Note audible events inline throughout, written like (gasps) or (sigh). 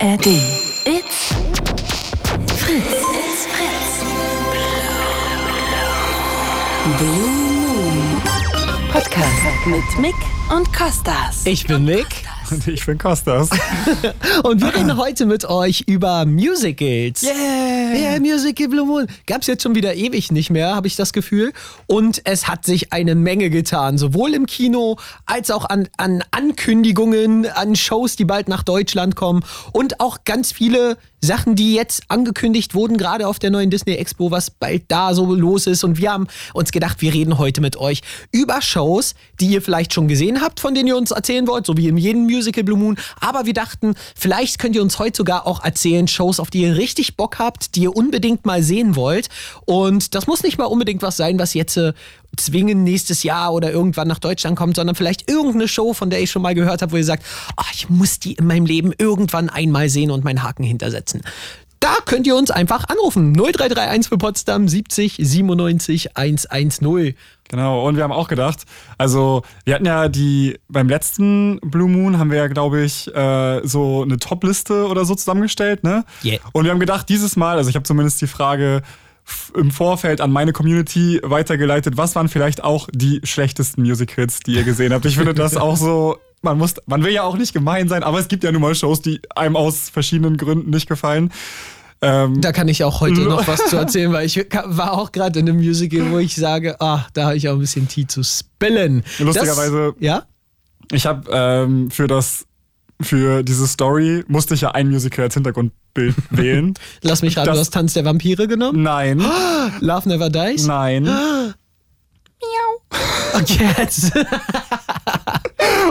ARD. It's Fritz. It's Fritz. Blue Moon Podcast mit Mick und Kostas. Ich bin Mick Und (laughs) ich bin Kostas. (laughs) und wir reden heute mit euch über Musicals. Yeah! Yeah, Musical Blue Moon. Gab's jetzt schon wieder ewig nicht mehr, habe ich das Gefühl. Und es hat sich eine Menge getan, sowohl im Kino als auch an, an Ankündigungen, an Shows, die bald nach Deutschland kommen und auch ganz viele Sachen, die jetzt angekündigt wurden, gerade auf der neuen Disney Expo, was bald da so los ist. Und wir haben uns gedacht, wir reden heute mit euch über Shows, die ihr vielleicht schon gesehen habt, von denen ihr uns erzählen wollt, so wie in jedem Musical Blue Moon. Aber wir dachten, vielleicht könnt ihr uns heute sogar auch erzählen, Shows, auf die ihr richtig Bock habt, die ihr unbedingt mal sehen wollt. Und das muss nicht mal unbedingt was sein, was jetzt äh, zwingend nächstes Jahr oder irgendwann nach Deutschland kommt, sondern vielleicht irgendeine Show, von der ich schon mal gehört habe, wo ihr sagt, oh, ich muss die in meinem Leben irgendwann einmal sehen und meinen Haken hintersetzen. Da könnt ihr uns einfach anrufen. 0331 für Potsdam 70 97 110. Genau, und wir haben auch gedacht, also wir hatten ja die, beim letzten Blue Moon haben wir ja, glaube ich, äh, so eine Top-Liste oder so zusammengestellt, ne? Yeah. Und wir haben gedacht, dieses Mal, also ich habe zumindest die Frage im Vorfeld an meine Community weitergeleitet, was waren vielleicht auch die schlechtesten Musicals, die ihr gesehen habt? Ich finde das auch so, man muss, man will ja auch nicht gemein sein, aber es gibt ja nun mal Shows, die einem aus verschiedenen Gründen nicht gefallen. Ähm, Da kann ich auch heute noch was zu erzählen, weil ich war auch gerade in einem Musical, wo ich sage, ah, da habe ich auch ein bisschen Tee zu spillen. Lustigerweise- Das, ja? Ich habe ähm, für das für diese Story musste ich ja ein Musical als Hintergrundbild wählen. (laughs) Lass mich raten, Das- du hast Tanz der Vampire genommen? Nein, (gasps) Love Never Dies? nein. (gasps) Okay, (laughs) jetzt. (laughs)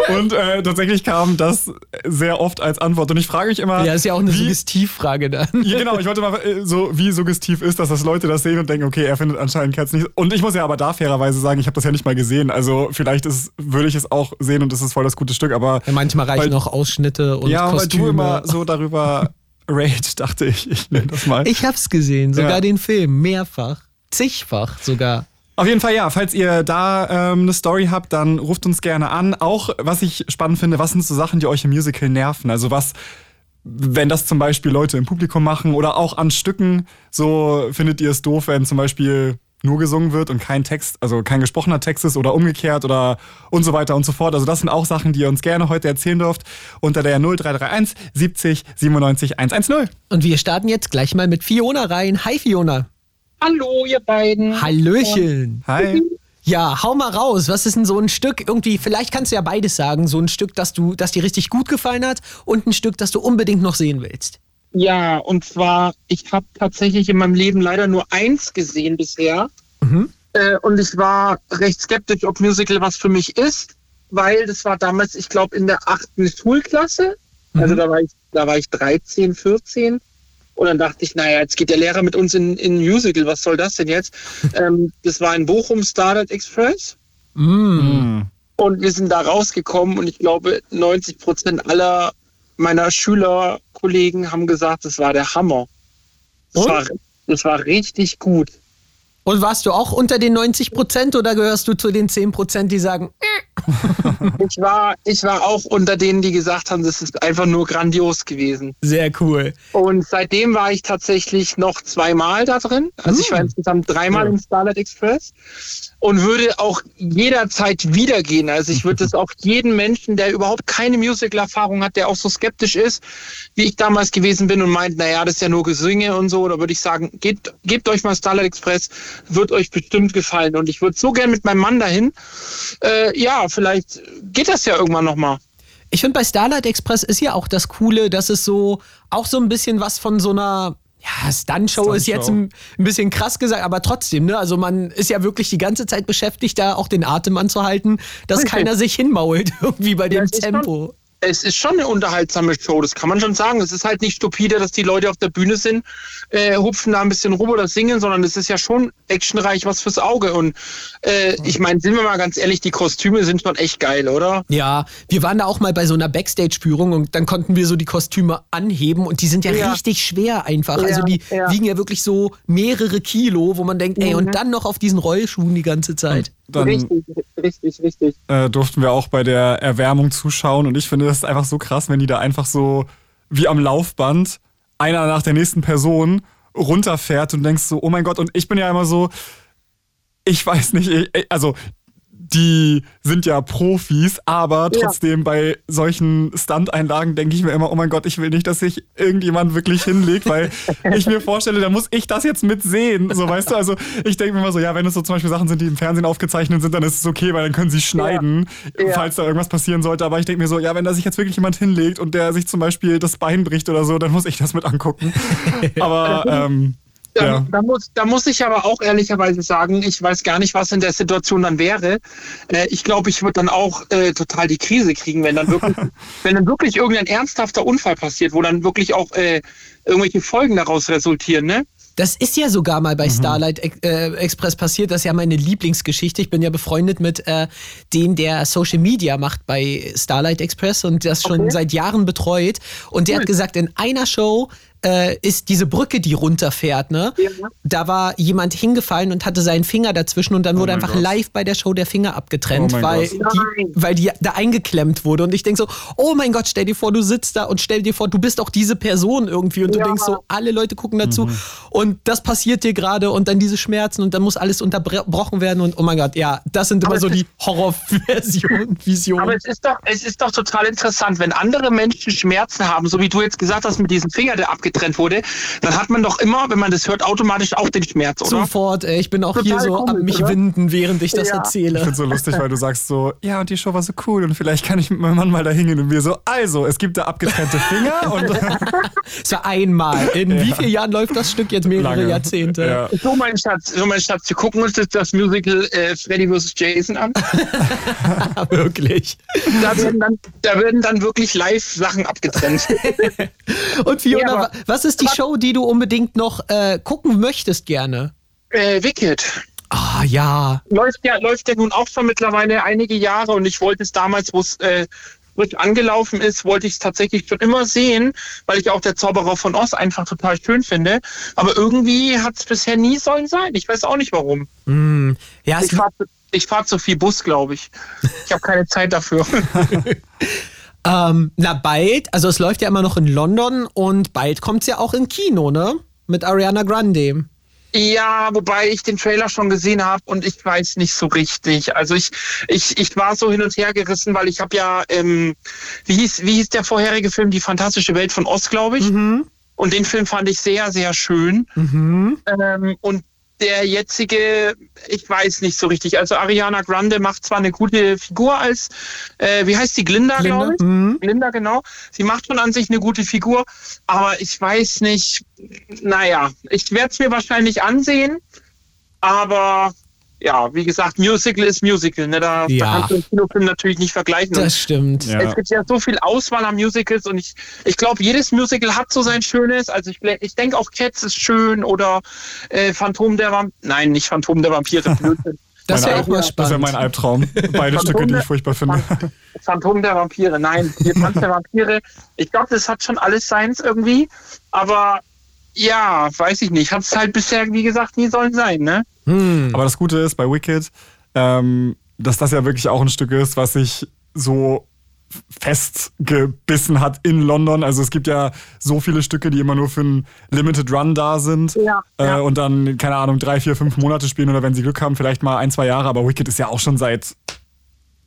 Und äh, tatsächlich kam das sehr oft als Antwort. Und ich frage mich immer, Ja, ist ja auch eine wie, Suggestivfrage dann. ja, genau, ich wollte mal äh, so, wie suggestiv ist, dass das Leute das sehen und denken, okay, er findet anscheinend Cats nicht. Und ich muss ja aber da fairerweise sagen, ich habe das ja nicht mal gesehen. Also vielleicht ist, würde ich es auch sehen und es ist voll das gute Stück, aber Ja, manchmal reichen Weil- noch Ausschnitte und ja, weil Kostüme. du immer so darüber (laughs) rage, dachte ich, ich nenne das mal. ich hab's gesehen, sogar Ja. den Film, mehrfach, zigfach sogar. Auf jeden Fall ja, falls ihr da ähm, eine Story habt, dann ruft uns gerne an. Auch, was ich spannend finde, was sind so Sachen, die euch im Musical nerven? Also was, wenn das zum Beispiel Leute im Publikum machen oder auch an Stücken, so findet ihr es doof, wenn zum Beispiel nur gesungen wird und kein Text, also kein gesprochener Text ist oder umgekehrt oder und so weiter und so fort. Also das sind auch Sachen, die ihr uns gerne heute erzählen dürft unter der 0331 70 97 110. Und wir starten jetzt gleich mal mit Fiona rein. Hi Fiona. Hallo, ihr beiden. Hallöchen. Hi. Ja, hau mal raus. Was ist denn so ein Stück irgendwie, vielleicht kannst du ja beides sagen, so ein Stück, das du, das dir richtig gut gefallen hat und ein Stück, das du unbedingt noch sehen willst. Ja, und zwar, ich habe tatsächlich in meinem Leben leider nur eins gesehen bisher. Mhm. Äh, und ich war recht skeptisch, ob Musical was für mich ist, weil das war damals, ich glaube, in der achten Schulklasse. Also da war ich, da war ich 13, 14. Und dann dachte ich, naja, jetzt geht der Lehrer mit uns in, in Musical, was soll das denn jetzt? (laughs) ähm, das war in Bochum Starlight Express. Mm. Und wir sind da rausgekommen und ich glaube, 90 Prozent aller meiner Schülerkollegen haben gesagt, das war der Hammer. Das, Und? war, das war richtig gut. Und warst du auch unter den 90 Prozent oder gehörst du zu den 10 Prozent, die sagen, (laughs) Ich war, ich war auch unter denen, die gesagt haben, das ist einfach nur grandios gewesen. sehr cool. Und seitdem war ich tatsächlich noch zweimal da drin. Also ich war insgesamt dreimal im Starlight Express und würde auch jederzeit wieder gehen. Also ich würde es auch jedem Menschen, der überhaupt keine Musical-Erfahrung hat, der auch so skeptisch ist, wie ich damals gewesen bin und meint, naja, das ist ja nur Gesünge und so, da würde ich sagen, geht, gebt euch mal Starlight Express, wird euch bestimmt gefallen. Und ich würde so gern mit meinem Mann dahin. Äh, ja, vielleicht geht das ja irgendwann nochmal. Ich finde bei Starlight Express ist ja auch das Coole, dass es so auch so ein bisschen was von so einer ja, Stunt-Show ist jetzt ein, ein bisschen krass gesagt, aber trotzdem, ne? Also man ist ja wirklich die ganze Zeit beschäftigt, da auch den Atem anzuhalten, dass Richtig. keiner sich hinmault (laughs) irgendwie bei dem es ist Tempo. Es ist schon eine unterhaltsame Show, das kann man schon sagen. Es ist halt nicht stupide, dass die Leute auf der Bühne sind, äh, hupfen da ein bisschen rum oder singen, sondern es ist ja schon actionreich was fürs Auge. Und äh, ich meine, sind wir mal ganz ehrlich, die Kostüme sind schon echt geil, oder? Ja, wir waren da auch mal bei so einer Backstage-Führung und dann konnten wir so die Kostüme anheben und die sind ja, Ja. richtig schwer einfach. also Ja, die ja. wiegen ja wirklich so mehrere Kilo, wo man denkt, ey, und dann noch auf diesen Rollschuhen die ganze Zeit. Dann richtig, richtig, richtig. äh, durften wir auch bei der Erwärmung zuschauen und ich finde das ist einfach so krass, wenn die da einfach so wie am Laufband einer nach der nächsten Person runterfährt und denkst so, oh mein Gott, und ich bin ja immer so, ich weiß nicht, also die sind ja Profis, aber trotzdem ja. bei solchen Stunt-Einlagen denke ich mir immer, oh mein Gott, ich will nicht, dass sich irgendjemand wirklich hinlegt, weil (laughs) ich mir vorstelle, da muss ich das jetzt mitsehen. So, weißt du, also ich denke mir immer so, ja, wenn es so zum Beispiel Sachen sind, die im Fernsehen aufgezeichnet sind, dann ist es okay, weil dann können sie schneiden, ja. Falls da irgendwas passieren sollte. Aber ich denke mir so, ja, wenn da sich jetzt wirklich jemand hinlegt und der sich zum Beispiel das Bein bricht oder so, dann muss ich das mit angucken. (laughs) aber ähm, da, ja. da, muss, da muss ich aber auch ehrlicherweise sagen, ich weiß gar nicht, was in der Situation dann wäre. Äh, ich glaube, ich würde dann auch äh, total die Krise kriegen, wenn dann wirklich, (laughs) wenn dann wirklich irgendein ernsthafter Unfall passiert, wo dann wirklich auch äh, irgendwelche Folgen daraus resultieren, ne? Das ist ja sogar mal bei mhm. Starlight äh, Express passiert. Das ist ja meine Lieblingsgeschichte. Ich bin ja befreundet mit äh, dem, der Social Media macht bei Starlight Express und das schon okay. seit Jahren betreut. Und der cool. hat gesagt, in einer Show äh, ist diese Brücke, die runterfährt, ne? Ja. Da war jemand hingefallen und hatte seinen Finger dazwischen und dann oh wurde einfach Gott. live bei der Show der Finger abgetrennt, oh weil, die, weil die da eingeklemmt wurde. Und ich denke so, oh mein Gott, stell dir vor, du sitzt da und stell dir vor, du bist auch diese Person irgendwie und ja. du denkst so, alle Leute gucken dazu mhm. und das passiert dir gerade und dann diese Schmerzen und dann muss alles unterbrochen werden und oh mein Gott, ja, das sind immer aber so die Horrorversionen, (laughs) Visionen. Aber es ist doch, es ist doch total interessant, wenn andere Menschen Schmerzen haben, so wie du jetzt gesagt hast mit diesem Finger, der abgetrennt getrennt wurde, dann hat man doch immer, wenn man das hört, automatisch auch den Schmerz, oder? Sofort, ey. Ich bin auch Total hier so komisch, am mich oder? winden, während ich das ja. erzähle. Ich finde so lustig, weil du sagst so, ja, und die Show war so cool und vielleicht kann ich mit meinem Mann mal da hingehen und wir so, also, es gibt da abgetrennte Finger und. (laughs) War einmal. In ja. wie vielen Jahren läuft das Stück jetzt? Mehrere Lange. Jahrzehnte. Ja. So, mein Schatz, so, mein Schatz, wir gucken uns jetzt das Musical äh, Freddy vs. Jason an. (laughs) wirklich. Da werden, dann, da werden dann wirklich live Sachen abgetrennt. (laughs) und Fiona, was ist die Show, die du unbedingt noch äh, gucken möchtest gerne? Äh, Wicked. Ah, ja. Läuft ja. Läuft ja nun auch schon mittlerweile einige Jahre und ich wollte es damals, wo es äh, frisch angelaufen ist, wollte ich es tatsächlich schon immer sehen, weil ich auch der Zauberer von Oz einfach total schön finde. Aber irgendwie hat es bisher nie sollen sein. Ich weiß auch nicht warum. Mm, ja, ich fahre fahr zu viel Bus, glaube ich. Ich habe keine Zeit dafür. (laughs) (laughs) Ähm, na, bald, also es läuft ja immer noch in London und bald kommt es ja auch im Kino, ne? Mit Ariana Grande. Ja, wobei ich den Trailer schon gesehen habe und ich weiß nicht so richtig. Also ich, ich, ich war so hin und her gerissen, weil ich habe ja, ähm, wie, hieß, wie hieß der vorherige Film, Die fantastische Welt von Oz, glaube ich. Mhm. Und den Film fand ich sehr, sehr schön. Mhm. Ähm, und der jetzige, ich weiß nicht so richtig. Also Ariana Grande macht zwar eine gute Figur als, äh, wie heißt die, Glinda, Glinda. glaube ich? Mhm. Glinda, genau. Sie macht schon an sich eine gute Figur, aber ich weiß nicht, naja, ich werde es mir wahrscheinlich ansehen, aber ja, wie gesagt, Musical ist Musical. Ne? Da, ja. da kannst du den Kinofilm natürlich nicht vergleichen. Das stimmt. Ja. Es gibt ja so viel Auswahl an Musicals und ich, ich glaube, jedes Musical hat so sein Schönes. Also ich, ich denke auch Cats ist schön oder äh, Phantom der Vampire. Nein, nicht Phantom der Vampire. (laughs) Das wäre auch mal spannend. Das wäre mein Albtraum. Beide Stücke, die ich furchtbar finde. Phantom der Vampire, nein. Hier Tanz der Vampire. Ich glaube, das hat schon alles seins irgendwie. Aber ja, weiß ich nicht. Hat es halt bisher, wie gesagt, nie sollen sein, ne? Hm. Aber das Gute ist bei Wicked, ähm, dass das ja wirklich auch ein Stück ist, was sich so festgebissen hat in London. Also es gibt ja so viele Stücke, die immer nur für einen Limited Run da sind ja, äh, ja. und dann, keine Ahnung, drei, vier, fünf Monate spielen oder wenn sie Glück haben, vielleicht mal ein, zwei Jahre. Aber Wicked ist ja auch schon seit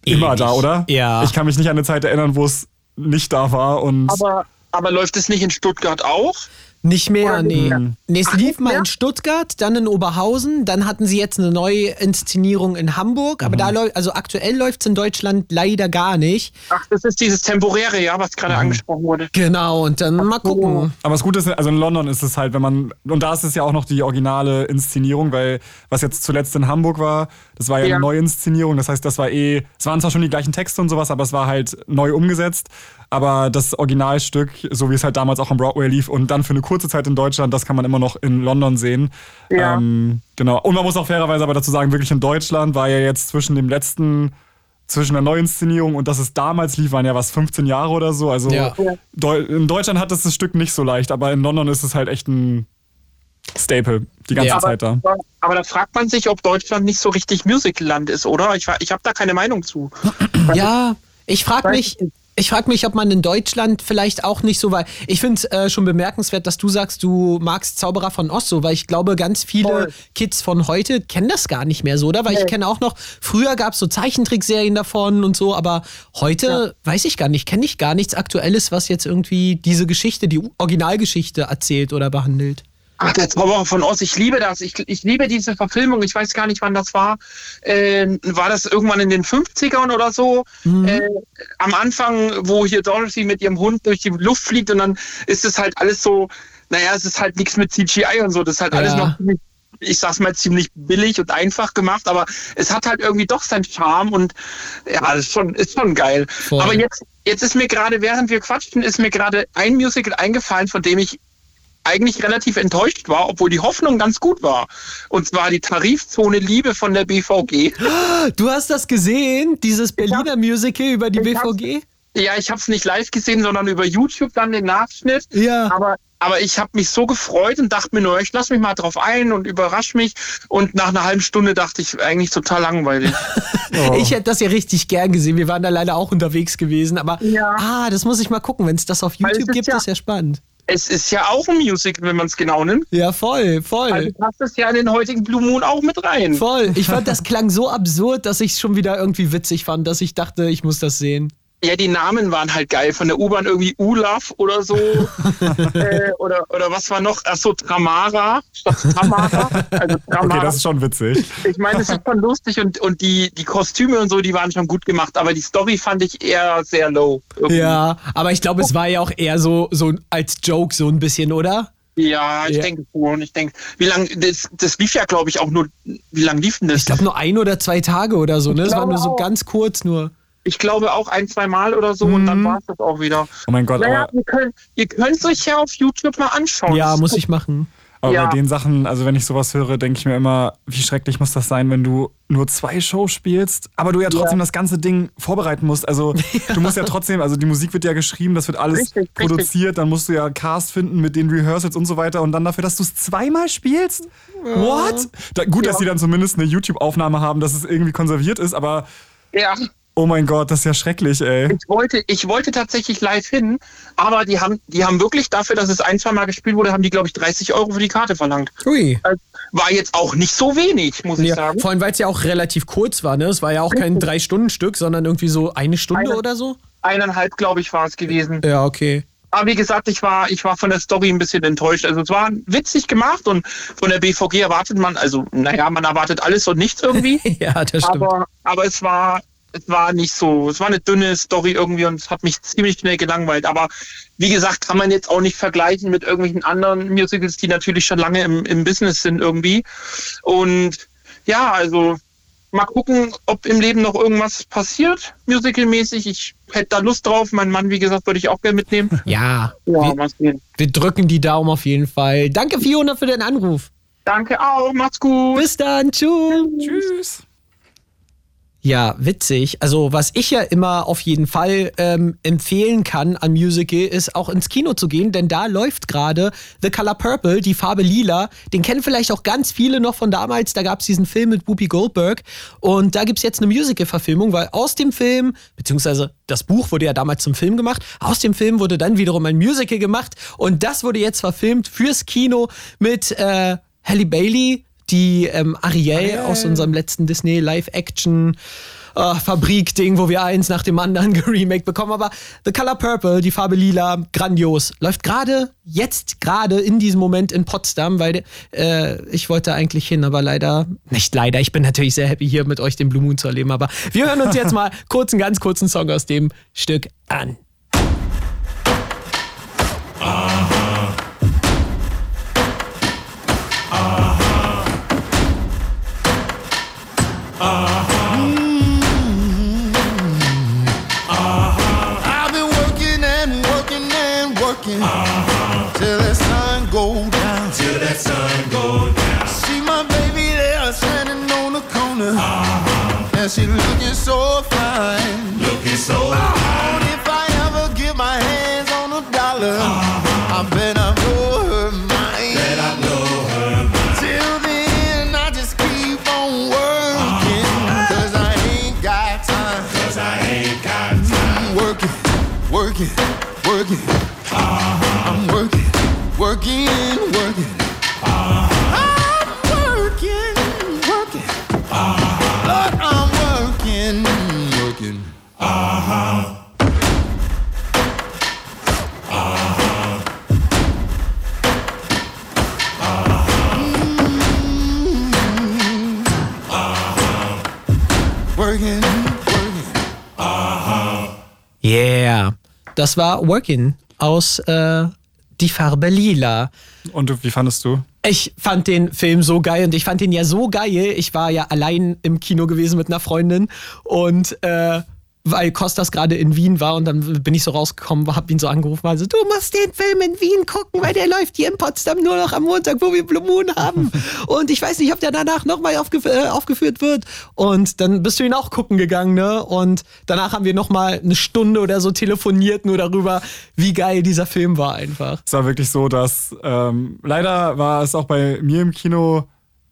Ewig. immer da, oder? Ja. Ich kann mich nicht an eine Zeit erinnern, wo es nicht da war. Und aber, aber läuft es nicht in Stuttgart auch? Nicht mehr, nee. Nee, es lief mal in Stuttgart, dann in Oberhausen, dann hatten sie jetzt eine neue Inszenierung in Hamburg, aber mhm. da läuft, also aktuell läuft es in Deutschland leider gar nicht. Ach, das ist dieses Temporäre, ja, was gerade mhm. angesprochen wurde. Genau, und dann Ach, mal gucken. Aber das Gute ist, also in London ist es halt, wenn man, und da ist es ja auch noch die originale Inszenierung, weil was jetzt zuletzt in Hamburg war, das war ja, ja. eine Neuinszenierung, das heißt, das war eh, es waren zwar schon die gleichen Texte und sowas, aber es war halt neu umgesetzt. Aber das Originalstück, so wie es halt damals auch am Broadway lief und dann für eine kurze Zeit in Deutschland, das kann man immer noch in London sehen. Ja. Ähm, genau. Und man muss auch fairerweise aber dazu sagen, wirklich in Deutschland war ja jetzt zwischen dem letzten zwischen der Neuinszenierung und dass es damals lief, waren ja was 15 Jahre oder so. Also ja. in Deutschland hat es das Stück nicht so leicht, aber in London ist es halt echt ein Staple die ganze ja. Zeit da. Aber, aber, da fragt man sich, ob Deutschland nicht so richtig Musicalland ist, oder? Ich, ich habe da keine Meinung zu. ja, ich frage mich, Ich frage mich, ob man in Deutschland vielleicht auch nicht so, weil ich finde es äh, schon bemerkenswert, dass du sagst, du magst Zauberer von Oz so, weil ich glaube, ganz viele Voll. Kids von heute kennen das gar nicht mehr so, oder? Weil ich Nee. kenne auch noch, früher gab es so Zeichentrickserien davon und so, aber heute weiß ich gar nicht, kenne ich gar nichts Aktuelles, was jetzt irgendwie diese Geschichte, die Originalgeschichte erzählt oder behandelt. Ach, der Zauberer von Oz, ich liebe das. Ich, ich liebe diese Verfilmung. Ich weiß gar nicht, wann das war. Äh, war das irgendwann in den 50ern oder so? Äh, am Anfang, wo hier Dorothy mit ihrem Hund durch die Luft fliegt und dann ist es halt alles so, naja, es ist halt nichts mit CGI und so. Das ist halt alles Ja. noch ziemlich, ich sag's mal, ziemlich billig und einfach gemacht, aber es hat halt irgendwie doch seinen Charme und ja, ist schon, ist schon geil. Voll. Aber jetzt, jetzt ist mir gerade, während wir quatschen, ist mir gerade ein Musical eingefallen, von dem ich eigentlich relativ enttäuscht war, obwohl die Hoffnung ganz gut war. Und zwar die Tarifzone Liebe von der BVG. Du hast das gesehen, dieses Berliner Musical über die BVG? Ja, ich habe es nicht live gesehen, sondern über YouTube dann den Nachschnitt. Ja. Aber, aber ich habe mich so gefreut und dachte mir nur, ich lass mich mal drauf ein und überrasch mich. Und nach einer halben Stunde dachte ich, eigentlich total langweilig. (laughs) Ich hätte das ja richtig gern gesehen. Wir waren da leider auch unterwegs gewesen. Aber Ja. ah, das muss ich mal gucken. Wenn es das auf YouTube gibt, ja- ist ja spannend. Es ist ja auch ein Musical, wenn man es genau nimmt. Ja, voll, voll. Also passt es ja in den heutigen Blue Moon auch mit rein. Voll. Ich fand, das klang so absurd, dass ich es schon wieder irgendwie witzig fand, dass ich dachte, ich muss das sehen. Ja, die Namen waren halt geil. Von der U-Bahn irgendwie Ulaf oder so. (laughs) äh, oder, oder was war noch? Achso, Tramara statt Tamara. Also (laughs) Tramara. Okay, das ist schon witzig. ich meine, es ist schon lustig und, und die, die Kostüme und so, die waren schon gut gemacht, aber die Story fand ich eher sehr low. Irgendwie. Ja, aber ich glaube, es war ja auch eher so, so als Joke so ein bisschen, oder? Ja, ich Ja. denke schon. Ich denke, wie lange, das, das lief ja, glaube ich, auch nur, wie lange lief denn das? Ich glaube nur ein oder zwei Tage oder so, ne? Das war nur so ganz kurz nur. Ich glaube auch ein, zwei Mal oder so und Mhm. dann war es das auch wieder. Oh mein Gott, Naja, aber, ihr könnt, ihr könnt es euch ja auf YouTube mal anschauen. Ja, muss ich machen. aber ja. bei den Sachen, also wenn ich sowas höre, denke ich mir immer, wie schrecklich muss das sein, wenn du nur zwei Shows spielst, aber du ja trotzdem das ganze Ding vorbereiten musst. Also (laughs) du musst ja trotzdem, also die Musik wird ja geschrieben, das wird alles Richtig, richtig. produziert, dann musst du ja Cast finden mit den Rehearsals und so weiter und dann dafür, dass du es zweimal spielst? What? Da, gut, dass Ja. die dann zumindest eine YouTube-Aufnahme haben, dass es irgendwie konserviert ist, aber Ja, oh mein Gott, das ist ja schrecklich, ey. ich wollte, ich wollte tatsächlich live hin, aber die haben, die haben wirklich dafür, dass es ein, zwei Mal gespielt wurde, haben die, glaube ich, 30 Euro für die Karte verlangt. Ui. Also, War jetzt auch nicht so wenig, muss ich Ja, sagen. vor allem, weil es ja auch relativ kurz war, ne? Es war ja auch kein Drei-Stunden-Stück, sondern irgendwie so eine Stunde Eine- oder so. Eineinhalb, glaube ich, war es gewesen. Ja, okay. Aber wie gesagt, ich war, ich war von der Story ein bisschen enttäuscht. Also es war witzig gemacht und von der BVG erwartet man, also naja, man erwartet alles und nichts irgendwie. (laughs) ja, das stimmt. aber, aber es war, es war nicht so, es war eine dünne Story irgendwie und es hat mich ziemlich schnell gelangweilt. Aber wie gesagt, kann man jetzt auch nicht vergleichen mit irgendwelchen anderen Musicals, die natürlich schon lange im, im Business sind irgendwie. Und ja, also mal gucken, ob im Leben noch irgendwas passiert, musicalmäßig. Ich hätte da Lust drauf. Mein Mann, wie gesagt, würde ich auch gerne mitnehmen. (laughs) ja, Ja, wir, mal sehen. wir drücken die Daumen auf jeden Fall. Danke, Fiona, für den Anruf. Danke auch, macht's gut. Bis dann. Tschüss. Tschüss. Ja, witzig. Also was ich ja immer auf jeden Fall ähm, empfehlen kann am Musical, ist auch ins Kino zu gehen, denn da läuft gerade The Color Purple, die Farbe Lila. Den kennen vielleicht auch ganz viele noch von damals. Da gab es diesen Film mit Whoopi Goldberg und da gibt's jetzt eine Musical-Verfilmung, weil aus dem Film, beziehungsweise das Buch wurde ja damals zum Film gemacht, aus dem Film wurde dann wiederum ein Musical gemacht und das wurde jetzt verfilmt fürs Kino mit äh, Halle Bailey, die ähm, Ariel aus unserem letzten Disney Live-Action äh, Fabrik-Ding, wo wir eins nach dem anderen (laughs) geremake bekommen. Aber The Color Purple, die Farbe Lila, grandios. Läuft gerade, jetzt gerade in diesem Moment in Potsdam, weil äh, ich wollte eigentlich hin, aber leider, nicht leider, ich bin natürlich sehr happy hier mit euch den Blue Moon zu erleben, aber wir hören uns jetzt (laughs) mal kurz einen ganz kurzen Song aus dem Stück an. I've she looking so fine. Looking so fine. If I ever get my hands on a dollar, uh-huh. I bet I blow her mind. Bet I blow her mind. Till then, I just keep on working, uh-huh. Uh-huh. cause I ain't got time. Cause I ain't got time. Mm, working, working, working. Yeah. Das war Workin aus äh, Die Farbe Lila. Und du, wie fandest du? Ich fand den Film so geil und ich fand den ja so geil. Ich war ja allein im Kino gewesen mit einer Freundin und äh, weil Kostas gerade in Wien war und dann bin ich so rausgekommen, hab ihn so angerufen, also du musst den Film in Wien gucken, weil der läuft hier in Potsdam nur noch am Montag, wo wir Blue Moon haben. (laughs) und ich weiß nicht, ob der danach nochmal aufgef äh, aufgeführt wird. Und dann bist du ihn auch gucken gegangen, ne? Und danach haben wir nochmal eine Stunde oder so telefoniert nur darüber, wie geil dieser Film war einfach. Es war wirklich so, dass ähm, leider war es auch bei mir im Kino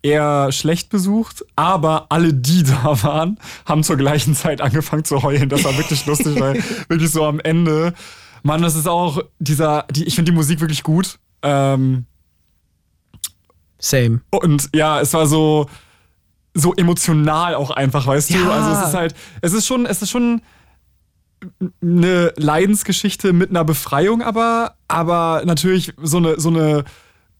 eher schlecht besucht, aber alle, die (laughs) da waren, haben zur gleichen Zeit angefangen zu heulen. Das war wirklich lustig, weil (laughs) wirklich so am Ende, Mann, das ist auch dieser, die, ich finde die Musik wirklich gut. Ähm, Same. und ja, es war so, so emotional auch einfach, weißt du? Ja. Also es ist halt, es ist schon, es ist schon eine Leidensgeschichte mit einer Befreiung, aber, aber natürlich so eine, so eine,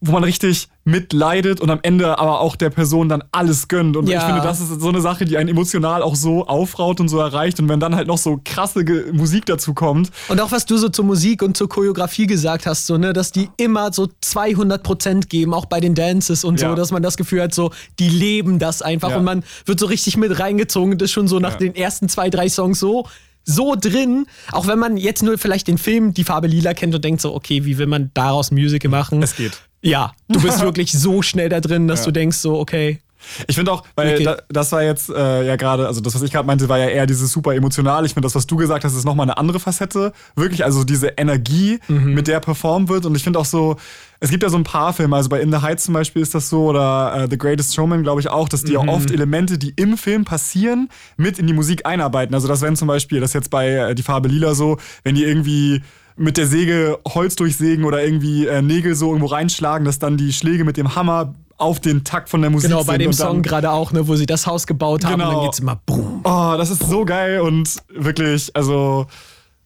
wo man richtig mitleidet und am Ende aber auch der Person dann alles gönnt. Und Ja. ich finde, das ist so eine Sache, die einen emotional auch so aufraut und so erreicht. Und wenn dann halt noch so krasse Ge Musik dazu kommt, Und auch was du so zur Musik und zur Choreografie gesagt hast, so, ne, dass die immer so 200 Prozent geben, auch bei den Dances und so, Ja. dass man das Gefühl hat, so, die leben das einfach Ja. und man wird so richtig mit reingezogen und ist schon so nach den ersten zwei, drei Songs so, so drin, auch wenn man jetzt nur vielleicht den Film Die Farbe Lila kennt und denkt so, okay, wie will man daraus Musical machen? es geht. Ja, du bist (laughs) wirklich so schnell da drin, dass Ja. du denkst so, okay, Ich finde auch, weil Okay. da, das war jetzt äh, ja gerade, also das, was ich gerade meinte, war ja eher dieses super emotional. Ich finde, das, was du gesagt hast, ist nochmal eine andere Facette. Wirklich, also diese Energie, mit der performt wird. Und ich finde auch so, es gibt ja so ein paar Filme, also bei In the Heights zum Beispiel ist das so, oder äh, The Greatest Showman, glaube ich auch, dass die ja oft Elemente, die im Film passieren, mit in die Musik einarbeiten. Also das wenn zum Beispiel, das ist jetzt bei äh, Die Farbe Lila so, wenn die irgendwie mit der Säge Holz durchsägen oder irgendwie äh, Nägel so irgendwo reinschlagen, dass dann die Schläge mit dem Hammer auf den Takt von der Musik genau, sind. bei dem und dann, Song gerade auch, ne, wo sie das Haus gebaut haben, und Genau. dann geht's immer boom. Oh, das ist so geil und wirklich, also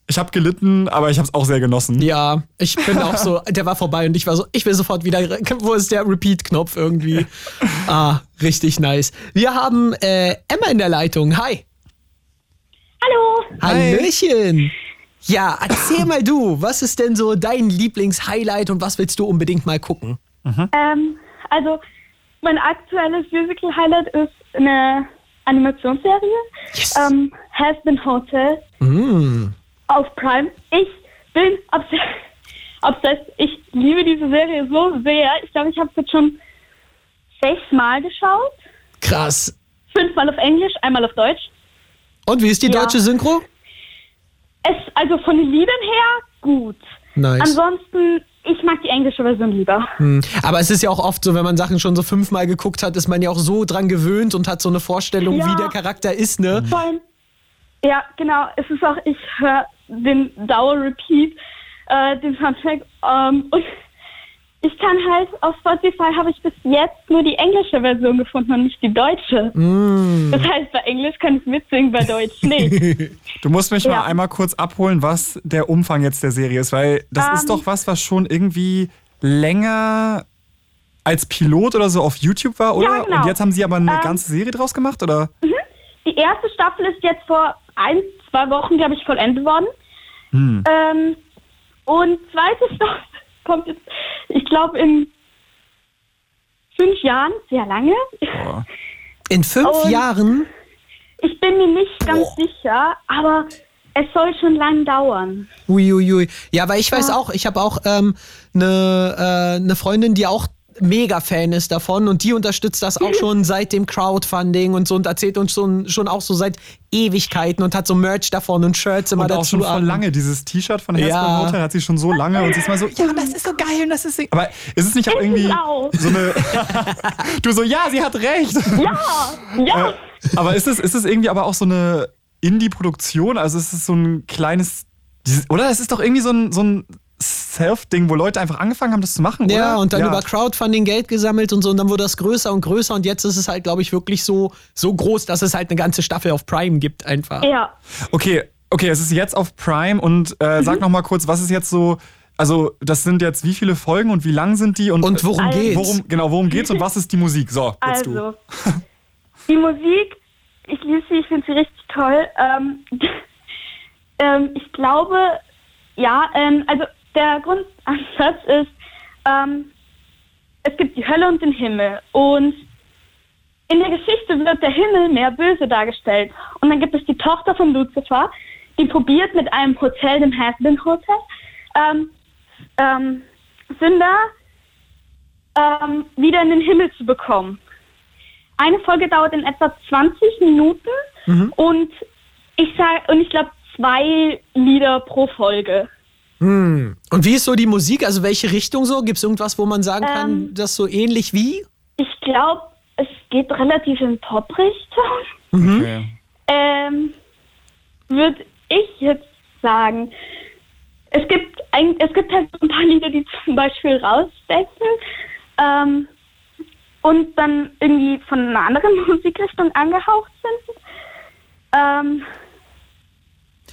ich habe gelitten, aber ich habe es auch sehr genossen. Ja, ich bin auch so, (laughs) der war vorbei und ich war so, ich will sofort wieder, wo ist der Repeat-Knopf irgendwie? (laughs) Ah, richtig nice. Wir haben äh, Emma in der Leitung. Hi. Hallo. Hallöchen. Ja, erzähl mal du, was ist denn so dein Lieblings-Highlight und was willst du unbedingt mal gucken? Ähm, also, mein aktuelles Musical-Highlight ist eine Animationsserie. Yes. Ähm, Has Been Hotel Mm. auf Prime. Ich bin obsessed. (laughs) obsessed. Ich liebe diese Serie so sehr. Ich glaube, ich habe es jetzt schon sechsmal geschaut. Krass. Fünfmal auf Englisch, einmal auf Deutsch. Und wie ist die Ja. deutsche Synchro? Es, also von den Liedern her, gut. Nice. Ansonsten, ich mag die englische Version lieber. Hm. Aber es ist ja auch oft so, wenn man Sachen schon so fünfmal geguckt hat, ist man ja auch so dran gewöhnt und hat so eine Vorstellung, Ja. wie der Charakter ist, ne? Vor allem, ja, genau. Es ist auch, ich höre den Dauer-Repeat, äh, den Soundtrack. Ähm, und ich kann halt, auf Spotify habe ich bis jetzt nur die englische Version gefunden und nicht die deutsche. Das heißt, bei Englisch kann ich mitsingen, bei Deutsch nicht. (laughs) Du musst mich Ja. mal einmal kurz abholen, was der Umfang jetzt der Serie ist, weil das Ähm. ist doch was, was schon irgendwie länger als Pilot oder so auf YouTube war, oder? Ja, genau. Und jetzt haben sie aber eine Ähm. ganze Serie draus gemacht, oder? Die erste Staffel ist jetzt vor ein, zwei Wochen, glaube ich, vollendet worden. Ähm, und zweite Staffel kommt jetzt, ich glaube, in fünf Jahren, sehr lange. In fünf Und- Jahren? Ich bin mir nicht ganz sicher, aber es soll schon lang dauern. Uiuiui. Ja, weil ich weiß Ja. auch, ich habe auch eine ne, äh, ne Freundin, die auch mega Fan ist davon und die unterstützt das auch (laughs) schon seit dem Crowdfunding und so und erzählt uns schon, schon auch so seit Ewigkeiten und hat so Merch davon und Shirts immer Und dazu auch schon an. lange. Dieses T-Shirt von Hesper Ja. Hotel hat sie schon so lange und sie ist mal so, ja, das ist so geil und das ist so. Aber ist es nicht auch irgendwie so eine. (laughs) du so, ja, sie hat recht. Ja, ja. Äh, aber ist es, ist es irgendwie aber auch so eine Indie-Produktion? Also ist es so ein kleines Dieses, oder es ist doch irgendwie so ein, so ein Self-Ding, wo Leute einfach angefangen haben, das zu machen, Ja, oder? und dann über Crowdfunding Geld gesammelt und so und dann wurde das größer und größer und jetzt ist es halt, glaube ich, wirklich so, so groß, dass es halt eine ganze Staffel auf Prime gibt einfach. Ja. Okay, okay, es ist jetzt auf Prime und äh, Mhm. sag noch mal kurz, was ist jetzt so, also das sind jetzt wie viele Folgen und wie lang sind die und, Und worum Also- geht's? worum, genau, worum geht's und was ist die Musik? So, jetzt du. Also, (laughs) die Musik, ich liebe sie, ich finde sie richtig toll. Ähm, (laughs) ähm, ich glaube, ja, ähm, also der Grundansatz ist, ähm, es gibt die Hölle und den Himmel und in der Geschichte wird der Himmel mehr böse dargestellt. Und dann gibt es die Tochter von Lucifer, die probiert mit einem Hotel, dem Haslin Hotel, ähm, ähm, Sünder ähm, wieder in den Himmel zu bekommen. Eine Folge dauert in etwa 20 Minuten und ich sag, und ich glaube zwei Lieder pro Folge. Hm. Und wie ist so die Musik? Also welche Richtung so? Gibt es irgendwas, wo man sagen kann, Ähm. das so ähnlich wie? Ich glaube, es geht relativ in Pop-Richtung. Okay. Ähm, würde ich jetzt sagen. Es gibt ein, es gibt halt so ein paar Lieder, die zum Beispiel rausstechen ähm, und dann irgendwie von einer anderen (laughs) Musikrichtung angehaucht sind. Ähm,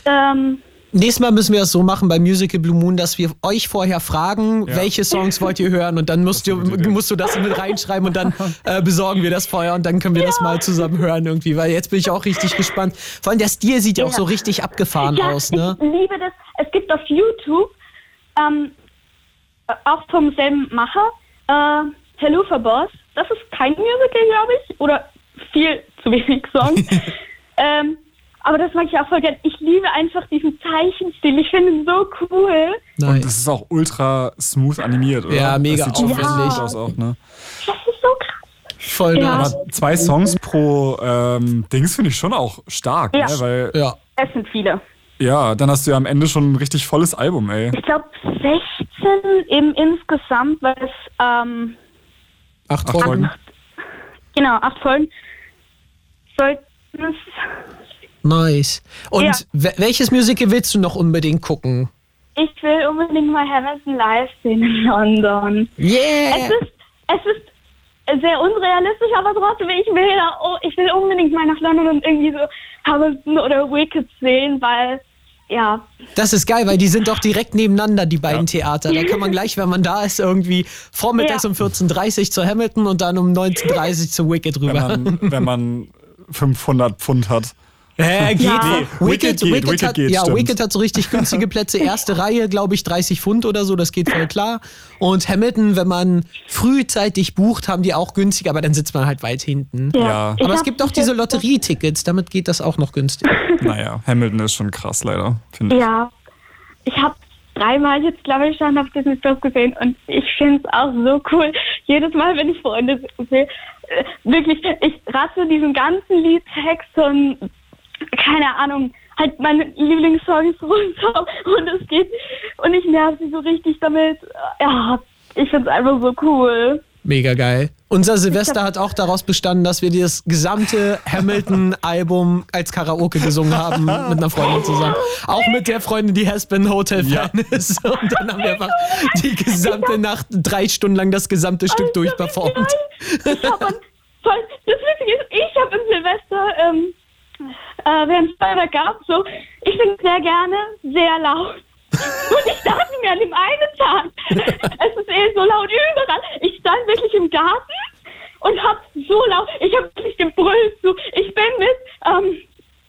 ähm, Nächstes Mal müssen wir es so machen bei Musical Blue Moon, dass wir euch vorher fragen, Ja. welche Songs wollt ihr hören und dann musst, du, Das musst du das mit reinschreiben und dann äh, besorgen wir das vorher und dann können wir das mal zusammen hören irgendwie, weil jetzt bin ich auch richtig gespannt. Vor allem der Stil sieht ja auch Ja. so richtig abgefahren ja, aus, ne? ich liebe das. Es gibt auf YouTube, ähm, äh, auch vom selben Macher, äh, Hello for Boss. Das ist kein Musical, glaube ich, oder viel zu wenig Songs. (laughs) ähm, aber das mag ich auch voll gern. Ich liebe einfach diesen Zeichenstil. Ich finde ihn so cool. Und Nice. es ist auch ultra smooth animiert, oder? Ja, mega das sieht schon aufwendig. richtig aus auch, ne? Das ist so krass. Voll Ja. nice. Aber zwei Songs pro ähm, Dings finde ich schon auch stark, Ja. ne? Weil, Ja. Es sind viele. ja, dann hast du ja am Ende schon ein richtig volles Album, ey. Ich glaube 16 im insgesamt, weil es ähm, Acht Acht Folgen. Folgen. genau acht Folgen sollten es Nice. Und Ja. we- welches Musical willst du noch unbedingt gucken? Ich will unbedingt mal Hamilton live sehen in London. Yeah! Es ist, es ist sehr unrealistisch, aber trotzdem, ich will, da, oh, ich will unbedingt mal nach London und irgendwie so Hamilton oder Wicked sehen, weil, ja, Das ist geil, weil die sind doch direkt nebeneinander, die beiden Theater. Da kann man gleich, wenn man da ist, irgendwie vormittags Ja. um 14.30 Uhr zu Hamilton und dann um 19.30 Uhr zu Wicked Wenn rüber. man, wenn man 500 Pfund hat. Äh, geht. Ja. Nee, Wicked geht, Wicked hat, geht, ja, stimmt. Wicked hat so richtig günstige Plätze. Erste Reihe, glaube ich, 30 Pfund oder so, das geht voll klar. Und Hamilton, wenn man frühzeitig bucht, haben die auch günstig, aber dann sitzt man halt weit hinten. ja. Aber es gibt auch diese Lotterietickets, damit geht das auch noch günstig. (laughs) Naja, Hamilton ist schon krass, leider, finde ich. Ja, ich habe dreimal jetzt, glaube ich, schon auf Disney Plus gesehen und ich finde es auch so cool. Jedes Mal, wenn ich Freunde sehe, äh, wirklich, ich rasse diesen ganzen Liedtext und keine Ahnung, halt meine Lieblingssongs (laughs) runter und es geht und ich nerv sie so richtig damit. Ja, ich finde es einfach so cool. Mega geil. Unser Silvester hat auch daraus bestanden, dass wir das gesamte Hamilton-Album als Karaoke gesungen haben (laughs) mit einer Freundin zusammen. Auch mit der Freundin, die Hespen Hotel-Fan ist. Und dann haben wir einfach die gesamte Nacht, drei Stunden lang das gesamte Stück durchperformt. Ich voll, das Witzige ist, ich habe in Silvester, ähm, äh, während es Feuerwerk gab, so, ich bin sehr gerne sehr laut. (laughs) Und ich dachte mir an dem einen Tag, (laughs) es ist eh so laut überall. Ich stand wirklich im Garten und hab so laut, ich habe wirklich gebrüllt, so, ich bin mit, ähm,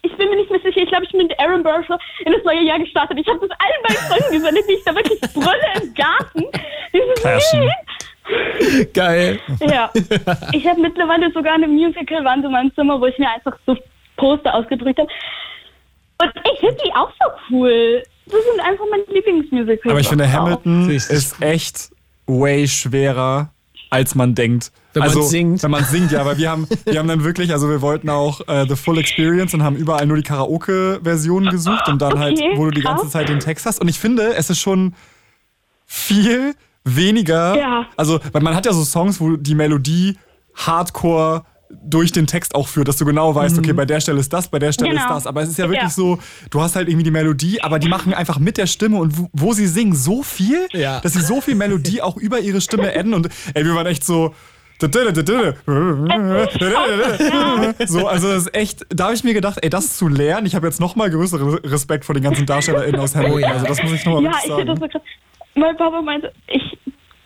ich bin mir nicht mehr sicher, ich glaube, ich bin mit Aaron Burr in das neue Jahr gestartet. Ich habe das allen meinen Freunden gesendet, wie ich da wirklich brülle im Garten. Dieses Passion. Lied. Geil. Ja. (laughs) Ich habe mittlerweile sogar eine Musical-Wand in meinem Zimmer, wo ich mir einfach so Poster ausgedrückt habe. Und ich finde die auch so cool. Das sind einfach meine Lieblingsmusicals. Aber ich finde, auch. Hamilton Richtig ist echt way schwerer, als man denkt. Wenn man also, singt. Wenn man singt, ja, aber wir haben, wir haben dann wirklich, also wir wollten auch äh, The Full Experience und haben überall nur die Karaoke-Version gesucht und dann halt, Okay, wo du die krass. ganze Zeit den Text hast. Und ich finde, es ist schon viel weniger. Ja. Also, weil man hat ja so Songs, wo die Melodie Hardcore durch den Text auch führt, dass du genau weißt, okay, bei der Stelle ist das, bei der Stelle Genau. ist das. Aber es ist ja wirklich Ja. so, du hast halt irgendwie die Melodie, aber die machen einfach mit der Stimme und wo, wo sie singen so viel, Ja. dass sie so viel Melodie auch über ihre Stimme adden und ey, wir waren echt so. So, also das ist echt, da habe ich mir gedacht, ey, das zu lernen, ich habe jetzt noch mal größeren Respekt vor den ganzen DarstellerInnen aus. Oh ja. Also das muss ich noch mal Ja, wirklich ich finde das sagen. so krass. Mein Papa meinte, ich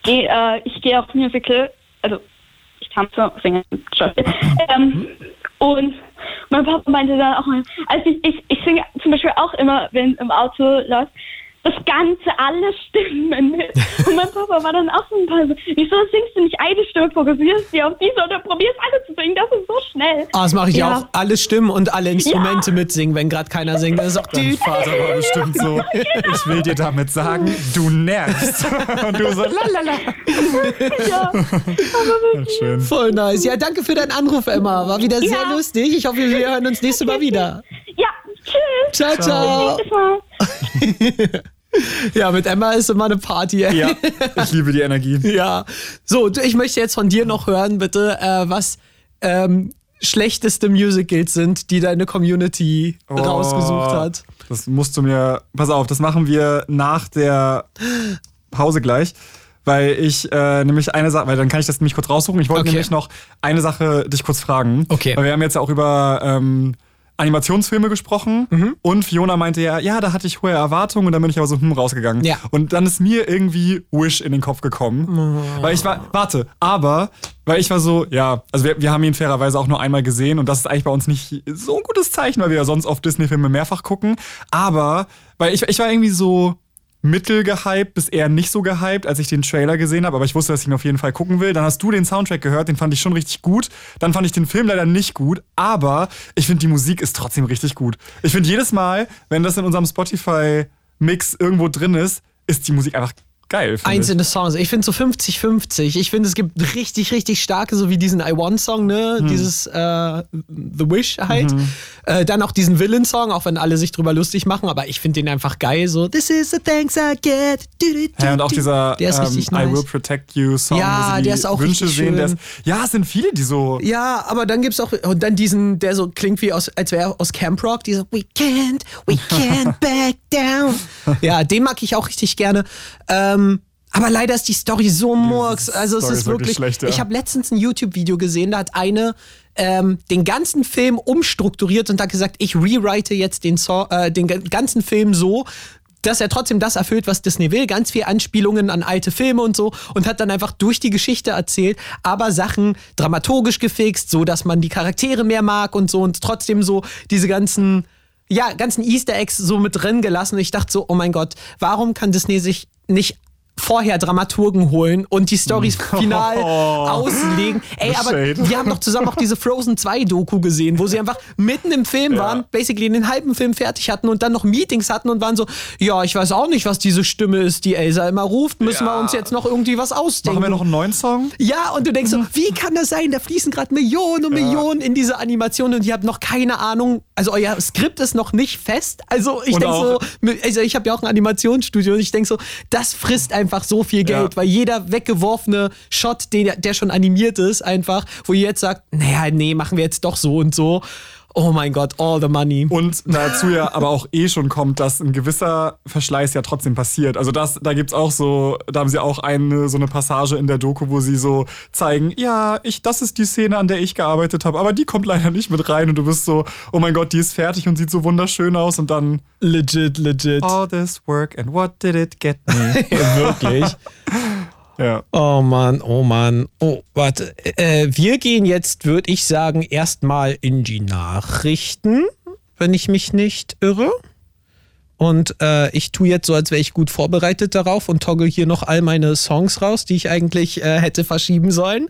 gehe äh, ich gehe auf Musical, also Schauspiel. Ähm, und mein Papa meinte dann auch, also ich, ich, ich singe zum Beispiel auch immer, wenn im Auto läuft, das Ganze, alle Stimmen mit. Und mein Papa war dann auch so ein paar so, wieso singst du nicht eine Stimme, fokussierst dich auf diese oder probierst alle zu singen, das ist so schnell. Ah, das mache ich Ja. auch. Alle Stimmen und alle Instrumente mitsingen, wenn gerade keiner singt. Das ist auch Dein die Vater war bestimmt so, (laughs) ich will dir damit sagen, du nervst. Und du so, lalala. (laughs) Ja, Schön. Voll nice. Ja, danke für deinen Anruf, Emma. War wieder sehr Ja. lustig. Ich hoffe, wir hören uns nächstes Mal (laughs) wieder. ja tschüss. Ciao, ciao. Bis mal. Ja, mit Emma ist immer eine Party. ey. Ja, ich liebe die Energie. (laughs) Ja. So, ich möchte jetzt von dir noch hören, bitte, äh, was ähm, schlechteste Musicals sind, die deine Community Oh. rausgesucht hat. Das musst du mir. Pass auf, das machen wir nach der Pause gleich. Weil ich äh, nämlich eine Sache, weil dann kann ich das nämlich kurz raussuchen. Ich wollte Okay. nämlich noch eine Sache dich kurz fragen. Okay. Weil wir haben jetzt ja auch über ähm, Animationsfilme gesprochen Mhm. und Fiona meinte ja, ja, da hatte ich hohe Erwartungen und dann bin ich aber so hm rausgegangen. Ja. Und dann ist mir irgendwie Wish in den Kopf gekommen. Oh. Weil ich war, warte, aber, weil ich war so, ja, also wir, wir haben ihn fairerweise auch nur einmal gesehen und das ist eigentlich bei uns nicht so ein gutes Zeichen, weil wir ja sonst oft Disney-Filme mehrfach gucken. Aber, weil ich, ich war irgendwie so mittelgehypt bis eher nicht so gehypt, als ich den Trailer gesehen habe, aber ich wusste, dass ich ihn auf jeden Fall gucken will. Dann hast du den Soundtrack gehört, den fand ich schon richtig gut. Dann fand ich den Film leider nicht gut, aber ich finde, die Musik ist trotzdem richtig gut. Ich finde jedes Mal, wenn das in unserem Spotify-Mix irgendwo drin ist, ist die Musik einfach geil. find ich. Einzelne Songs. Ich finde so 50-50. Ich finde, es gibt richtig, richtig starke, so wie diesen I Want Song, ne? Hm. Dieses äh, The Wish halt. Mhm. Äh, dann auch diesen Villain Song, auch wenn alle sich drüber lustig machen, aber ich finde den einfach geil. So, This is the thanks I get. Du, du, du, Ja, und auch dieser Der ist ähm, richtig I nice. Will Protect You Song, Ja, der ist auch Wünsche richtig sehen. Schön. ist, ja, es sind viele, die so. Ja, aber dann gibt's auch und dann diesen, der so klingt wie aus, als wäre er aus Camp Rock, dieser We can't, we can't (laughs) back down. Ja, den mag ich auch richtig gerne. Ähm, aber leider ist die Story so murks. Also es Story ist ist wirklich wirklich. ja. Ich habe letztens ein YouTube-Video gesehen, da hat eine ähm, den ganzen Film umstrukturiert und hat gesagt, ich rewrite jetzt den, so äh, den ga- ganzen Film so, dass er trotzdem das erfüllt, was Disney will. Ganz viel Anspielungen an alte Filme und so. Und hat dann einfach durch die Geschichte erzählt, aber Sachen dramaturgisch gefixt, so dass man die Charaktere mehr mag und so und trotzdem so diese ganzen, ja, ganzen Easter Eggs so mit drin gelassen. Ich dachte so, oh mein Gott, warum kann Disney sich nicht vorher Dramaturgen holen und die Stories final (laughs) auslegen. Ey, aber Shade. wir haben doch zusammen auch diese Frozen 2 Doku gesehen, wo sie einfach mitten im Film waren, basically den halben Film fertig hatten und dann noch Meetings hatten und waren so, ja, ich weiß auch nicht, was diese Stimme ist, die Elsa immer ruft, müssen wir Ja. uns jetzt noch irgendwie was ausdenken. Machen wir noch einen neuen Song? Ja, und du denkst Mhm. so, wie kann das sein? Da fließen gerade Millionen und Millionen in diese Animation und ihr habt noch keine Ahnung. Also euer Skript ist noch nicht fest. Also ich denke so, also ich habe ja auch ein Animationsstudio und ich denke so, das frisst einfach so viel Geld, Ja. weil jeder weggeworfene Shot, den, der schon animiert ist, einfach, wo ihr jetzt sagt, naja, nee, machen wir jetzt doch so und so. Oh mein Gott, all the money. Und dazu ja aber auch eh schon kommt, dass ein gewisser Verschleiß ja trotzdem passiert. Also das, da gibt's auch so, da haben sie auch eine, so eine Passage in der Doku, wo sie so zeigen, ja, ich, das ist die Szene, an der ich gearbeitet habe, aber die kommt leider nicht mit rein und du bist so, oh mein Gott, die ist fertig und sieht so wunderschön aus und dann Legit, legit. all this work and what did it get me? (laughs) Wirklich. Ja. Oh Mann, oh Mann. Oh, warte. Äh, wir gehen jetzt, würde ich sagen, erstmal in die Nachrichten, wenn ich mich nicht irre. Und äh, ich tue jetzt so, als wäre ich gut vorbereitet darauf und toggle hier noch all meine Songs raus, die ich eigentlich äh, hätte verschieben sollen.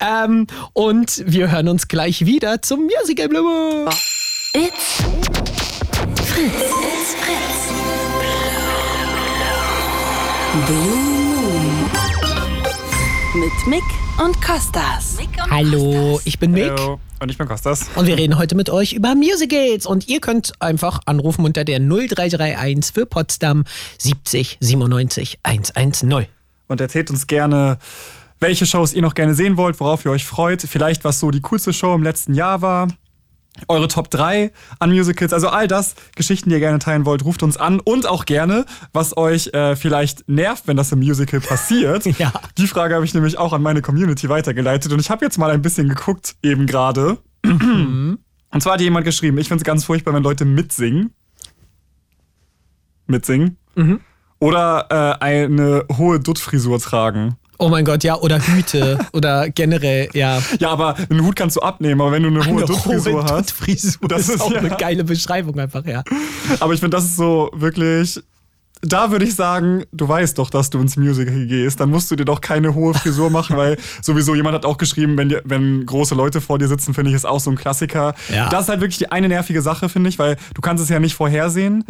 Ähm, und wir hören uns gleich wieder zum Musical Blue. It's Fritz. It's Fritz. Blue. Mit Mick und Kostas. Mick und Hallo, ich bin Mick. Hallo. Und ich bin Kostas. Und wir reden heute mit euch über Musicals. Und ihr könnt einfach anrufen unter der 0331 für Potsdam 70 97 110. Und erzählt uns gerne, welche Shows ihr noch gerne sehen wollt, worauf ihr euch freut, vielleicht was so die coolste Show im letzten Jahr war. Eure Top 3 an Musicals, also all das, Geschichten, die ihr gerne teilen wollt, ruft uns an und auch gerne, was euch äh, vielleicht nervt, wenn das im Musical passiert. (laughs) Ja. Die Frage habe ich nämlich auch an meine Community weitergeleitet und ich habe jetzt mal ein bisschen geguckt, eben gerade. und zwar hat jemand geschrieben, ich finde es ganz furchtbar, wenn Leute mitsingen. Mitsingen. Oder äh, eine hohe Duttfrisur tragen. Oh mein Gott, ja, oder Hüte (laughs) oder generell, ja. Ja, aber einen Hut kannst du abnehmen, aber wenn du eine hohe Eine Duttfrisur hohe hast. Duttfrisur, das, Das ist ist auch ja- eine geile Beschreibung einfach, ja. Aber ich finde, das ist so wirklich. Da würde ich sagen, du weißt doch, dass du ins Musical gehst. Dann musst du dir doch keine hohe Frisur machen, weil sowieso jemand hat auch geschrieben, wenn, dir, wenn große Leute vor dir sitzen, finde ich, ist auch so ein Klassiker. Ja. Das ist halt wirklich die eine nervige Sache, finde ich, weil du kannst es ja nicht vorhersehen.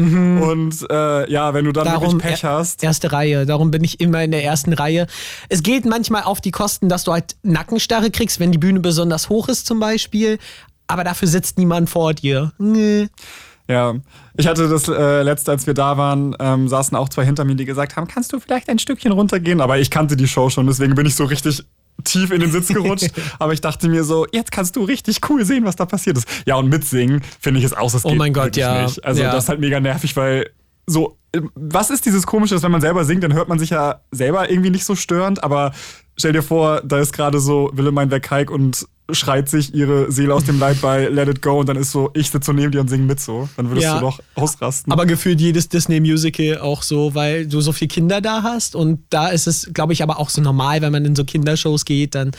Und äh, ja, wenn du dann wirklich Pech hast. Erste Reihe, darum bin ich immer in der ersten Reihe. Es geht manchmal auf die Kosten, dass du halt Nackenstarre kriegst, wenn die Bühne besonders hoch ist zum Beispiel. Aber dafür sitzt niemand vor dir. Nee. Ja, ich hatte das äh, letzte, als wir da waren, ähm, saßen auch zwei hinter mir, die gesagt haben, kannst du vielleicht ein Stückchen runtergehen? Aber ich kannte die Show schon, deswegen bin ich so richtig tief in den Sitz gerutscht. (laughs) Aber ich dachte mir so, jetzt kannst du richtig cool sehen, was da passiert ist. Ja, und mitsingen finde ich es aus, das Oh geht mein Gott, ja. nicht. Also Ja. das ist halt mega nervig, weil so, äh, was ist dieses Komische, dass wenn man selber singt, dann hört man sich ja selber irgendwie nicht so störend, aber stell dir vor, da ist gerade so Willemein Wegheik und schreit sich ihre Seele aus dem Leib bei Let It Go und dann ist so, ich sitze so neben dir und singe mit so. Dann würdest Ja. du doch ausrasten. Aber gefühlt jedes Disney-Musical auch so, weil du so viele Kinder da hast. Und da ist es, glaube ich, aber auch so normal, wenn man in so Kindershows geht, dann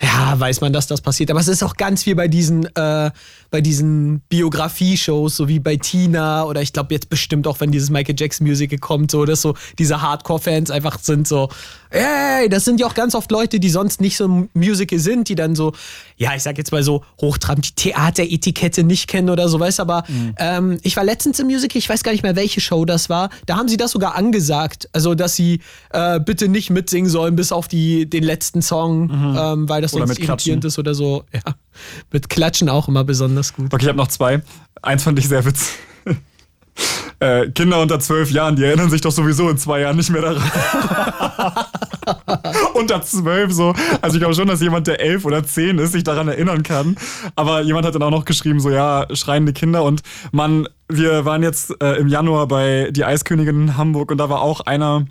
ja, weiß man, dass das passiert. Aber es ist auch ganz viel bei diesen, äh, bei diesen Biografie-Shows, so wie bei Tina oder ich glaube jetzt bestimmt auch, wenn dieses Michael Jackson-Musical kommt, so, dass so diese Hardcore-Fans einfach sind so, ey, das sind ja auch ganz oft Leute, die sonst nicht so Musical sind, die dann so, ja, ich sag jetzt mal so, hochtrabend die Theateretikette nicht kennen oder so, weißt aber ähm, ich war letztens im Musical, ich weiß gar nicht mehr, welche Show das war, da haben sie das sogar angesagt, also dass sie äh, bitte nicht mitsingen sollen bis auf die, den letzten Song, ähm, weil das Oder sonst irritierend ist oder so. Ja, mit Klatschen auch immer besonders gut. Okay, ich habe noch zwei. Eins fand ich sehr witzig. Äh, Kinder unter zwölf Jahren, die erinnern sich doch sowieso in zwei Jahren nicht mehr daran. (laughs) unter zwölf so. Also ich glaube schon, dass jemand, der elf oder zehn ist, sich daran erinnern kann. Aber jemand hat dann auch noch geschrieben, so ja, schreiende Kinder. Und man, wir waren jetzt äh, im Januar bei Die Eiskönigin in Hamburg und da war auch einer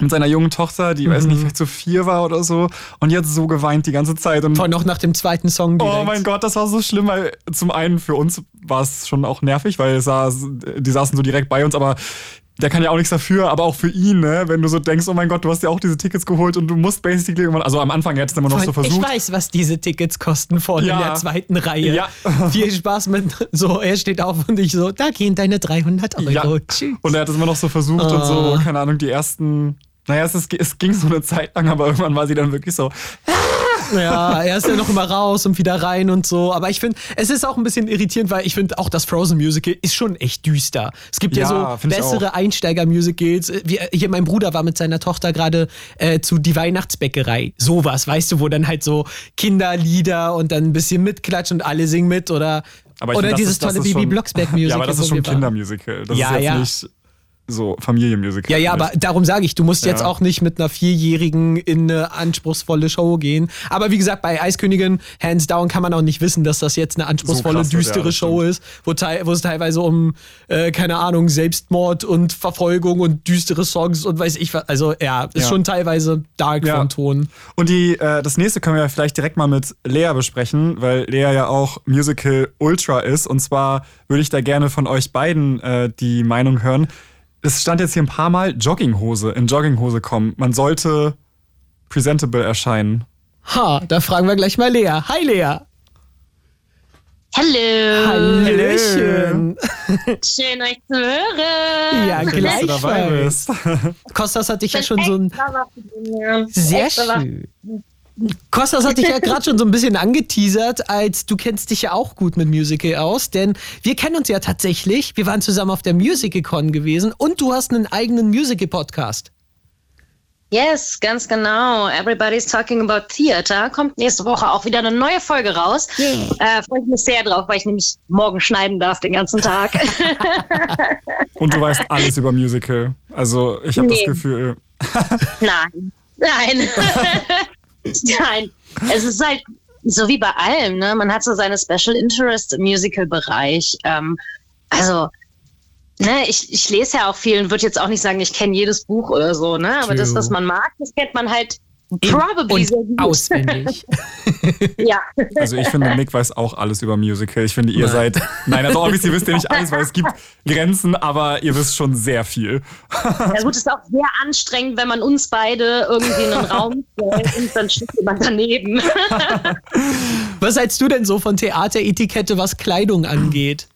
mit seiner jungen Tochter, die weiß nicht, vielleicht so vier war oder so. Und jetzt so geweint die ganze Zeit. Und Vor noch nach dem zweiten Song direkt. Oh mein Gott, das war so schlimm, weil zum einen für uns war es schon auch nervig, weil es saß, die saßen so direkt bei uns, aber der kann ja auch nichts dafür, aber auch für ihn, ne? Wenn du so denkst, oh mein Gott, du hast ja auch diese Tickets geholt und du musst basically irgendwann, also am Anfang hättest du immer noch so versucht. Ich weiß, was diese Tickets kosten vorne Ja. in der zweiten Reihe. Ja. (laughs) Viel Spaß mit so, er steht auf und ich so, da gehen deine 300 Euro. Ja. Tschüss. Und er hat es immer noch so versucht und so, Ah. keine Ahnung, die ersten. Naja, es, ist, es ging so eine Zeit lang, aber irgendwann war sie dann wirklich so. Ja, er ist ja noch immer raus und wieder rein und so. Aber ich finde, es ist auch ein bisschen irritierend, weil ich finde, auch das Frozen Musical ist schon echt düster. Es gibt ja, Ja, so bessere Einsteiger-Musicals. Hier, mein Bruder war mit seiner Tochter gerade äh, zu Die Weihnachtsbäckerei. Sowas, weißt du, wo dann halt so Kinderlieder und dann ein bisschen mitklatschen und alle singen mit oder, oder find, dieses ist- tolle Bibi schon- Blocksberg-Musical. (laughs) Ja, aber das ist schon waren. Kindermusical. Das Ja, ist jetzt ja. nicht so Familienmusical. Ja, ja, aber darum sage ich, du musst jetzt Ja. auch nicht mit einer Vierjährigen in eine anspruchsvolle Show gehen. Aber wie gesagt, bei Eiskönigin, hands down, kann man auch nicht wissen, dass das jetzt eine anspruchsvolle, krass ja, düstere das Show ist, wo, wo es teilweise um, äh, keine Ahnung, Selbstmord und Verfolgung und düstere Songs und weiß ich was. Also ja, ist Ja. schon teilweise dark Ja. vom Ton. Und die, äh, das nächste können wir vielleicht direkt mal mit Lea besprechen, weil Lea ja auch Musical Ultra ist. Und zwar würde ich da gerne von euch beiden äh, die Meinung hören. Es stand jetzt hier ein paar Mal Jogginghose, in Jogginghose kommen. Man sollte presentable erscheinen. Ha, da fragen wir gleich mal Lea. Hi Lea. Hallo. Hallöchen. Schön euch zu hören. Ja, du dabei gleichfalls. bist. (laughs) Kostas hat dich ja schon so ein. Sehr schön. Kostas hat dich ja gerade schon so ein bisschen angeteasert, als du kennst dich ja auch gut mit Musical aus, denn wir kennen uns ja tatsächlich. Wir waren zusammen auf der Musicalcon gewesen und du hast einen eigenen Musical-Podcast. Yes, ganz genau. Everybody's talking about theater. Kommt nächste Woche auch wieder eine neue Folge raus. Äh, Freue ich mich sehr drauf, weil ich nämlich morgen schneiden darf den ganzen Tag. (laughs) Und du weißt alles über Musical. Also ich habe das Nee. Gefühl. Nein. Nein. (laughs) Nein, es ist halt so wie bei allem, ne? Man hat so seine Special Interest im Musical-Bereich. Ähm, also, ne, ich, ich lese ja auch viel und würde jetzt auch nicht sagen, ich kenne jedes Buch oder so, ne? Aber True. das, was man mag, das kennt man halt probably und auswendig. (laughs) ja. Also ich finde, Nick weiß auch alles über Musical. Ich finde, ihr Nein. seid. Nein, also obviously wisst ihr nicht alles, weil es gibt (laughs) Grenzen, aber ihr wisst schon sehr viel. Ja gut, ist auch sehr anstrengend, wenn man uns beide irgendwie in einen Raum stellt und dann steht jemand daneben. (laughs) Was hältst du denn so von Theateretikette, was Kleidung angeht?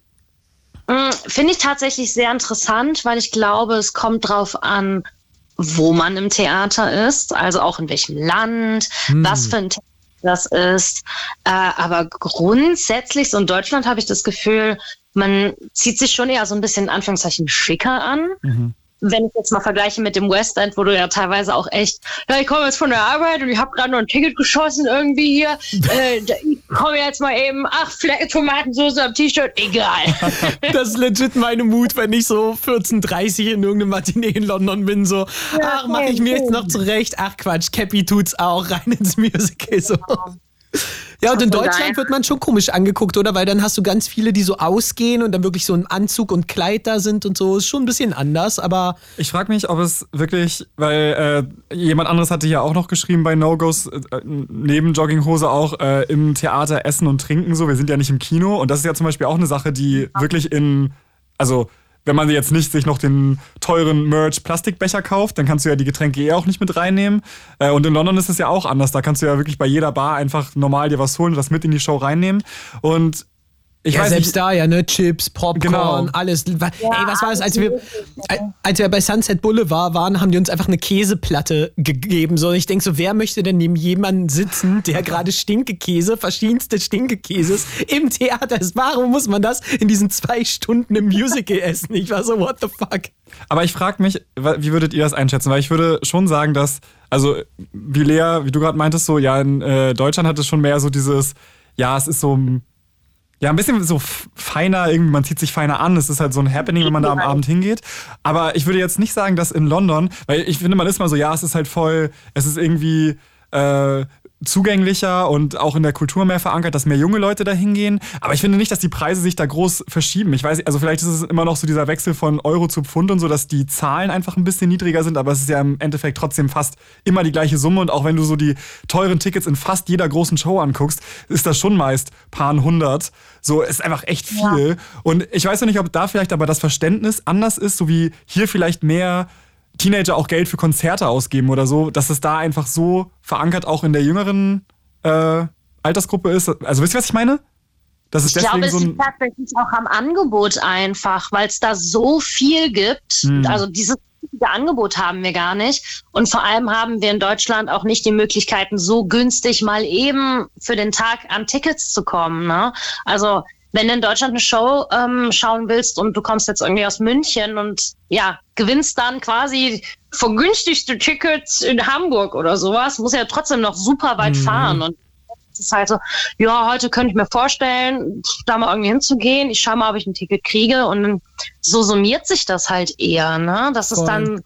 Mm, Finde ich tatsächlich sehr interessant, weil ich glaube, es kommt drauf an, wo man im Theater ist, also auch in welchem Land, was für ein Theater das ist. Äh, aber grundsätzlich, so in Deutschland habe ich das Gefühl, man zieht sich schon eher so ein bisschen in Anführungszeichen schicker an. Wenn ich jetzt mal vergleiche mit dem West End, wo du ja teilweise auch echt, ja, ich komme jetzt von der Arbeit und ich habe gerade noch ein Ticket geschossen irgendwie hier. (laughs) äh, ich komme jetzt mal eben, ach, Tomatensauce am T-Shirt, egal. (laughs) Das ist legit meine Mut, wenn ich so 14.30 in irgendeinem Matinee in London bin, so, ach, mache ich mir jetzt noch zurecht, ach Quatsch, Cappy tut's auch, (laughs) rein ins Musical, so. Ja, und in Deutschland wird man schon komisch angeguckt, oder? Weil dann hast du ganz viele, die so ausgehen und dann wirklich so im Anzug und Kleid da sind und so. Ist schon ein bisschen anders, aber Ich frage mich, ob es wirklich, weil äh, jemand anderes hatte ja auch noch geschrieben bei No-Gos, äh, neben Jogginghose auch äh, im Theater essen und trinken so. Wir sind ja nicht im Kino und das ist ja zum Beispiel auch eine Sache, die wirklich in, also wenn man jetzt nicht sich noch den teuren Merch-Plastikbecher kauft, dann kannst du ja die Getränke eh auch nicht mit reinnehmen. Äh, und in London ist es ja auch anders. Da kannst du ja wirklich bei jeder Bar einfach normal dir was holen und das mit in die Show reinnehmen. Und ich ja, weiß selbst nicht, da ja, ne? Chips, Popcorn, Genau. alles. Wa- Ey, was war das, als wir, als wir bei Sunset Boulevard waren, haben die uns einfach eine Käseplatte gegeben. So, und ich denke so, wer möchte denn neben jemandem sitzen, der gerade Stinkekäse, verschiedenste Stinkekäses im Theater ist? Warum muss man das in diesen zwei Stunden im Musical essen? Ich war so, what the fuck? Aber ich frage mich, wie würdet ihr das einschätzen? Weil ich würde schon sagen, dass, also wie Lea, wie du gerade meintest, so, ja, in äh, Deutschland hat es schon mehr so dieses, ja, es ist so, ein- ja, ein bisschen so feiner, irgendwie, man zieht sich feiner an, es ist halt so ein Happening, wenn man da am Abend hingeht. Aber ich würde jetzt nicht sagen, dass in London, weil ich finde, man ist mal so, ja, es ist halt voll, es ist irgendwie, äh, zugänglicher und auch in der Kultur mehr verankert, dass mehr junge Leute da hingehen. Aber ich finde nicht, dass die Preise sich da groß verschieben. Ich weiß, also vielleicht ist es immer noch so dieser Wechsel von Euro zu Pfund und so, dass die Zahlen einfach ein bisschen niedriger sind, aber es ist ja im Endeffekt trotzdem fast immer die gleiche Summe. Und auch wenn du so die teuren Tickets in fast jeder großen Show anguckst, ist das schon meist paar hundert. So, ist einfach echt viel. Und ich weiß noch nicht, ob da vielleicht aber das Verständnis anders ist, so wie hier vielleicht mehr Teenager auch Geld für Konzerte ausgeben oder so, dass es da einfach so verankert auch in der jüngeren äh, Altersgruppe ist. Also wisst ihr, was ich meine? Das ist Ich glaube, es so liegt tatsächlich auch am Angebot einfach, weil es da so viel gibt. Hm. Also dieses Angebot haben wir gar nicht. Und vor allem haben wir in Deutschland auch nicht die Möglichkeiten, so günstig mal eben für den Tag an Tickets zu kommen. Ne? Also wenn du in Deutschland eine Show ähm, schauen willst und du kommst jetzt irgendwie aus München und ja, gewinnst dann quasi vergünstigste Tickets in Hamburg oder sowas, muss ja trotzdem noch super weit fahren. Und es ist halt so, ja, heute könnte ich mir vorstellen, da mal irgendwie hinzugehen. Ich schaue mal, ob ich ein Ticket kriege. Und dann so summiert sich das halt eher, ne? Dass es Voll. dann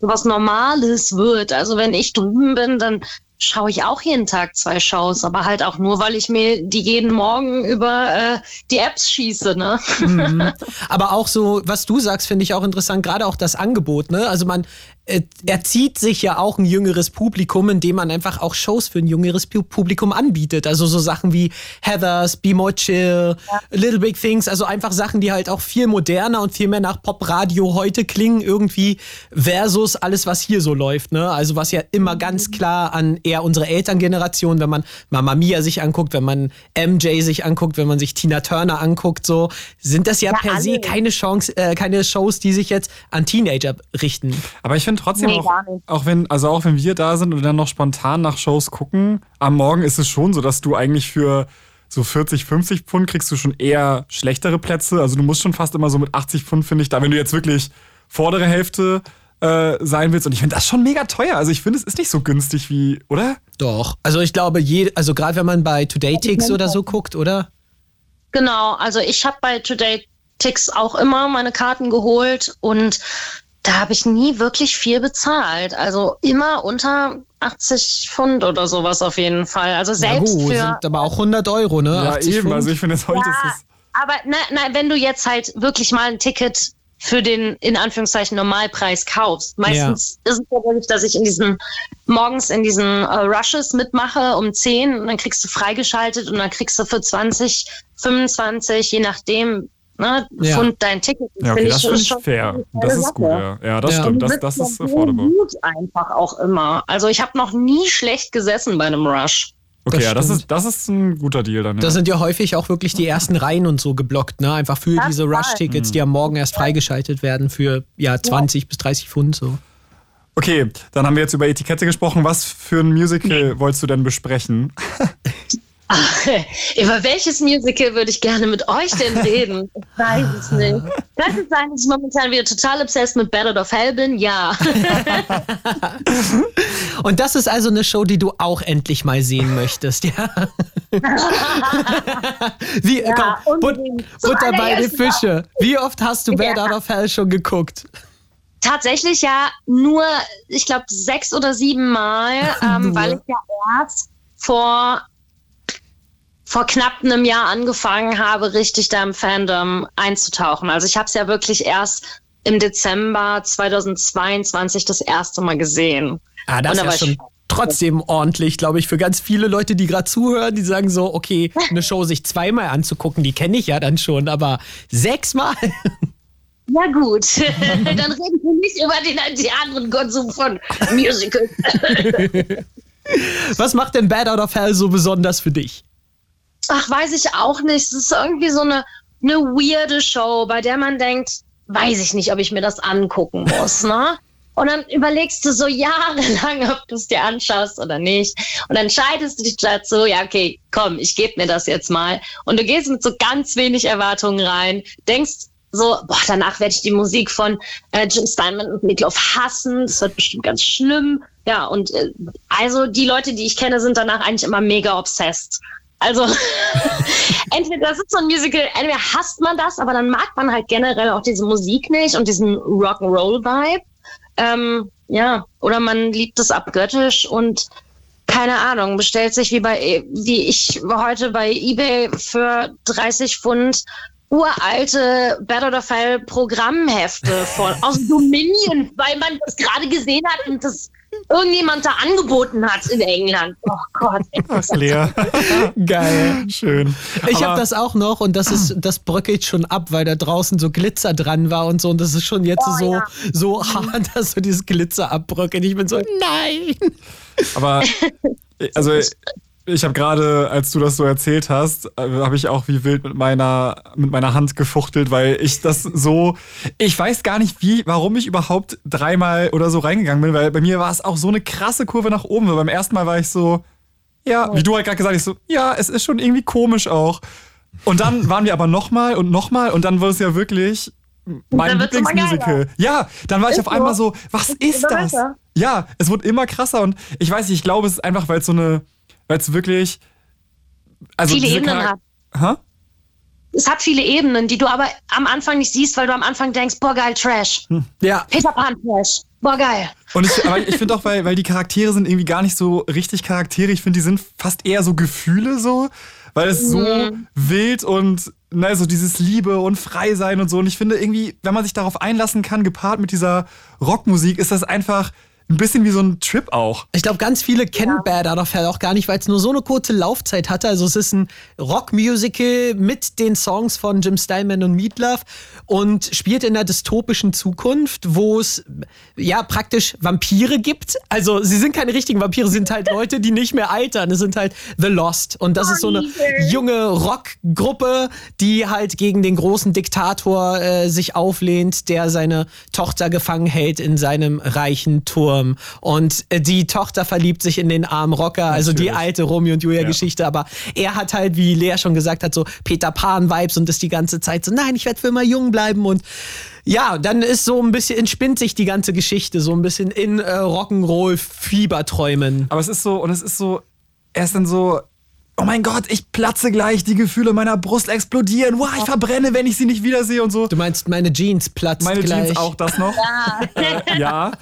so was Normales wird. Also wenn ich drüben bin, dann schaue ich auch jeden Tag zwei Shows, aber halt auch nur, weil ich mir die jeden Morgen über äh, die Apps schieße, ne? Mhm. (laughs) Aber auch so, was du sagst, finde ich auch interessant, gerade auch das Angebot, ne? Also man äh, erzieht sich ja auch ein jüngeres Publikum, indem man einfach auch Shows für ein jüngeres Pu- Publikum anbietet. Also so Sachen wie Heathers, Be More Chill, Little Big Things, also einfach Sachen, die halt auch viel moderner und viel mehr nach Popradio heute klingen irgendwie versus alles, was hier so läuft, ne? Also was ja immer ganz klar an eher unsere Elterngeneration, wenn man Mama Mia sich anguckt, wenn man MJ sich anguckt, wenn man sich Tina Turner anguckt, so sind das ja, Ja, per se alle. keine Chance, äh, keine Shows, die sich jetzt an Teenager richten. Aber ich finde trotzdem Nee, auch, auch wenn, also auch wenn wir da sind und dann noch spontan nach Shows gucken, am Morgen ist es schon so, dass du eigentlich für so 40, 50 Pfund kriegst du schon eher schlechtere Plätze. Also du musst schon fast immer so mit 80 Pfund, finde ich, da, wenn du jetzt wirklich vordere Hälfte äh, sein willst. Und ich finde das schon mega teuer. Also ich finde, es ist nicht so günstig wie, oder? Doch. Also ich glaube, je, also gerade wenn man bei Today Ticks oder so guckt, oder? Genau, also ich habe bei Today Tix auch immer meine Karten geholt und da habe ich nie wirklich viel bezahlt. Also immer unter 80 Pfund oder sowas auf jeden Fall. Also Ja, selbst gut, für. sind aber auch 100 Euro, ne? Ja, 80 eben. Pfund. Also ich finde, heute Ja, ist es. aber na, na, wenn du jetzt halt wirklich mal ein Ticket für den in Anführungszeichen Normalpreis kaufst. Meistens ist es ja wirklich, dass ich in diesen morgens in diesen äh, Rushes mitmache um 10 und dann kriegst du freigeschaltet und dann kriegst du für 20, 25, je nachdem, ne, Ja. Pfund dein Ticket. Ja, okay, Finde das schon fair. Das ist Sache. gut, ja. Ja, das Ja. stimmt. Das, das ist so affordable. gut einfach auch immer. Also ich habe noch nie schlecht gesessen bei einem Rush. Okay, Das ja, das stimmt. ist, das ist ein guter Deal dann. Ja. Da sind ja häufig auch wirklich die ersten Reihen und so geblockt, ne? Einfach für Das diese. Rush-Tickets, die am Morgen erst freigeschaltet werden für ja 20 bis 30 Pfund so. Okay, dann haben wir jetzt über Etikette gesprochen. Was für ein Musical wolltest du denn besprechen? (laughs) Ach, über welches Musical würde ich gerne mit euch denn reden? Ich weiß es nicht. Könnte es sein, dass ich momentan wieder total obsessed mit Battle of Hell bin? Ja. (laughs) Und das ist also eine Show, die du auch endlich mal sehen möchtest, ja? (laughs) Wie, äh, komm, But, Butter bei den. Fische. Wie oft hast du Bad Ja. Out of Hell schon geguckt? Tatsächlich ja nur, ich glaube, sechs oder sieben Mal, (laughs) ähm, weil ich ja erst vor, vor knapp einem Jahr angefangen habe, richtig da im Fandom einzutauchen. Also ich habe es ja wirklich erst im Dezember 2022 das erste Mal gesehen. Ah, das ist ja schon trotzdem ordentlich, glaube ich, für ganz viele Leute, die gerade zuhören, die sagen so, okay, eine Show sich zweimal anzugucken, die kenne ich ja dann schon, aber sechsmal? (laughs) Ja gut, (laughs) dann reden wir nicht über den, den anderen Konsum von Musicals. (laughs) Was macht denn Bad Out of Hell so besonders für dich? Ach, weiß ich auch nicht. Es ist irgendwie so eine, eine weirde Show, bei der man denkt, weiß ich nicht, ob ich mir das angucken muss, ne? Und dann überlegst du so jahrelang, ob du es dir anschaust oder nicht. Und dann entscheidest du dich dazu, ja, okay, komm, ich gebe mir das jetzt mal. Und du gehst mit so ganz wenig Erwartungen rein, denkst so, boah, danach werde ich die Musik von äh, Jim Steinman und Meatloaf hassen. Das wird bestimmt ganz schlimm. Ja, und äh, also die Leute, die ich kenne, sind danach eigentlich immer mega obsessed. Also (laughs) entweder das ist so ein Musical, entweder hasst man das, aber dann mag man halt generell auch diese Musik nicht und diesen Rock'n'Roll-Vibe. Ähm, ja, oder man liebt es abgöttisch und keine Ahnung, bestellt sich wie bei wie ich heute bei eBay für 30 Pfund uralte Battle of Hell Programmhefte von aus Dominion, weil man das gerade gesehen hat und das irgendjemand da angeboten hat in England. Oh Gott. Ach, Lea. (laughs) Geil. Schön. Ich habe das auch noch und das ist, das bröckelt schon ab, weil da draußen so Glitzer dran war und so. Und das ist schon jetzt Oh, so, ja. so hart, dass so dieses Glitzer abbröckelt. Ich bin so, nein. Aber (laughs) also ich habe gerade, als du das so erzählt hast, äh, habe ich auch wie wild mit meiner mit meiner Hand gefuchtelt, weil ich das so, ich weiß gar nicht wie, warum ich überhaupt dreimal oder so reingegangen bin, weil bei mir war es auch so eine krasse Kurve nach oben. Weil beim ersten Mal war ich so, ja, wie du halt gerade gesagt hast, ich so, ja, es ist schon irgendwie komisch auch. Und dann (laughs) waren wir aber nochmal und nochmal und dann wurde es ja wirklich mein Lieblingsmusical. Ja, dann war ich Ist auf einmal so. so, was ist das? besser. Ja, es wurde immer krasser und ich weiß nicht, ich glaube, es ist einfach, weil es so eine, weil es wirklich, also Viele Ebenen Charak- hat. Hä? Es hat viele Ebenen, die du aber am Anfang nicht siehst, weil du am Anfang denkst, boah, geil, Trash. Ja, Peter Pan Trash. Boah, geil. Und ich, aber ich finde auch, weil, weil die Charaktere sind irgendwie gar nicht so richtig Charaktere. Ich finde, die sind fast eher so Gefühle so, weil es so wild und na, so dieses Liebe und Freisein und so. Und ich finde irgendwie, wenn man sich darauf einlassen kann, gepaart mit dieser Rockmusik, ist das einfach ein bisschen wie so ein Trip auch. Ich glaube, ganz viele kennen Bad Out of Hell auch gar nicht, weil es nur so eine kurze Laufzeit hatte. Also es ist ein Rockmusical mit den Songs von Jim Steinman und Meatloaf und spielt in einer dystopischen Zukunft, wo es ja praktisch Vampire gibt. Also sie sind keine richtigen Vampire, sie sind halt (laughs) Leute, die nicht mehr altern. Es sind halt The Lost und das ist so eine junge Rockgruppe, die halt gegen den großen Diktator äh, sich auflehnt, der seine Tochter gefangen hält in seinem reichen Turm. Und äh, die Tochter verliebt sich in den armen Rocker, also die Natürlich. alte Romeo und Julia Geschichte. Aber er hat halt, wie Lea schon gesagt hat, so Peter Pan-Vibes und ist die ganze Zeit so, nein, ich werde für immer jung bleiben und ja, dann ist so ein bisschen, entspinnt sich die ganze Geschichte so ein bisschen in äh, Rock'n'Roll-Fieberträumen. Aber es ist so, und es ist so, er ist dann so, oh mein Gott, ich platze gleich, die Gefühle meiner Brust explodieren. Wow, ich verbrenne, wenn ich sie nicht wiedersehe und so. Du meinst, meine Jeans platzt Meine gleich. Jeans auch das noch. Äh, ja. (laughs)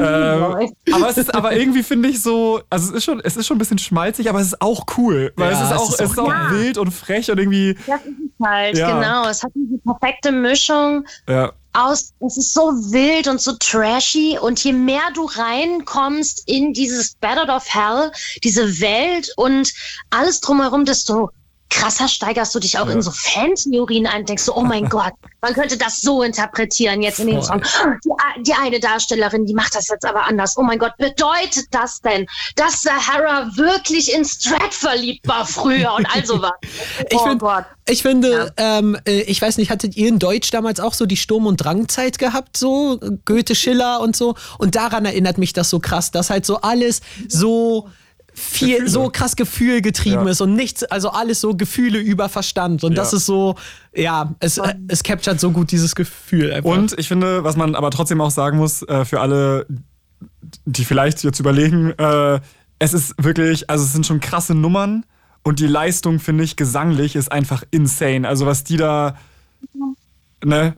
Ähm, aber es ist aber irgendwie finde ich so, also es ist schon, es ist schon ein bisschen schmalzig, aber es ist auch cool, weil Ja, es ist es auch, es ist auch geil. wild und frech und irgendwie, Das ist es halt, Ja. genau. Es hat diese perfekte Mischung ja, aus, es ist so wild und so trashy und je mehr du reinkommst in dieses Battle of Hell, diese Welt und alles drumherum, desto krasser steigerst du dich auch in so Fantheorien ein, denkst du, oh mein (laughs) Gott, man könnte das so interpretieren jetzt in dem Song. Die, die eine Darstellerin, die macht das jetzt aber anders. Oh mein Gott, bedeutet das denn, dass Sahara wirklich in Strat verliebt war früher und all sowas? (laughs) Ich oh find- Gott. Ich finde, ähm, äh, ich weiß nicht, hattet ihr in Deutsch damals auch so die Sturm- und Drangzeit gehabt, so Goethe, Schiller und so? Und daran erinnert mich das so krass, dass halt so alles so viel, Gefühle. so krass Gefühl getrieben Ja. ist und nichts, also alles so Gefühle über Verstand. Und das Ja. ist so, ja, es, äh, es captured so gut dieses Gefühl einfach. Und ich finde, was man aber trotzdem auch sagen muss, äh, für alle, die vielleicht jetzt überlegen, äh, es ist wirklich, also es sind schon krasse Nummern und die Leistung, finde ich, gesanglich ist einfach insane. Also was die da, ne?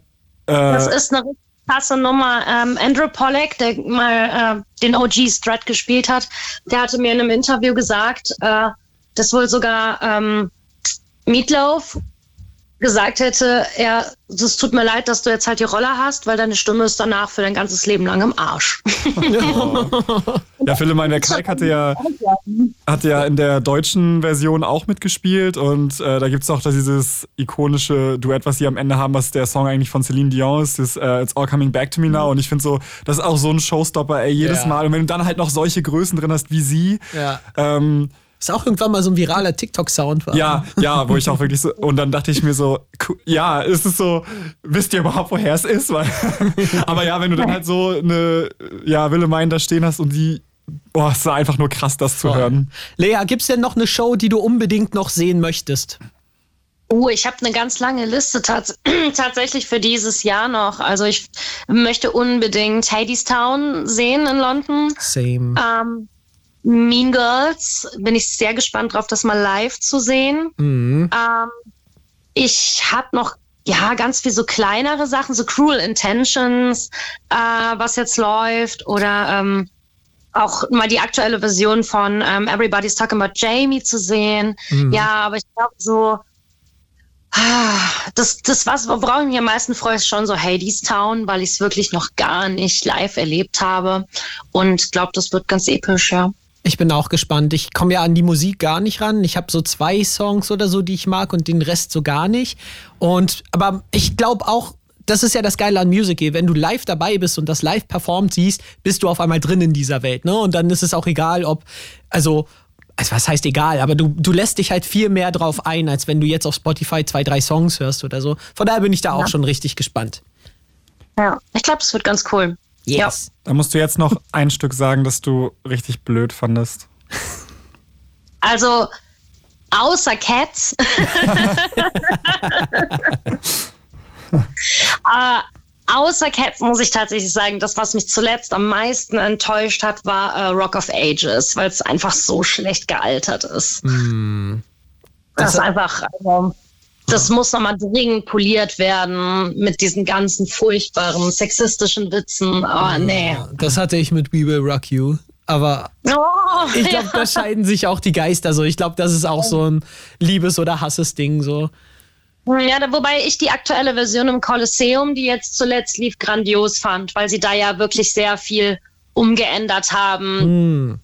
Äh, Das ist eine krasse Nummer. Ähm, Andrew Pollack, der mal äh, den OG Strat gespielt hat, der hatte mir in einem Interview gesagt, äh, dass wohl sogar ähm, Meatloaf gesagt hätte, er, es tut mir leid, dass du jetzt halt die Rolle hast, weil deine Stimme ist danach für dein ganzes Leben lang im Arsch. (laughs) ja, Philemon der Kalk hatte ja, hat ja in der deutschen Version auch mitgespielt und äh, da gibt es auch dieses ikonische Duett, was sie am Ende haben, was der Song eigentlich von Celine Dion ist, das äh, It's All Coming Back to Me Now und ich finde so, das ist auch so ein Showstopper, ey, jedes Ja. Mal und wenn du dann halt noch solche Größen drin hast wie sie, ja. ähm, Ist auch irgendwann mal so ein viraler TikTok-Sound war. ja, ja, wo ich auch wirklich so, und dann dachte ich mir so, ja, ist es so, wisst ihr überhaupt, woher es ist? Weil, (laughs) aber ja, wenn du dann halt so eine, ja, Willemine da stehen hast und die, boah, es war einfach nur krass, das zu hören. Lea, gibt's denn noch eine Show, die du unbedingt noch sehen möchtest? Oh, ich habe eine ganz lange Liste tats (clears throat) tatsächlich für dieses Jahr noch. Also ich möchte unbedingt Hadestown sehen in London. Same. Ähm, mean Girls bin ich sehr gespannt drauf, das mal live zu sehen. Mhm. Ähm, ich habe noch ja ganz viel so kleinere Sachen, so Cruel Intentions, äh, was jetzt läuft oder ähm, auch mal die aktuelle Version von ähm, Everybody's Talking About Jamie zu sehen. Ja, aber ich glaube so ah, das, das was, worauf ich mich am meisten freue, ist schon so Hades Town, weil ich es wirklich noch gar nicht live erlebt habe und glaube, das wird ganz episch, ja. Ich bin auch gespannt. Ich komme ja an die Musik gar nicht ran. Ich habe so zwei Songs oder so, die ich mag und den Rest so gar nicht. Und aber ich glaube auch, das ist ja das Geile an Musical. Wenn du live dabei bist und das live performt siehst, bist du auf einmal drin in dieser Welt. Ne? Und dann ist es auch egal, ob, also, also was heißt egal, aber du, du lässt dich halt viel mehr drauf ein, als wenn du jetzt auf Spotify zwei, drei Songs hörst oder so. Von daher bin ich da auch schon richtig gespannt. Ja, ich glaube, das wird ganz cool. Yes. Da musst du jetzt noch ein Stück sagen, das du richtig blöd fandest. Also, außer Cats. (laughs) (laughs) äh, außer Cats muss ich tatsächlich sagen, das, was mich zuletzt am meisten enttäuscht hat, war äh, Rock of Ages, weil es einfach so schlecht gealtert ist. Das ist einfach, also, das muss nochmal dringend poliert werden mit diesen ganzen furchtbaren sexistischen Witzen. Oh, nee. Das hatte ich mit We Will Rock You. Aber Oh, Ich glaube, da scheiden sich auch die Geister so. Ich glaube, das ist auch so ein Liebes- oder Hasses-Ding so. Ja, da, wobei ich die aktuelle Version im Kolosseum, die jetzt zuletzt lief, grandios fand, weil sie da ja wirklich sehr viel umgeändert haben.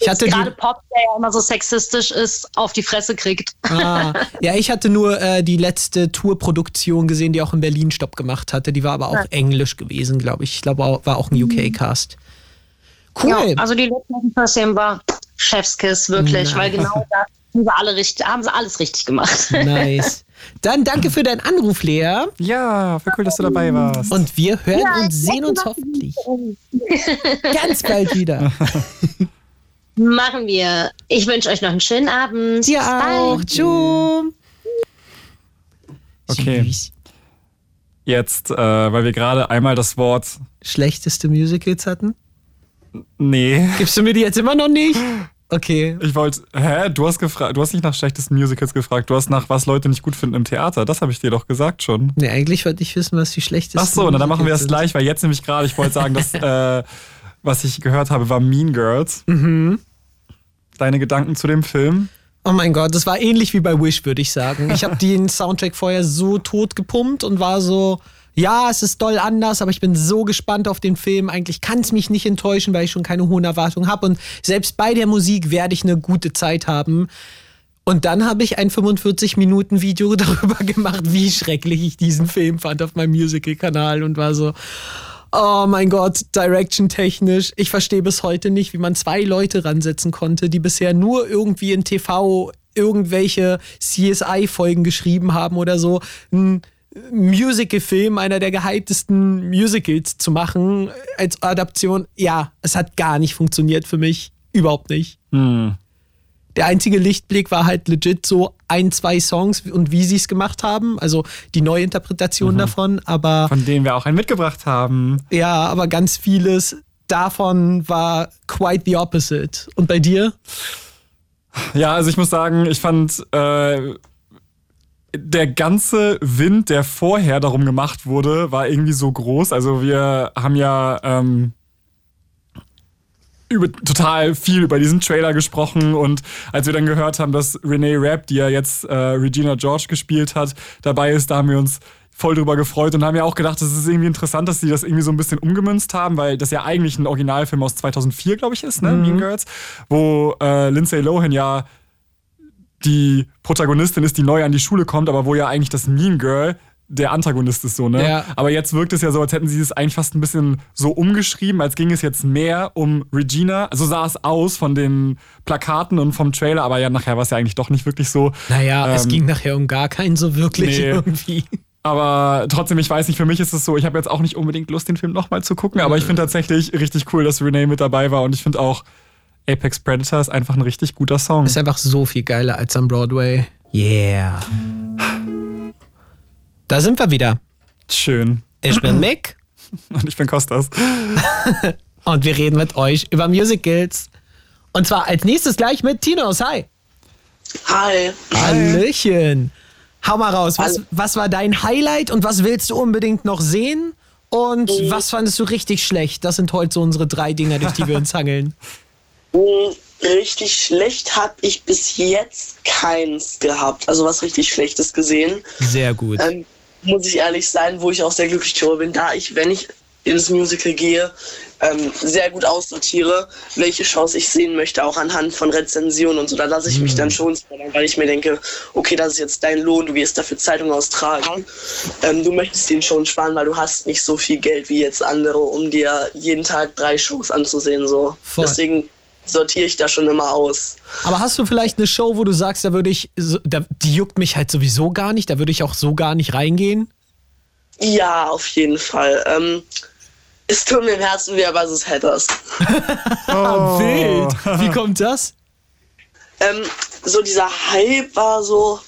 Ich hatte Gerade die, Pop, der ja immer so sexistisch ist, auf die Fresse kriegt. ah, (laughs) ja, ich hatte nur äh, die letzte Tourproduktion gesehen, die auch in Berlin Stopp gemacht hatte. Die war aber auch Englisch gewesen, glaube ich. Ich glaube, war auch ein UK-Cast. Cool. Ja, also die letzte im Kolosseum war Chefskiss, wirklich, weil genau da haben sie, alle richtig, haben sie alles richtig gemacht. nice. (laughs) Dann danke für deinen Anruf, Lea. Ja, voll cool, dass du dabei warst. Und wir hören und sehen uns hoffentlich (laughs) ganz bald wieder. Machen wir. Ich wünsche euch noch einen schönen Abend. Dir Bis auch. Tschüss. Okay. Jetzt, äh, weil wir gerade einmal das Wort Schlechteste Musicals hatten? Nee. Gibst du mir die jetzt immer noch nicht? Okay. Ich wollte, hä? Du hast gefragt, du hast nicht nach schlechtesten Musicals gefragt, du hast nach was Leute nicht gut finden im Theater. Das habe ich dir doch gesagt schon. Nee, eigentlich wollte ich wissen, was die schlechtesten Ach so, na, dann machen wir das Musicals gleich, weil jetzt nämlich gerade, ich wollte sagen, dass, (laughs) äh, was ich gehört habe, war Mean Girls. Mhm. Deine Gedanken zu dem Film? Oh mein Gott, das war ähnlich wie bei Wish, würde ich sagen. Ich habe den Soundtrack vorher so tot gepumpt und war so, ja, es ist doll anders, aber ich bin so gespannt auf den Film. Eigentlich kann es mich nicht enttäuschen, weil ich schon keine hohen Erwartungen habe. Und selbst bei der Musik werde ich eine gute Zeit haben. Und dann habe ich ein 45-Minuten-Video (laughs) darüber gemacht, wie schrecklich ich diesen Film fand auf meinem Musical-Kanal und war so, oh mein Gott, Direction-technisch. Ich verstehe bis heute nicht, wie man zwei Leute ransetzen konnte, die bisher nur irgendwie in TV irgendwelche CSI-Folgen geschrieben haben oder so. Ein Musical-Film, einer der gehyptesten Musicals zu machen als Adaption. Ja, es hat gar nicht funktioniert für mich. Überhaupt nicht. Der einzige Lichtblick war halt legit so ein, zwei Songs und wie sie es gemacht haben. Also die Neuinterpretation davon. Aber Von denen wir auch einen mitgebracht haben. ja, aber ganz vieles davon war quite the opposite. Und bei dir? Ja, also ich muss sagen, ich fand äh, der ganze Wind, der vorher darum gemacht wurde, war irgendwie so groß. Also wir haben ja ähm, über, total viel über diesen Trailer gesprochen und als wir dann gehört haben, dass Renee Rapp, die ja jetzt äh, Regina George gespielt hat, dabei ist, da haben wir uns voll drüber gefreut und haben ja auch gedacht, es ist irgendwie interessant, dass sie das irgendwie so ein bisschen umgemünzt haben, weil das ja eigentlich ein Originalfilm aus 2004, glaube ich, ist, ne? Mean Girls, wo äh, Lindsay Lohan ja die Protagonistin ist, die neu an die Schule kommt, aber wo ja eigentlich das Mean Girl der Antagonist ist so, ne? Ja. Aber jetzt wirkt es ja so, als hätten sie es eigentlich fast ein bisschen so umgeschrieben, als ging es jetzt mehr um Regina. So sah es aus von den Plakaten und vom Trailer, aber ja, nachher war es ja eigentlich doch nicht wirklich so. Naja, es Ähm, ging nachher um gar keinen so wirklich nee. irgendwie. Aber trotzdem, ich weiß nicht, für mich ist es so, ich habe jetzt auch nicht unbedingt Lust, den Film nochmal zu gucken, aber ich finde tatsächlich richtig cool, dass Renee mit dabei war und ich finde auch Apex Predator ist einfach ein richtig guter Song. Ist einfach so viel geiler als am Broadway. Yeah. (laughs) Da sind wir wieder. Schön. Ich bin (clears throat) Mick Und ich bin Kostas. (laughs) und wir reden mit euch über Musicals. Und zwar als nächstes gleich mit Tinos. Hi. Hi. Hallöchen. Hau mal raus. Was, was war dein Highlight und was willst du unbedingt noch sehen? Und Mhm. was fandest du richtig schlecht? Das sind heute so unsere drei Dinger, durch die wir uns (laughs) hangeln. Mm, Richtig schlecht habe ich bis jetzt keins gehabt. Also was richtig Schlechtes gesehen. Sehr gut. Ähm, muss ich ehrlich sein, wo ich auch sehr glücklich darüber bin, da ich, wenn ich ins Musical gehe, ähm, sehr gut aussortiere, welche Shows ich sehen möchte, auch anhand von Rezensionen und so. Da lasse ich mich dann schon spoilern, weil ich mir denke, okay, das ist jetzt dein Lohn, du gehst dafür Zeitung austragen. Ähm, du möchtest den schon sparen, weil du hast nicht so viel Geld wie jetzt andere, um dir jeden Tag drei Shows anzusehen. So. Voll. Deswegen sortiere ich da schon immer aus. Aber hast du vielleicht eine Show, wo du sagst, da würde ich, so, da, die juckt mich halt sowieso gar nicht, da würde ich auch so gar nicht reingehen? Ja, auf jeden Fall. Ähm, es tut mir im Herzen weh, aber es ist Hatters. (laughs) Ah, wild. Wie (laughs) kommt das? ähm, so dieser Hype war so,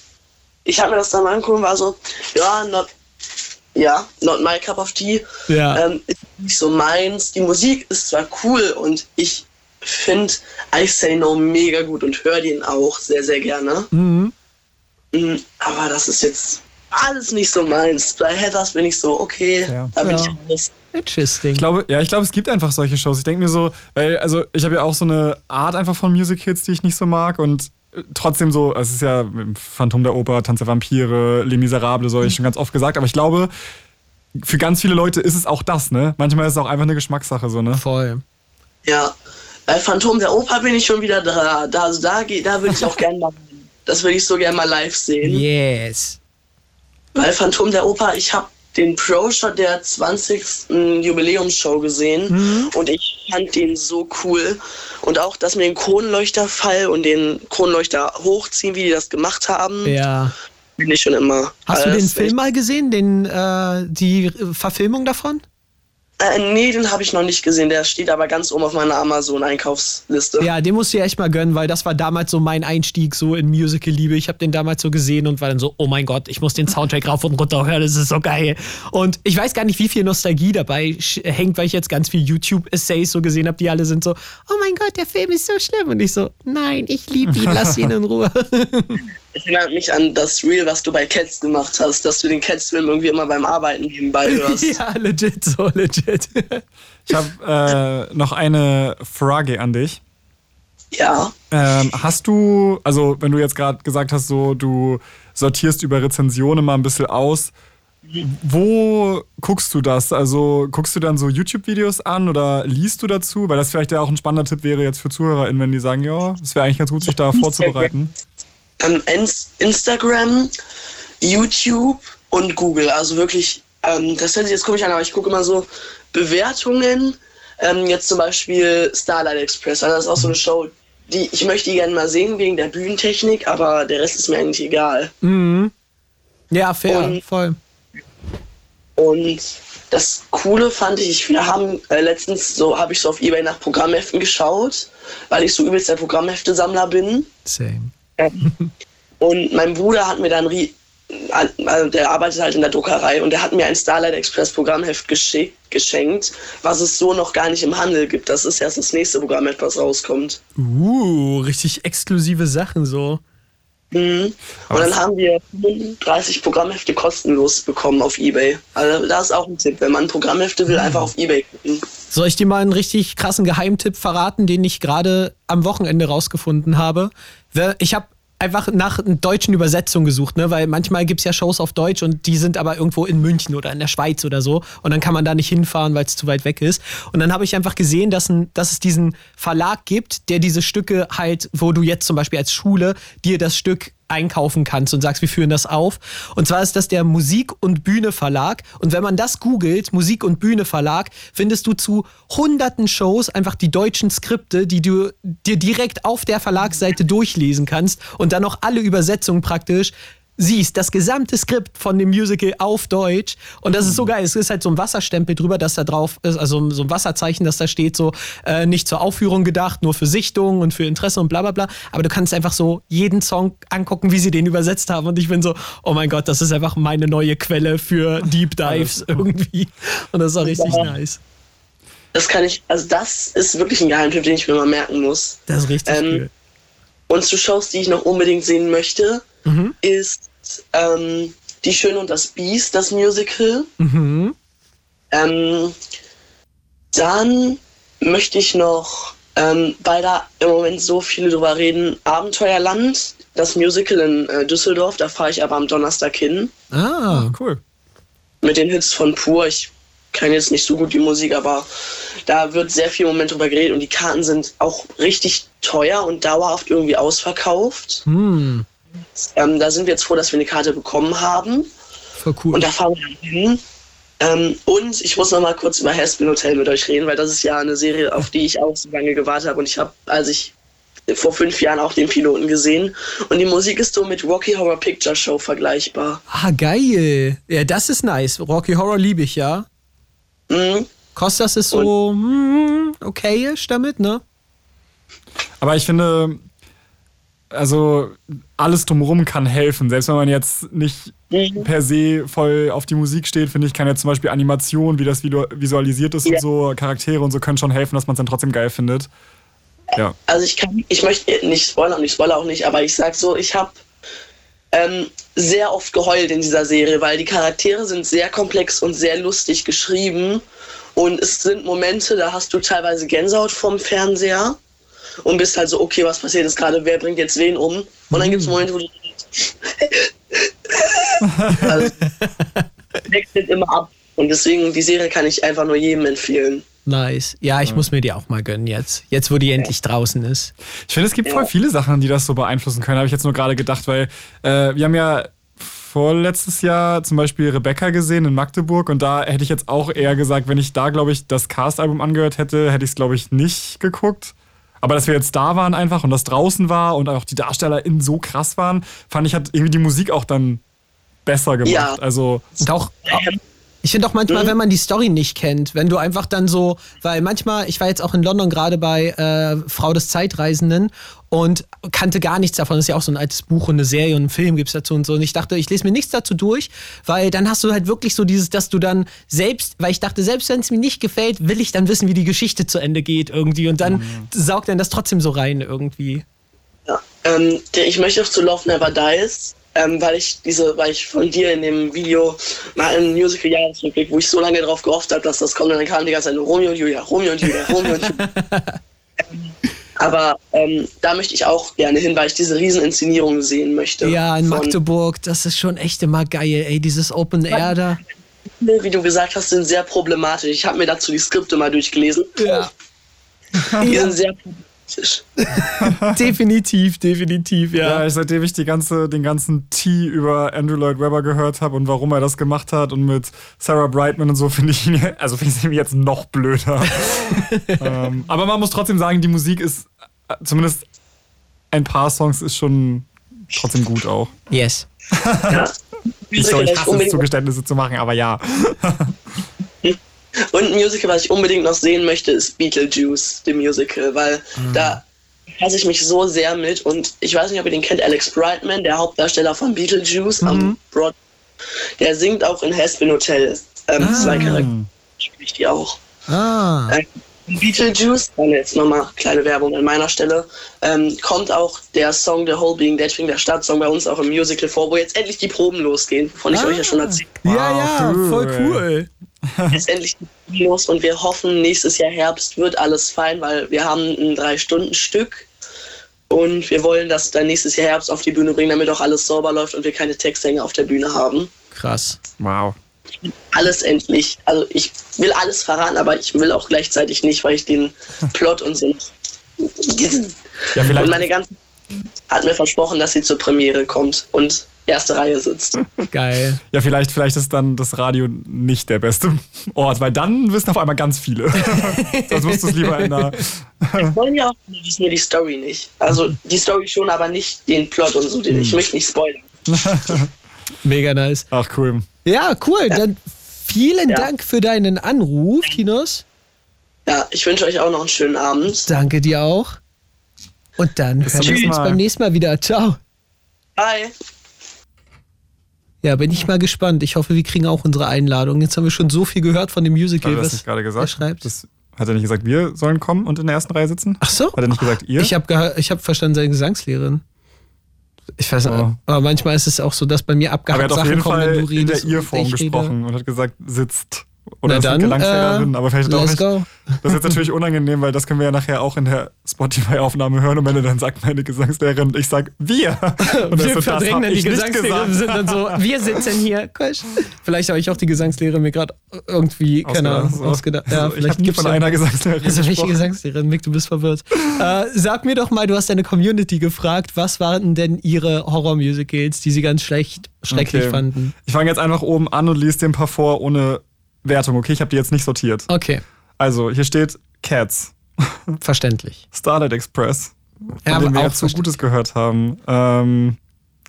ich habe mir das dann mal angeguckt, war so, ja, not, ja, not my cup of tea. Ja. Ähm, ist nicht so meins. Die Musik ist zwar cool und ich finde I Say No mega gut und höre den auch sehr, sehr gerne. Mhm. Mm, Aber das ist jetzt alles nicht so meins. Bei Heathers bin ich so, okay, Ja. da bin Ja. ich raus. Interesting. Ich glaube, ja, ich glaube, es gibt einfach solche Shows. Ich denke mir so, weil, also ich habe ja auch so eine Art einfach von Musicals, die ich nicht so mag und äh, trotzdem so, es ist ja Phantom der Oper, Tanz der Vampire, Les Miserables, so habe ich schon ganz oft gesagt, aber ich glaube, für ganz viele Leute ist es auch das, ne? Manchmal ist es auch einfach eine Geschmackssache, so, ne? Voll. Ja, bei Phantom der Oper bin ich schon wieder da. da also da, da würde ich auch gerne mal, das würde ich so gerne mal live sehen. Yes. Weil Phantom der Oper, ich habe den Pro-Shot der 20. Jubiläumsshow gesehen und ich fand den so cool. Und auch das mit dem Kronleuchterfall und den Kronleuchter hochziehen, wie die das gemacht haben, Ja. bin ich schon immer. Hast du äh, den Film mal gesehen, den, äh, die Verfilmung davon? Äh, nee, den habe ich noch nicht gesehen. Der steht aber ganz oben auf meiner Amazon-Einkaufsliste. Ja, den musst du dir echt mal gönnen, weil das war damals so mein Einstieg so in Musical-Liebe. Ich habe den damals so gesehen und war dann so, oh mein Gott, ich muss den Soundtrack rauf und runter hören, das ist so geil. Und ich weiß gar nicht, wie viel Nostalgie dabei hängt, weil ich jetzt ganz viel YouTube-Essays so gesehen habe, die alle sind so, oh mein Gott, der Film ist so schlimm. Und ich so, nein, ich liebe ihn, lass ihn in Ruhe. (laughs) Ich erinnere mich an das Reel, was du bei Cats gemacht hast, dass du den Cats-Film irgendwie immer beim Arbeiten nebenbei (laughs) hörst. ja, legit, so legit. (laughs) Ich habe äh, noch eine Frage an dich. Ja. Ähm, hast du, also wenn du jetzt gerade gesagt hast, so du sortierst über Rezensionen mal ein bisschen aus, wo guckst du das? Also guckst du dann so YouTube-Videos an oder liest du dazu? Weil das vielleicht ja auch ein spannender Tipp wäre jetzt für ZuhörerInnen, wenn die sagen, ja, es wäre eigentlich ganz gut, sich da vorzubereiten. (laughs) Ähm, Ins- Instagram, YouTube und Google. Also wirklich, ähm, das hört sich jetzt komisch an, aber ich gucke immer so Bewertungen. Ähm, jetzt zum Beispiel Starlight Express. Also das ist auch so eine Show, die ich möchte die gerne mal sehen wegen der Bühnentechnik, aber der Rest ist mir eigentlich egal. Mhm. Ja, fair, Und- voll. Und das Coole fand ich, ich wir haben äh, letztens so, habe ich so auf Ebay nach Programmheften geschaut, weil ich so übelst der Programmheftesammler bin. Same. Und mein Bruder hat mir dann, also der arbeitet halt in der Druckerei und der hat mir ein Starlight Express Programmheft geschenkt, was es so noch gar nicht im Handel gibt. Das ist erst das nächste Programmheft, was rauskommt. Uh, richtig exklusive Sachen so. Mhm. Und dann haben wir 35 Programmhefte kostenlos bekommen auf Ebay. Also das ist auch ein Tipp. Wenn man Programmhefte will, einfach auf Ebay gucken. Soll ich dir mal einen richtig krassen Geheimtipp verraten, den ich gerade am Wochenende rausgefunden habe? Wer- Ich habe einfach nach einer deutschen Übersetzung gesucht, ne? weil manchmal gibt es ja Shows auf Deutsch und die sind aber irgendwo in München oder in der Schweiz oder so und dann kann man da nicht hinfahren, weil es zu weit weg ist. Und dann habe ich einfach gesehen, dass, ein, dass es diesen Verlag gibt, der diese Stücke halt, wo du jetzt zum Beispiel als Schule dir das Stück einkaufen kannst und sagst, wir führen das auf. Und zwar ist das der Musik- und Bühne Verlag. Und wenn man das googelt, Musik- und Bühne Verlag, findest du zu hunderten Shows einfach die deutschen Skripte, die du dir direkt auf der Verlagsseite durchlesen kannst und dann noch alle Übersetzungen praktisch siehst, das gesamte Skript von dem Musical auf Deutsch. Und das ist so geil. Es ist halt so ein Wasserstempel drüber, dass da drauf ist, also so ein Wasserzeichen, dass da steht so, äh, nicht zur Aufführung gedacht, nur für Sichtung und für Interesse und bla bla bla. Aber du kannst einfach so jeden Song angucken, wie sie den übersetzt haben. Und ich bin so, oh mein Gott, das ist einfach meine neue Quelle für Deep Dives irgendwie. Und das ist auch richtig Ja. nice. Das kann ich, also das ist wirklich ein Geheimtipp, den ich mir mal merken muss. Das ist richtig Ähm, cool. Und zu Shows, die ich noch unbedingt sehen möchte, Mhm. ist ähm, Die Schöne und das Biest, das Musical. Mhm. Ähm, dann möchte ich noch, ähm, weil da im Moment so viele drüber reden, Abenteuerland, das Musical in äh, Düsseldorf. Da fahre ich aber am Donnerstag hin. Ah, cool. Mit den Hits von Pur. Ich kann jetzt nicht so gut die Musik, aber da wird sehr viel im Moment drüber geredet und die Karten sind auch richtig teuer und dauerhaft irgendwie ausverkauft. Hm, Ähm, da sind wir jetzt froh, dass wir eine Karte bekommen haben. voll cool. Und da fahren wir dann hin. Ähm, und ich muss noch mal kurz über Haspin Hotel mit euch reden, weil das ist ja eine Serie, auf die ich auch so lange gewartet habe. Und ich habe, als ich vor fünf Jahren auch den Piloten gesehen. Und die Musik ist so mit Rocky Horror Picture Show vergleichbar. Ah, geil. Ja, das ist nice. Rocky Horror liebe ich, ja. Mhm. Kostas ist so mm, okayisch damit, ne? Aber ich finde, also alles drumherum kann helfen. Selbst wenn man jetzt nicht per se voll auf die Musik steht, finde ich, kann jetzt zum Beispiel Animation, wie das Video visualisiert ist Ja. und so, Charaktere und so können schon helfen, dass man es dann trotzdem geil findet. Ja. Also ich kann, ich möchte nicht spoilern und ich spoilere auch nicht, aber ich sag so, ich habe ähm, sehr oft geheult in dieser Serie, weil die Charaktere sind sehr komplex und sehr lustig geschrieben und es sind Momente, da hast du teilweise Gänsehaut vom Fernseher und bist halt so, okay, was passiert jetzt gerade, wer bringt jetzt wen um? Und dann gibt es Momente, wo du (laughs) also, wechselt immer ab und deswegen die Serie kann ich einfach nur jedem empfehlen. Nice. Ja, ich muss mir die auch mal gönnen jetzt. Jetzt, wo die endlich draußen ist. Ich finde, es gibt voll viele Sachen, die das so beeinflussen können, habe ich jetzt nur gerade gedacht, weil äh, wir haben ja vorletztes Jahr zum Beispiel Rebecca gesehen in Magdeburg und da hätte ich jetzt auch eher gesagt, wenn ich da, glaube ich, das Cast-Album angehört hätte, hätte ich es, glaube ich, nicht geguckt. Aber dass wir jetzt da waren einfach und das draußen war und auch die DarstellerInnen so krass waren, fand ich, hat irgendwie die Musik auch dann besser gemacht. Ja. Also, Und auch, Ich finde auch manchmal, Mhm. wenn man die Story nicht kennt, wenn du einfach dann so, weil manchmal, ich war jetzt auch in London gerade bei äh, Frau des Zeitreisenden und kannte gar nichts davon. Das ist ja auch so ein altes Buch und eine Serie und einen Film gibt's dazu und so. Und ich dachte, ich lese mir nichts dazu durch, weil dann hast du halt wirklich so dieses, dass du dann selbst, weil ich dachte, selbst wenn es mir nicht gefällt, will ich dann wissen, wie die Geschichte zu Ende geht irgendwie. Und dann saugt dann das trotzdem so rein irgendwie. Ja. Ähm, ich möchte auch zu Love Never Dies, ähm, weil ich diese, weil ich von dir in dem Video mal einen Musical-Jahresrückblick, wo ich so lange darauf gehofft habe, dass das kommt, und dann kam die ganze Zeit Romeo und Julia, Romeo und Julia, Romeo und Julia. ähm, (laughs) aber ähm, da möchte ich auch gerne hin, weil ich diese Rieseninszenierung sehen möchte. Ja, in Magdeburg, das ist schon echt immer geil, ey, dieses Open Air da. wie du gesagt hast, sind sehr problematisch. Ich habe mir dazu die Skripte mal durchgelesen. Ja. Die sind sehr problematisch. (laughs) definitiv, definitiv, ja. Ja, ich, seitdem ich die ganze, den ganzen Tee über Andrew Lloyd Webber gehört habe und warum er das gemacht hat und mit Sarah Brightman und so, finde ich ihn, (laughs) also finde ich ihn jetzt noch blöder. (laughs) ähm, aber man muss trotzdem sagen, die Musik ist, äh, zumindest ein paar Songs ist schon trotzdem gut auch. Yes. Ja. Ich, so, Musical, ich hasse es, Zugeständnisse zu machen, aber ja. Und ein Musical, was ich unbedingt noch sehen möchte, ist Beetlejuice, the Musical, weil Mhm. da passe ich mich so sehr mit und ich weiß nicht, ob ihr den kennt, Alex Brightman, der Hauptdarsteller von Beetlejuice Mhm. am Broad. Der singt auch in Hespin Hotel. Ähm, Zwei Charaktere spricht die auch. Ah. Äh, Beetlejuice, dann jetzt nochmal kleine Werbung an meiner Stelle, ähm, kommt auch der Song The Whole Being Dead Thing, der Startsong bei uns auch im Musical vor, wo jetzt endlich die Proben losgehen, wovon ich euch ja schon erzählt Ja, Wow, ja, cool. voll cool. (laughs) jetzt endlich los und wir hoffen, nächstes Jahr Herbst wird alles fein, weil wir haben ein Drei-Stunden-Stück und wir wollen das dann nächstes Jahr Herbst auf die Bühne bringen, damit auch alles sauber läuft und wir keine Texthänge auf der Bühne haben. Krass. Wow. Alles endlich. Also ich will alles verraten, aber ich will auch gleichzeitig nicht, weil ich den (laughs) Plot und so. Ja, vielleicht- und meine ganze hat mir versprochen, dass sie zur Premiere kommt und erste Reihe sitzt. (laughs) Geil. Ja, vielleicht, vielleicht ist dann das Radio nicht der beste Ort, weil dann wissen auf einmal ganz viele. (laughs) Sonst musst du es lieber in einer. Wir wollen ja auch, wissen ja die Story nicht. Also die Story schon, aber nicht den Plot und so. Den, Hm. ich möchte nicht spoilern. (laughs) Mega nice. Ach, cool. Ja, cool. Dann vielen Ja. Dank für deinen Anruf, Tinos. Ja, ich wünsche euch auch noch einen schönen Abend. Danke dir auch. Und dann hören wir uns beim nächsten Mal wieder. Ciao. Bye. Ja, bin ich mal gespannt. Ich hoffe, wir kriegen auch unsere Einladung. Jetzt haben wir schon so viel gehört von dem Musical. Hat er das was nicht gerade er gesagt? schreibt. Das, hat er nicht gesagt, wir sollen kommen und in der ersten Reihe sitzen? Ach so. Hat er nicht gesagt, ihr? Ich habe ich hab verstanden, seine Gesangslehrerin. Ich weiß nicht, Oh. aber manchmal ist es auch so, dass bei mir Aber er abgehakt hat auf Sachen jeden kommen, Fall wenn du in der redest. Ihr-Form ich rede. gesprochen und hat gesagt, sitzt. Oder Na dann, äh, aber vielleicht auch nicht. go. Das ist jetzt natürlich unangenehm, weil das können wir ja nachher auch in der Spotify-Aufnahme hören und wenn er dann sagt, meine Gesangslehrerin und ich sag, wir. (laughs) Und wir so, verdrängen dann die ich Gesangslehrerin, sind dann so, (laughs) wir sitzen hier. Vielleicht habe ich auch die Gesangslehrerin mir gerade irgendwie, keine Ahnung, Ausgedacht, so. ausgedacht. Ja, Also, ich vielleicht habe nie gibt's von ja- einer Gesangslehrerin Also welche. Gesangslehrerin? Mick, du bist verwirrt. (laughs) äh, sag mir doch mal, du hast deine Community gefragt, was waren denn ihre Horror-Musicals, die sie ganz schlecht, schrecklich Okay. fanden? Ich fange jetzt einfach oben an und lese dir ein paar vor ohne Wertung, okay? Ich habe die jetzt nicht sortiert. Okay, Also, hier steht Cats, verständlich. (laughs) Starlight Express, von Ja, dem aber wir auch so. Gutes gehört haben. Ähm,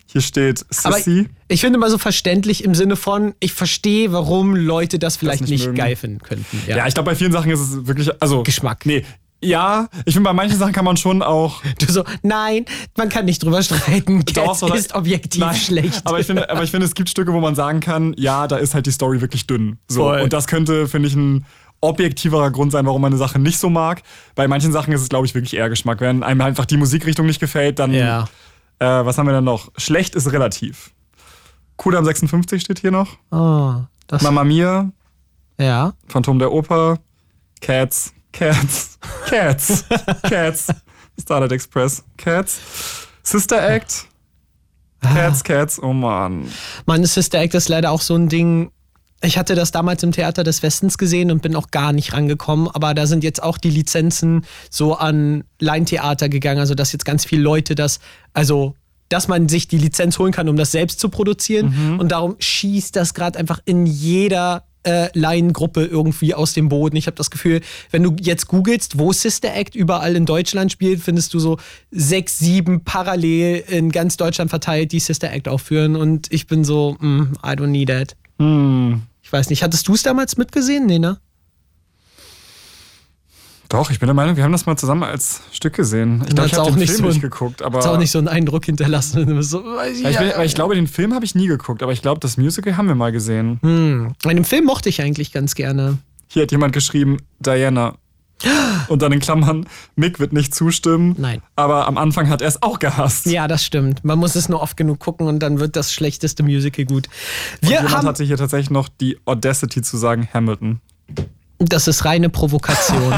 hier steht Aber Sissy. ich finde immer so verständlich im Sinne von, ich verstehe, warum Leute das vielleicht nicht nicht, mögen. geil finden könnten. Ja, Ja, ich glaube, bei vielen Sachen ist es wirklich, also. Geschmack. Nee. Ja, ich finde, bei manchen Sachen kann man schon auch. Du so, nein, man kann nicht drüber streiten. Cats (laughs) doch, ist objektiv Nein, schlecht. Aber ich, finde, aber ich finde, es gibt Stücke, wo man sagen kann, ja, da ist halt die Story wirklich dünn. So. Voll. Und das könnte, finde ich, ein objektiverer Grund sein, warum man eine Sache nicht so mag. Bei manchen Sachen ist es, glaube ich, wirklich eher Geschmack. Wenn einem einfach die Musikrichtung nicht gefällt, dann. ja. Äh, was haben wir dann noch? Schlecht ist relativ. Kudam 56 steht hier noch. Oh, das, Mamma Mia, ja. Phantom der Oper, Cats, Cats, Cats, Cats, Starlight Express, Cats, Sister Act, Cats, Cats, oh Mann. Mein Sister Act ist leider auch so ein Ding. Ich hatte das damals im Theater des Westens gesehen und bin auch gar nicht rangekommen, aber da sind jetzt auch die Lizenzen so an Laientheater gegangen, also dass jetzt ganz viele Leute das, also dass man sich die Lizenz holen kann, um das selbst zu produzieren. Und darum schießt das gerade einfach in jeder äh, Laiengruppe irgendwie aus dem Boden. Ich habe das Gefühl, wenn du jetzt googelst, wo Sister Act überall in Deutschland spielt, findest du so sechs, sieben parallel in ganz Deutschland verteilt, die Sister Act aufführen und ich bin so, mm, I don't need that. Hm. Ich Ich weiß nicht, hattest du es damals mitgesehen? Nee, ne? Doch, ich bin der Meinung, wir haben das mal zusammen als Stück gesehen. Ich glaube, ich habe den nicht Film so nicht geguckt, aber auch nicht so einen Eindruck hinterlassen. (laughs) So, ich, bin, ich glaube, den Film habe ich nie geguckt, aber ich glaube, das Musical haben wir mal gesehen. hm. Einen Film mochte ich eigentlich ganz gerne. Hier hat jemand geschrieben, Diana. (gasps) Und dann in Klammern, Mick wird nicht zustimmen. Nein. Aber am Anfang hat er es auch gehasst. Ja, das stimmt. Man muss es nur oft genug gucken und dann wird das schlechteste Musical gut. Und Wir jemand haben, hatte hier tatsächlich noch die Audacity zu sagen Hamilton. Das ist reine Provokation.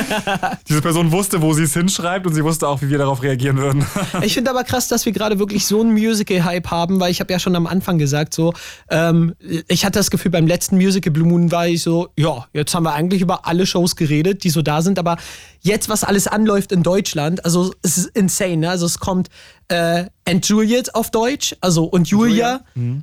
(laughs) Diese Person wusste, wo sie es hinschreibt und sie wusste auch, wie wir darauf reagieren würden. (laughs) Ich finde aber krass, dass wir gerade wirklich so einen Musical-Hype haben, weil ich habe ja schon am Anfang gesagt, so, ähm, ich hatte das Gefühl, beim letzten Musical Blue Moon war ich so, ja, jetzt haben wir eigentlich über alle Shows geredet, die so da sind, aber jetzt, was alles anläuft in Deutschland, also es ist insane, ne? Also es kommt äh, And Juliet auf Deutsch, also und Julia,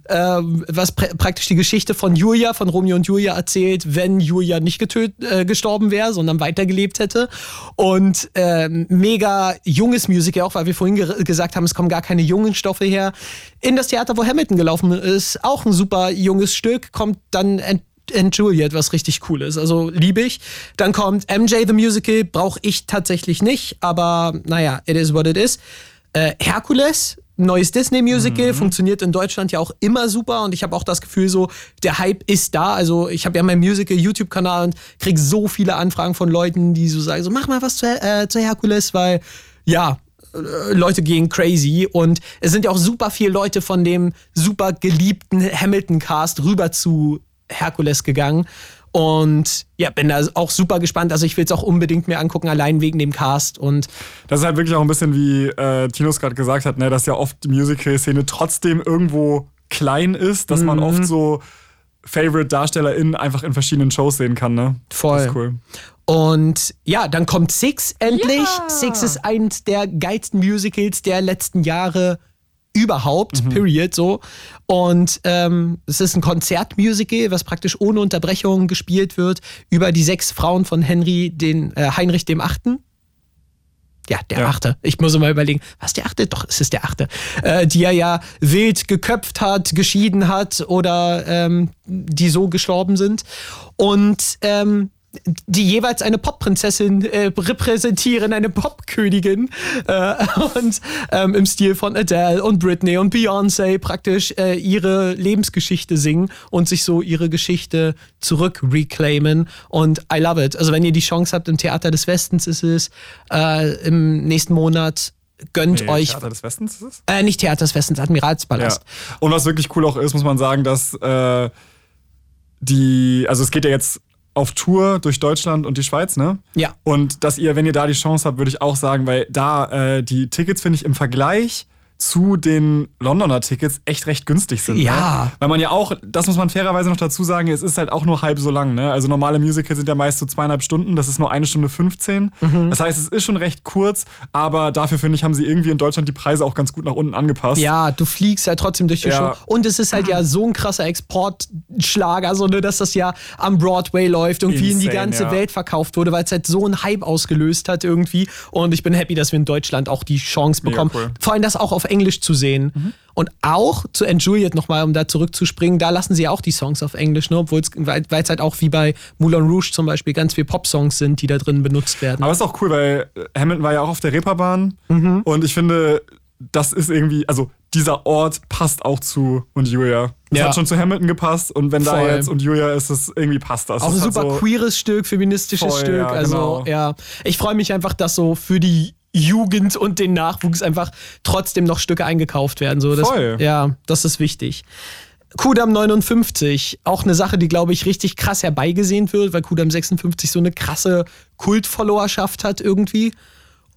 ähm, was pr praktisch die Geschichte von Julia, von Romeo und Julia erzählt, wenn Julia nicht getötet, äh, gestorben wäre, sondern weitergelebt hätte. Und ähm, mega junges Musical, auch weil wir vorhin ge gesagt haben, es kommen gar keine jungen Stoffe her. In das Theater, wo Hamilton gelaufen ist, auch ein super junges Stück, kommt dann And and Juliet, was richtig cool ist. Also liebe ich. Dann kommt MJ the Musical, brauche ich tatsächlich nicht, aber naja, it is what it is. Äh, Hercules, neues Disney-Musical, funktioniert in Deutschland ja auch immer super und ich habe auch das Gefühl, so, der Hype ist da. Also ich habe ja meinen Musical-YouTube-Kanal und krieg so viele Anfragen von Leuten, die so sagen, so mach mal was zu, äh, zu Hercules, weil ja, äh, Leute gehen crazy und es sind ja auch super viele Leute von dem super geliebten Hamilton-Cast rüber zu Hercules gegangen. Und ja, bin da auch super gespannt. Also ich will es auch unbedingt mir angucken, allein wegen dem Cast. Und Das ist halt wirklich auch ein bisschen wie äh, Tinos gerade gesagt hat, ne, dass ja oft die Musical-Szene trotzdem irgendwo klein ist, dass man Mhm. oft so Favorite-DarstellerInnen einfach in verschiedenen Shows sehen kann, ne? Voll. Das ist cool. Und ja, dann kommt Six endlich. Six ist eins der geilsten Musicals der letzten Jahre überhaupt, period, so. Und ähm, es ist ein Konzertmusical, was praktisch ohne Unterbrechung gespielt wird über die sechs Frauen von Henry, den äh, Heinrich dem Achten. Ja, der Ja. Achte. Ich muss mal überlegen, was der Achte? Doch, es ist der Achte. Äh, die er ja wild geköpft hat, geschieden hat oder ähm, die so gestorben sind. Und ähm, die jeweils eine Popprinzessin äh, repräsentieren, eine Popkönigin äh, (laughs) und ähm, im Stil von Adele und Britney und Beyoncé praktisch äh, ihre Lebensgeschichte singen und sich so ihre Geschichte zurück reclaimen und I love it. Also wenn ihr die Chance habt, im Theater des Westens ist es äh, im nächsten Monat, gönnt Nee, euch, Theater des Westens ist es? äh, nicht Theater des Westens, Ja. Admiralspalast. Und was wirklich cool auch ist, muss man sagen, dass äh, die, also es geht ja jetzt auf Tour durch Deutschland und die Schweiz, ne? Ja. Und dass ihr, wenn ihr da die Chance habt, würde ich auch sagen, weil da äh, die Tickets, finde ich, im Vergleich zu den Londoner Tickets echt recht günstig sind. Ja. Ne? Weil man ja auch, das muss man fairerweise noch dazu sagen, es ist halt auch nur halb so lang. Ne? Also normale Musicals sind ja meist so zweieinhalb Stunden, das ist nur eine Stunde 15. Mhm. Das heißt, es ist schon recht kurz, aber dafür finde ich, haben sie irgendwie in Deutschland die Preise auch ganz gut nach unten angepasst. Ja, du fliegst ja trotzdem durch die Ja. Show. Und es ist halt ja so ein krasser Exportschlager, so ne, dass das ja am Broadway läuft, irgendwie in die ganze ja. Welt verkauft wurde, weil es halt so einen Hype ausgelöst hat irgendwie. Und ich bin happy, dass wir in Deutschland auch die Chance bekommen, cool. Vor allem das auch auf Englisch zu sehen. Und auch zu And Juliet nochmal, um da zurückzuspringen, da lassen sie auch die Songs auf Englisch, ne? obwohl es weil es halt auch wie bei Moulin Rouge zum Beispiel ganz viel Pop-Songs sind, die da drin benutzt werden. Aber ist auch cool, weil äh, Hamilton war ja auch auf der Reeperbahn Mhm. und ich finde, das ist irgendwie, also dieser Ort passt auch zu und Julia. Es Ja. hat schon zu Hamilton gepasst und wenn da Voll. jetzt und Julia ist, es irgendwie passt das. Auch ein super so, queeres Stück, feministisches Voll, Stück. ja, also genau. ja, ich freue mich einfach, dass so für die Jugend und den Nachwuchs einfach trotzdem noch Stücke eingekauft werden. So, das, Voll. Ja, das ist wichtig. Kudam 59, auch eine Sache, die, glaube ich, richtig krass herbeigesehnt wird, weil Kudam 56 so eine krasse Kultfollowerschaft hat irgendwie.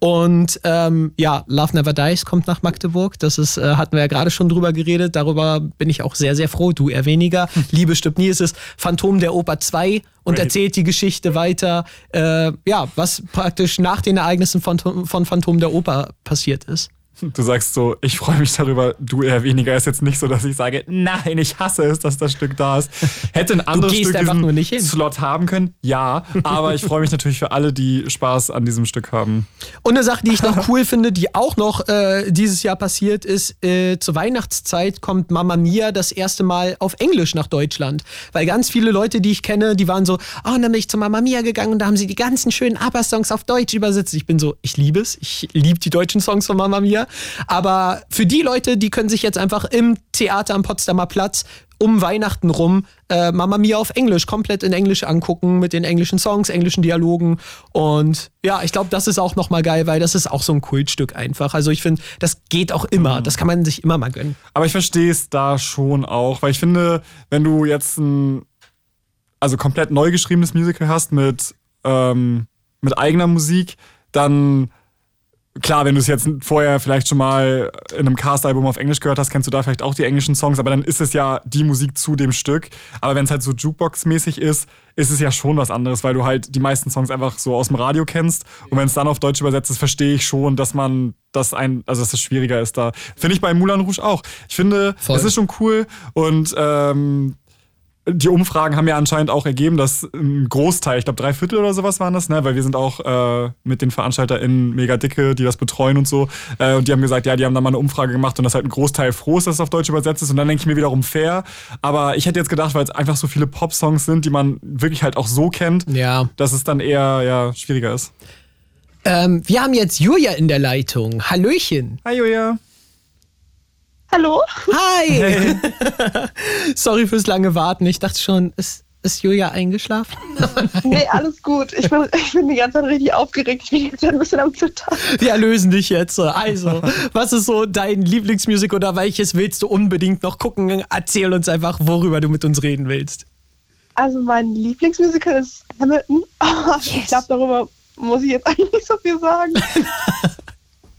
Und ähm, ja, Love Never Dies kommt nach Magdeburg. Das ist, äh, hatten wir ja gerade schon drüber geredet. Darüber bin ich auch sehr, sehr froh. Du eher weniger. (laughs) Liebe stirbt nie. Es ist Phantom der Oper 2 und Great. erzählt die Geschichte weiter. Äh, ja, was praktisch nach den Ereignissen von, von Phantom der Oper passiert ist. Du sagst so, ich freue mich darüber, du eher weniger. Ist jetzt nicht so, dass ich sage, nein, ich hasse es, dass das Stück da ist. Hätte ein anderes Stück diesen nur nicht hin. Slot haben können? Ja, aber ich freue mich natürlich für alle, die Spaß an diesem Stück haben. Und eine Sache, die ich noch cool finde, die auch noch äh, dieses Jahr passiert ist, äh, zur Weihnachtszeit kommt Mamma Mia das erste Mal auf Englisch nach Deutschland. Weil ganz viele Leute, die ich kenne, die waren so, oh, und dann bin ich zu Mamma Mia gegangen und da haben sie die ganzen schönen ABBA-Songs auf Deutsch übersetzt. Ich bin so, ich liebe es, ich liebe die deutschen Songs von Mamma Mia. Aber für die Leute, die können sich jetzt einfach im Theater am Potsdamer Platz um Weihnachten rum äh, Mamma Mia auf Englisch, komplett in Englisch angucken, mit den englischen Songs, englischen Dialogen. Und ja, ich glaube, das ist auch nochmal geil, weil das ist auch so ein Kultstück einfach. Also ich finde, das geht auch immer. Das kann man sich immer mal gönnen. Aber ich verstehe es da schon auch, weil ich finde, wenn du jetzt ein also komplett neu geschriebenes Musical hast mit, ähm, mit eigener Musik, dann klar, wenn du es jetzt vorher vielleicht schon mal in einem Cast-Album auf Englisch gehört hast, kennst du da vielleicht auch die englischen Songs, aber dann ist es ja die Musik zu dem Stück. Aber wenn es halt so Jukebox-mäßig ist, ist es ja schon was anderes, weil du halt die meisten Songs einfach so aus dem Radio kennst. Und wenn es dann auf Deutsch übersetzt ist, verstehe ich schon, dass man das ein, also dass es schwieriger ist da. Finde ich bei Moulin Rouge auch. Ich finde, Voll. es ist schon cool und ähm, die Umfragen haben ja anscheinend auch ergeben, dass ein Großteil, ich glaube drei Viertel oder sowas waren das, ne? weil wir sind auch äh, mit den VeranstalterInnen mega dicke, die das betreuen und so. Äh, und die haben gesagt, ja, die haben da mal eine Umfrage gemacht und dass halt ein Großteil froh ist, dass es auf Deutsch übersetzt ist. Und dann denke ich mir wiederum fair. Aber ich hätte jetzt gedacht, weil es einfach so viele Pop-Songs sind, die man wirklich halt auch so kennt, Ja. dass es dann eher ja, schwieriger ist. Ähm, wir haben jetzt Julia in der Leitung. Hallöchen. Hi Julia. Hallo? Hi. (laughs) Sorry fürs lange Warten. Ich dachte schon, ist, ist Julia eingeschlafen? (laughs) Nee, alles gut. Ich bin, ich bin die ganze Zeit richtig aufgeregt. Ich bin Zeit ein bisschen am Zittern. Wir erlösen dich jetzt. Also, was ist so dein Lieblingsmusik oder welches willst du unbedingt noch gucken? Erzähl uns einfach, worüber du mit uns reden willst. Also mein Lieblingsmusical ist Hamilton. Aber (laughs) Ich glaube, darüber muss ich jetzt eigentlich nicht so viel sagen.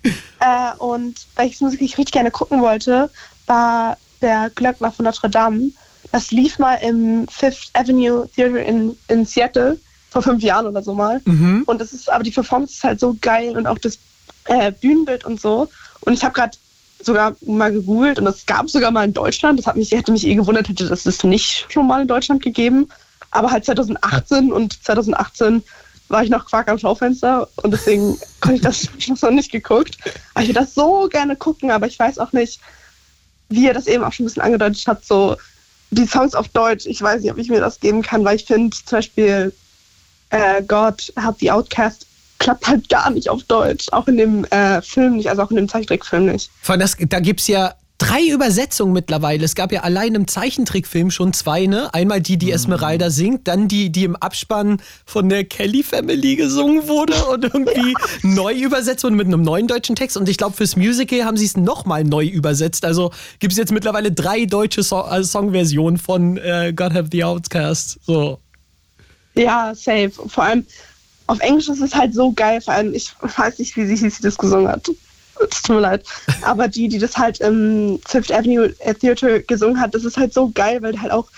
(laughs) äh, und welches Musical ich richtig gerne gucken wollte, war der Glöckner von Notre Dame. Das lief mal im Fifth Avenue Theater in, in Seattle vor fünf Jahren oder so mal. Und das ist, aber die Performance ist halt so geil und auch das äh, Bühnenbild und so. Und ich habe gerade sogar mal gegoogelt und das gab sogar mal in Deutschland. Das hat mich, hätte mich eh gewundert, hätte das es nicht schon mal in Deutschland gegeben. Aber halt 2018 und 2018 war ich noch Quark am Schaufenster und deswegen (laughs) konnte ich das ich noch nicht geguckt. Aber ich würde das so gerne gucken, aber ich weiß auch nicht, wie er das eben auch schon ein bisschen angedeutet hat, so die Songs auf Deutsch, ich weiß nicht, ob ich mir das geben kann, weil ich finde zum Beispiel äh, God Help the Outcast klappt halt gar nicht auf Deutsch. Auch in dem äh, Film nicht, also auch in dem Zeichentrickfilm nicht. Vor allem das, da gibt es ja drei Übersetzungen mittlerweile. Es gab ja allein im Zeichentrickfilm schon zwei, ne? Einmal die, die Esmeralda singt, dann die, die im Abspann von der Kelly Family gesungen wurde und irgendwie (laughs) neu übersetzt wurde mit einem neuen deutschen Text. Und ich glaube, fürs Musical haben sie es nochmal neu übersetzt. Also gibt es jetzt mittlerweile drei deutsche so äh, Songversionen von äh, God Have the Outcast. So. Ja, safe. Vor allem auf Englisch ist es halt so geil, vor allem, ich weiß nicht, wie sie hieß, die das gesungen hat. Es tut mir leid. Aber die, die das halt im Fifth Avenue Theater gesungen hat, das ist halt so geil, weil halt auch,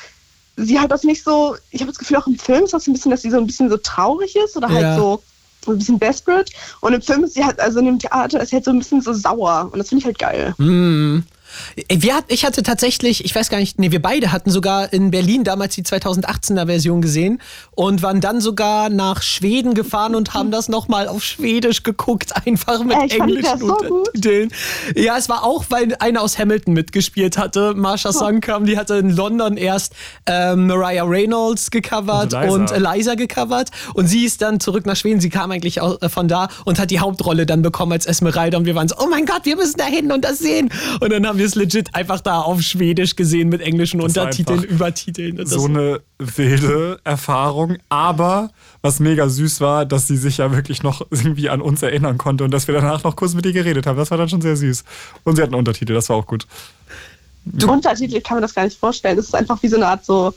sie halt das nicht so, ich habe das Gefühl, auch im Film ist das ein bisschen, dass sie so ein bisschen so traurig ist oder halt Ja. so, so ein bisschen desperate. Und im Film ist sie halt, also in dem Theater ist sie halt so ein bisschen so sauer. Und das finde ich halt geil. Wir, hat- ich hatte tatsächlich, ich weiß gar nicht, nee, wir beide hatten sogar in Berlin damals die 2018er Version gesehen und waren dann sogar nach Schweden gefahren und haben das nochmal auf Schwedisch geguckt, einfach mit ich englischen so? Untertiteln. Ja, es war auch, weil einer aus Hamilton mitgespielt hatte. Marsha Sankam, die hatte in London erst ähm, Mariah Reynolds gecovert Und Eliza. und Eliza gecovert und sie ist dann zurück nach Schweden. Sie kam eigentlich auch äh, von da und hat die Hauptrolle dann bekommen als Esmeralda und wir waren so, oh mein Gott, wir müssen da hin und das sehen. Und dann haben wir es legit einfach da auf Schwedisch gesehen mit englischen Das Untertiteln, Übertiteln. Und das- so eine wilde Erfahrung. Aber was mega süß war, dass sie sich ja wirklich noch irgendwie an uns erinnern konnte und dass wir danach noch kurz mit ihr geredet haben. Das war dann schon sehr süß. Und sie hatten Untertitel, das war auch gut. Untertitel ich kann mir das gar nicht vorstellen. Das ist einfach wie so eine Art so,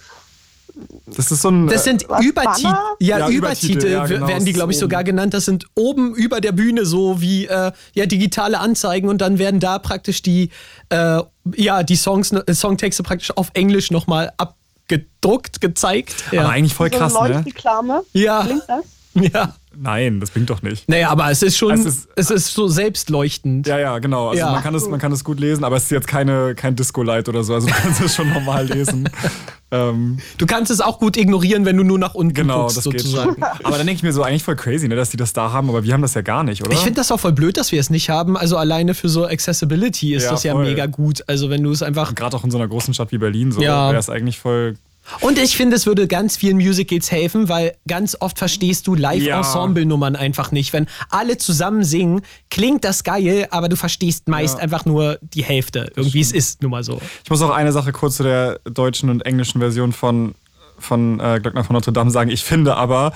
Das ist so ein. Das sind Was, Übertitel. Banner? Ja, Ja, Übertitel, Übertitel, ja, genau, werden die, glaube ich, sogar genannt. Das sind oben über der Bühne so wie äh, ja, digitale Anzeigen und dann werden da praktisch die, äh, ja, die Songs, äh, Songtexte praktisch auf Englisch nochmal abgedruckt, gezeigt. Ja. aber eigentlich voll so krass, eine ne? Ja. Klingt das? (laughs) ja. Nein, das bringt doch nicht. Naja, aber es ist schon, Es es ist- ist, so selbstleuchtend. Ja, ja, genau. Also Ja. Man, kann es, man kann es gut lesen, aber es ist jetzt keine, kein Disco-Light oder so. Also du kannst es schon normal lesen. (laughs) ähm, Du kannst es auch gut ignorieren, wenn du nur nach unten genau, guckst, das geht sozusagen. schon. (laughs) Aber dann denke ich mir so, eigentlich voll crazy, ne, dass die das da haben, aber wir haben das ja gar nicht, oder? Ich finde das auch voll blöd, dass wir es nicht haben. Also alleine für so Accessibility ist Ja, das ja voll. mega gut. Also wenn du es einfach. Gerade auch in so einer großen Stadt wie Berlin, so Ja. wäre es eigentlich voll. Und ich finde, es würde ganz vielen Musicals helfen, weil ganz oft verstehst du Live-Ensemble-Nummern einfach nicht. Wenn alle zusammen singen, klingt das geil, aber du verstehst meist Ja. einfach nur die Hälfte. Irgendwie es ist nun mal so. Ich muss auch eine Sache kurz zu der deutschen und englischen Version von, von äh, Glöckner von Notre Dame sagen. Ich finde aber,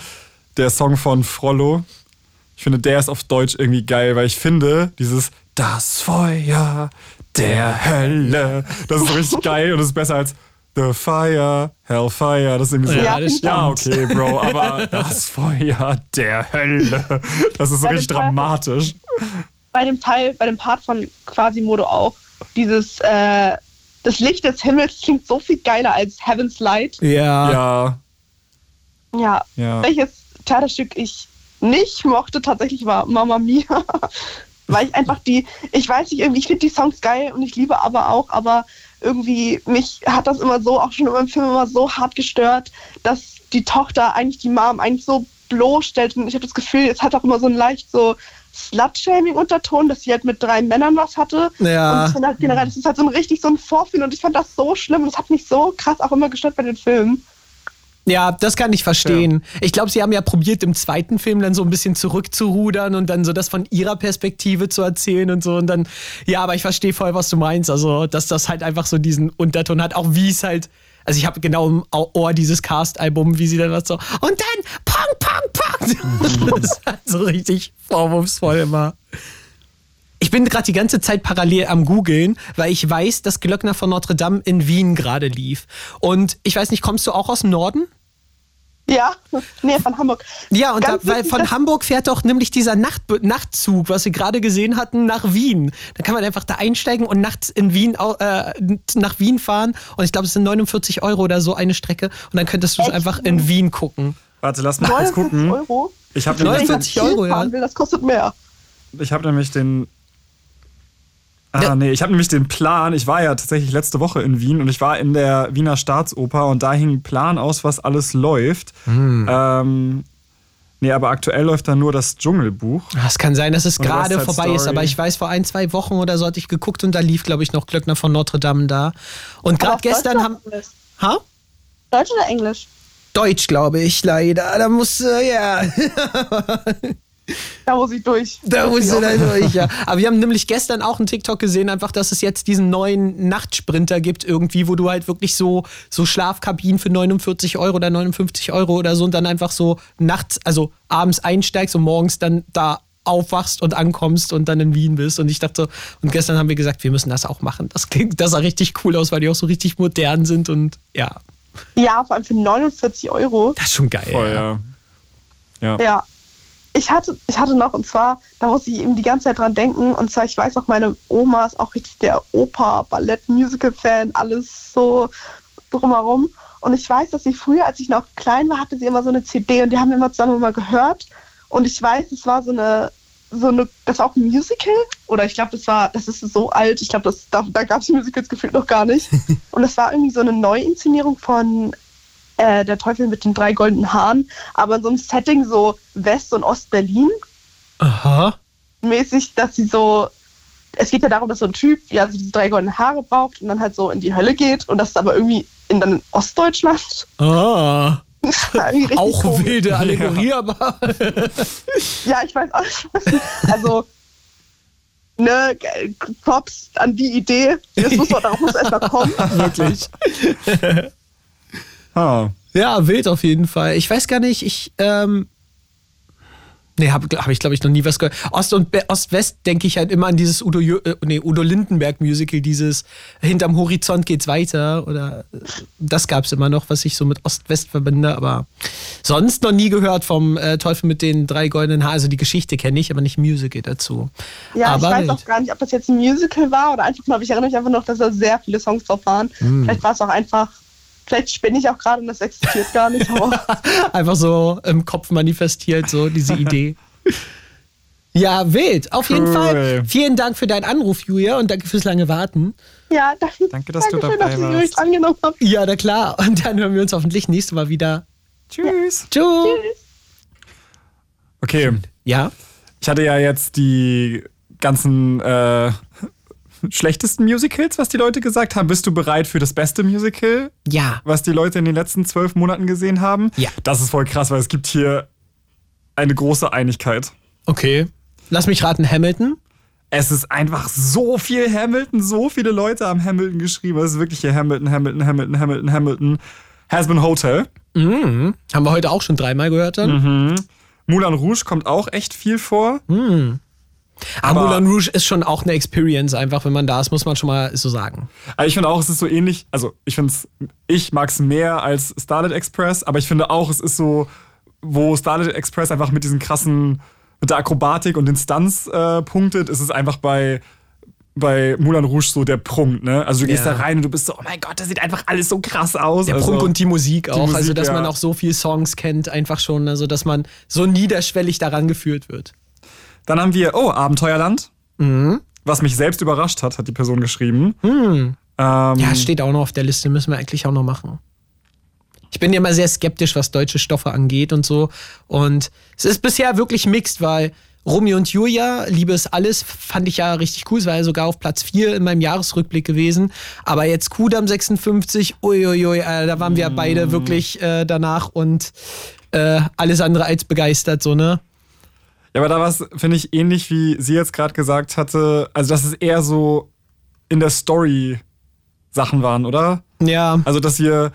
der Song von Frollo, ich finde, der ist auf Deutsch irgendwie geil, weil ich finde, dieses Das Feuer der Hölle, das ist richtig (laughs) geil und das ist besser als The Fire, Hellfire. Das ist irgendwie so. Ja, das ja okay, Bro, aber (laughs) das Feuer der Hölle, das ist so richtig dramatisch. bei dem Teil, bei dem Part von Quasimodo auch, dieses, äh, das Licht des Himmels klingt so viel geiler als Heaven's Light. Ja. Ja, Ja. ja. Welches Theaterstück ich nicht mochte, tatsächlich war Mamma Mia. (laughs) Weil ich einfach die, ich weiß nicht, irgendwie, ich finde die Songs geil und ich liebe aber auch, aber irgendwie, mich hat das immer so, auch schon im Film immer so hart gestört, dass die Tochter eigentlich die Mom eigentlich so bloßstellt und ich habe das Gefühl, es hat auch immer so einen leicht so Slut-Shaming-Unterton, dass sie halt mit drei Männern was hatte. Ja. Und ich finde halt generell, das ist halt so ein richtig so ein Vorführen und ich fand das so schlimm und das hat mich so krass auch immer gestört bei den Filmen. Ja, das kann ich verstehen. Ich glaube, sie haben ja probiert, im zweiten Film dann so ein bisschen zurückzurudern und dann so das von ihrer Perspektive zu erzählen und so. Und dann, ja, aber ich verstehe voll, was du meinst. Also, dass das halt einfach so diesen Unterton hat, auch wie es halt. Also ich habe genau im Ohr dieses Cast-Album, wie sie dann was so. Und dann Pong, Pong, Pong. (laughs) das ist halt so richtig vorwurfsvoll immer. Ich bin gerade die ganze Zeit parallel am googeln, weil ich weiß, dass Glöckner von Notre Dame in Wien gerade lief. Und ich weiß nicht, kommst du auch aus dem Norden? Ja, nee, von Hamburg. Ja, und da, weil von Hamburg fährt doch nämlich dieser Nacht, Nachtzug, was wir gerade gesehen hatten, nach Wien. Da kann man einfach da einsteigen und nachts in Wien äh, nach Wien fahren. Und ich glaube, es sind 49 Euro oder so eine Strecke. Und dann könntest du es einfach in Wien gucken. Warte, lass mal kurz 49 gucken. Euro. Ich habe Wenn nämlich, ich 49 nach Euro, ja. will, das kostet mehr. ich hab nämlich den. Ah, Ja. nee, ich habe nämlich den Plan. Ich war ja tatsächlich letzte Woche in Wien und ich war in der Wiener Staatsoper und da hing ein Plan aus, was alles läuft. Hm. Ähm, nee, aber aktuell läuft da nur das Dschungelbuch. Ah, Es kann sein, dass es gerade vorbei ist, Story. aber ich weiß, vor ein, zwei Wochen oder so hatte ich geguckt und da lief, glaube ich, noch Glöckner von Notre Dame da. Und gerade gestern Deutsch haben. oder Englisch? Ha? Deutsch oder Englisch? Deutsch, glaube ich, leider. Da muss, äh, ja. (laughs) Da muss ich durch. Da musst du dann durch, ja. Aber wir haben nämlich gestern auch einen TikTok gesehen, einfach, dass es jetzt diesen neuen Nachtsprinter gibt, irgendwie, wo du halt wirklich so, so Schlafkabinen für 49 Euro oder 59 Euro oder so und dann einfach so nachts, also abends einsteigst und morgens dann da aufwachst und ankommst und dann in Wien bist. Und ich dachte, so- und gestern haben wir gesagt, wir müssen das auch machen. Das klingt, das sah richtig cool aus, weil die auch so richtig modern sind und ja, Ja, vor allem für 49 Euro. das ist schon geil. Voll, ja. ja. Ja. Ja. Ich hatte, ich hatte noch, und zwar, da muss ich eben die ganze Zeit dran denken, und zwar, ich weiß auch, meine Oma ist auch richtig der Oper, Ballett, Musical-Fan, alles so drumherum. Und ich weiß, dass sie früher, als ich noch klein war, hatte sie immer so eine CD und die haben wir immer zusammen immer gehört. Und ich weiß, es war so eine, so eine, das war auch ein Musical, oder ich glaube, das war, das ist so alt, ich glaube, das- da, da gab es Musicals gefühlt noch gar nicht. (laughs) und das war irgendwie so eine Neuinszenierung von äh, Der Teufel mit den drei goldenen Haaren, aber in so einem Setting so West- und Ost-Berlin Aha. mäßig, dass sie so, es geht ja darum, dass so ein Typ ja so diese drei goldenen Haare braucht und dann halt so in die Hölle geht und das ist aber irgendwie in dann in Ostdeutschland. Ah. (laughs) Auch komisch. wilde Allegorie, aber. (laughs) Ja, ich weiß auch nicht. Also, ne, Props an die Idee. Das muss man, darauf muss erst mal kommen. (laughs) Wirklich. Ah. Ja, wild auf jeden Fall. Ich weiß gar nicht, ich, ähm, nee, habe hab ich glaube ich noch nie was gehört. Ost und Be- Ost-West denke ich halt immer an dieses Udo, äh, nee, Udo Lindenberg Musical, dieses Hinterm Horizont geht's weiter oder äh, das gab's immer noch, was ich so mit Ost-West verbinde, aber sonst noch nie gehört vom äh, Teufel mit den drei goldenen Haaren. Also die Geschichte kenne ich, aber nicht Musical dazu. Ja, aber ich weiß auch gar nicht, ob das jetzt ein Musical war oder einfach nur, aber ich erinnere mich einfach noch, dass da sehr viele Songs drauf waren. Hm. Vielleicht war es auch einfach Vielleicht spinne ich auch gerade und das existiert gar nicht. Aber (laughs) Einfach so im Kopf manifestiert, so diese Idee. (laughs) Ja, wild. Auf jeden Cool. Fall. Vielen Dank für deinen Anruf, Julia, und danke fürs lange Warten. ja, danke, Danke, dass du schön, dabei dass ihr mich warst. angenommen habt. Ja, na klar. Und dann hören wir uns hoffentlich nächstes Mal wieder. Tschüss. Tschüss. Okay, Ja? ich hatte ja jetzt die ganzen äh, schlechtesten Musicals, was die Leute gesagt haben. Bist du bereit für das beste Musical, Ja. was die Leute in den letzten zwölf Monaten gesehen haben? Ja. Das ist voll krass, weil es gibt hier eine große Einigkeit. Okay. Lass mich raten, Hamilton? Es ist einfach so viel Hamilton, so viele Leute haben Hamilton geschrieben. Es ist wirklich hier Hamilton, Hamilton, Hamilton, Hamilton, Hamilton. Has been Hotel. Mhm. Haben wir heute auch schon dreimal gehört dann. Moulin Rouge kommt auch echt viel vor. Aber Aber- Moulin Rouge ist schon auch eine Experience, einfach wenn man da ist, muss man schon mal so sagen. Ich finde auch, es ist so ähnlich. Also, ich finde es, ich mag es mehr als Starlit Express, aber ich finde auch, es ist so, wo Starlit Express einfach mit diesen krassen, mit der Akrobatik und den Stunts äh, punktet, ist es einfach bei, bei Moulin Rouge so der Prunk, ne? Also, du gehst Ja. da rein und du bist so, oh mein Gott, das sieht einfach alles so krass aus. Der also, Prunk und die Musik auch. Musik, also, dass ja. man auch so viele Songs kennt, einfach schon. Also, dass man so niederschwellig daran geführt wird. Dann haben wir, oh, Abenteuerland. Was mich selbst überrascht hat, hat die Person geschrieben. Ähm, Ja, steht auch noch auf der Liste, müssen wir eigentlich auch noch machen. Ich bin ja immer sehr skeptisch, was deutsche Stoffe angeht und so. Und es ist bisher wirklich mixed, weil Romeo und Julia, Liebe ist alles, fand ich ja richtig cool. Es war ja sogar auf Platz 4 in meinem Jahresrückblick gewesen. Aber jetzt Kudam 56, uiuiui, äh, da waren wir beide wirklich äh, danach und äh, alles andere als begeistert, so, ne? Ja, aber da war es, finde ich, ähnlich wie sie jetzt gerade gesagt hatte. Also, dass es eher so in der Story Sachen waren, oder? Ja. Also, dass wir,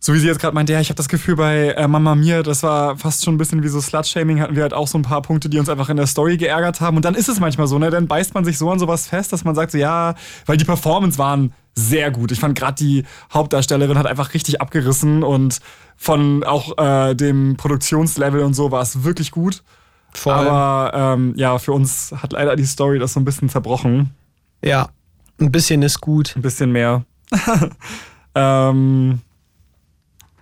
so wie sie jetzt gerade meinte, ja, ich habe das Gefühl bei äh, Mama Mia, das war fast schon ein bisschen wie so Slut-Shaming, hatten wir halt auch so ein paar Punkte, die uns einfach in der Story geärgert haben. Und dann ist es manchmal so, ne? Dann beißt man sich so an sowas fest, dass man sagt, so, ja, weil die Performance waren sehr gut. Ich fand gerade die Hauptdarstellerin hat einfach richtig abgerissen und von auch äh, dem Produktionslevel und so war es wirklich gut. Voll. Aber ähm, ja, für uns hat leider die Story das so ein bisschen zerbrochen. Ja. Ein bisschen ist gut. Ein bisschen mehr. (laughs) ähm,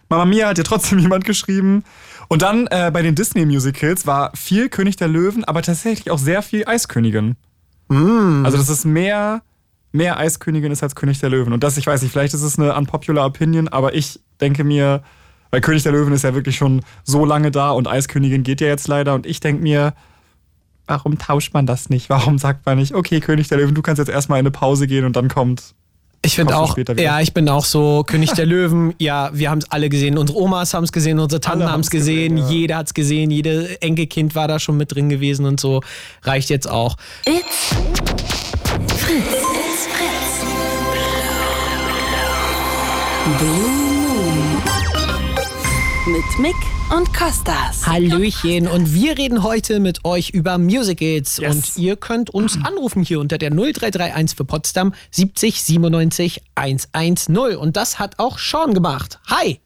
Mama Mia hat ja trotzdem (laughs) jemand geschrieben. Und dann äh, bei den Disney-Musicals war viel König der Löwen, aber tatsächlich auch sehr viel Eiskönigin. Also, dass es mehr, mehr Eiskönigin ist als König der Löwen. Und das, ich weiß nicht, vielleicht ist es eine unpopular Opinion, aber ich denke mir, weil König der Löwen ist ja wirklich schon so lange da und Eiskönigin geht ja jetzt leider. Und ich denke mir, warum tauscht man das nicht? Warum sagt man nicht, okay, König der Löwen, du kannst jetzt erstmal in eine Pause gehen und dann kommt. Ich finde auch, später wieder? ja, ich bin auch so König der Löwen. (laughs) Ja, wir haben es alle gesehen. Unsere Omas haben es gesehen, unsere Tanten haben es haben's gesehen, gesehen, ja. jeder hat es gesehen, jedes Enkelkind war da schon mit drin gewesen und so. Reicht jetzt auch. It's Fritz. It's Fritz. Blue. Mit Mick und Kostas. Hallöchen und wir reden heute mit euch über Musicals Yes. und ihr könnt uns anrufen hier unter der 0331 für Potsdam 70 97 110 und das hat auch Sean gemacht. Hi!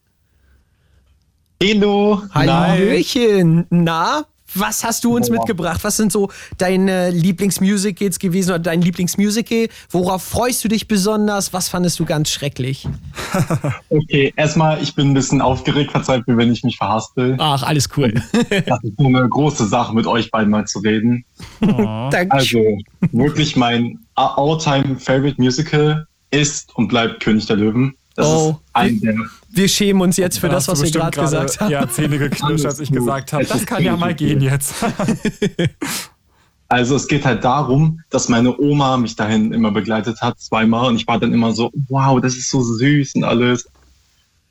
Hallo. Hallöchen! Na, was hast du uns mitgebracht? Was sind so deine Lieblingsmusicals gewesen oder dein Lieblingsmusical? Worauf freust du dich besonders? Was fandest du ganz schrecklich? (laughs) Okay, erstmal, ich bin ein bisschen aufgeregt, verzeiht mir, wenn ich mich verhaspel. Ach, alles cool. (laughs) Das ist so eine große Sache, mit euch beiden mal zu reden. Danke. Also, wirklich mein all-time favorite Musical ist und bleibt König der Löwen. Das Oh. ist ein der Wir schämen uns jetzt für Da das, was wir gerade gesagt haben. Ja, Zähne geknirscht, als ich gesagt habe, das kann ja mal gehen jetzt. (laughs) Also es geht halt darum, dass meine Oma mich dahin immer begleitet hat, zweimal. Und ich war dann immer so, wow, das ist so süß und alles.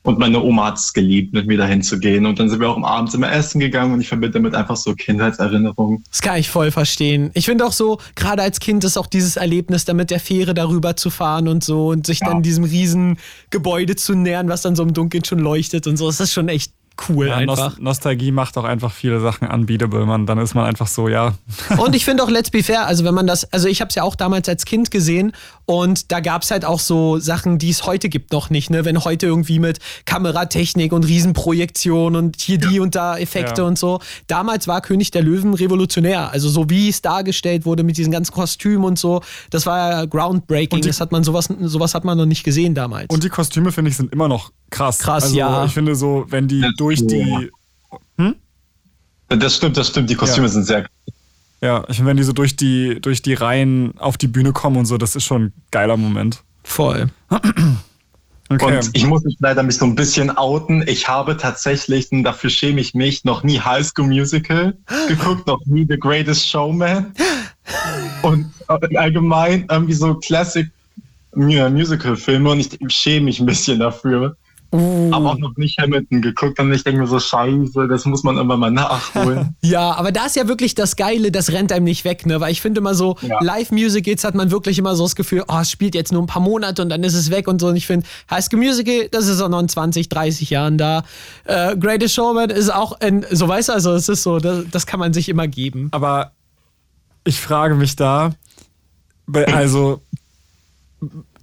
Und meine Oma hat es geliebt, mit mir dahin zu gehen. Und dann sind wir auch am Abend immer essen gegangen und ich verbinde damit einfach so Kindheitserinnerungen. Das kann ich voll verstehen. Ich finde auch so, gerade als Kind ist auch dieses Erlebnis, da mit der Fähre darüber zu fahren und so und sich dann diesem riesen Gebäude zu nähern, was dann so im Dunkeln schon leuchtet und so. Das ist schon echt cool Ja, einfach. Nost Nostalgie macht auch einfach viele Sachen unbeatable, man. Dann ist man einfach so, ja. (laughs) Und ich finde auch, let's be fair, also wenn man das, also ich habe es ja auch damals als Kind gesehen und da gab es halt auch so Sachen, die es heute gibt noch nicht, ne? Wenn heute irgendwie mit Kameratechnik und Riesenprojektion und hier die und da Effekte Ja. und so. Damals war König der Löwen revolutionär. Also so wie es dargestellt wurde mit diesen ganzen Kostümen und so, das war ja groundbreaking. Und die- das hat man sowas, sowas hat man noch nicht gesehen damals. Und die Kostüme, finde ich, sind immer noch krass. Krass, also, ja. Ich finde so, wenn die durch die. Das stimmt, das stimmt. Die Kostüme Ja. sind sehr Ja, ich finde, wenn die so durch die, durch die Reihen auf die Bühne kommen und so, das ist schon ein geiler Moment. Voll. (clears throat) Okay. Und ich muss mich leider mich so ein bisschen outen. Ich habe tatsächlich, und dafür schäme ich mich, noch nie High School Musical (gasps) geguckt, noch nie The Greatest Showman. Und allgemein irgendwie so Classic Mu- Musical-Filme und ich schäme mich ein bisschen dafür. Aber auch noch nicht Hamilton geguckt und ich denke mir so, scheiße, das muss man irgendwann mal nachholen. (laughs) Ja, aber da ist ja wirklich das Geile, das rennt einem nicht weg, ne? Weil ich finde immer so, Ja. Live-Musicals hat man wirklich immer so das Gefühl, oh, es spielt jetzt nur ein paar Monate und dann ist es weg und so. Und ich finde, High School Musical, das ist auch noch in 20, 30 Jahren da. Äh, Greatest Showman ist auch, in, so weißt du, also es ist so, das, das kann man sich immer geben. Aber ich frage mich da, also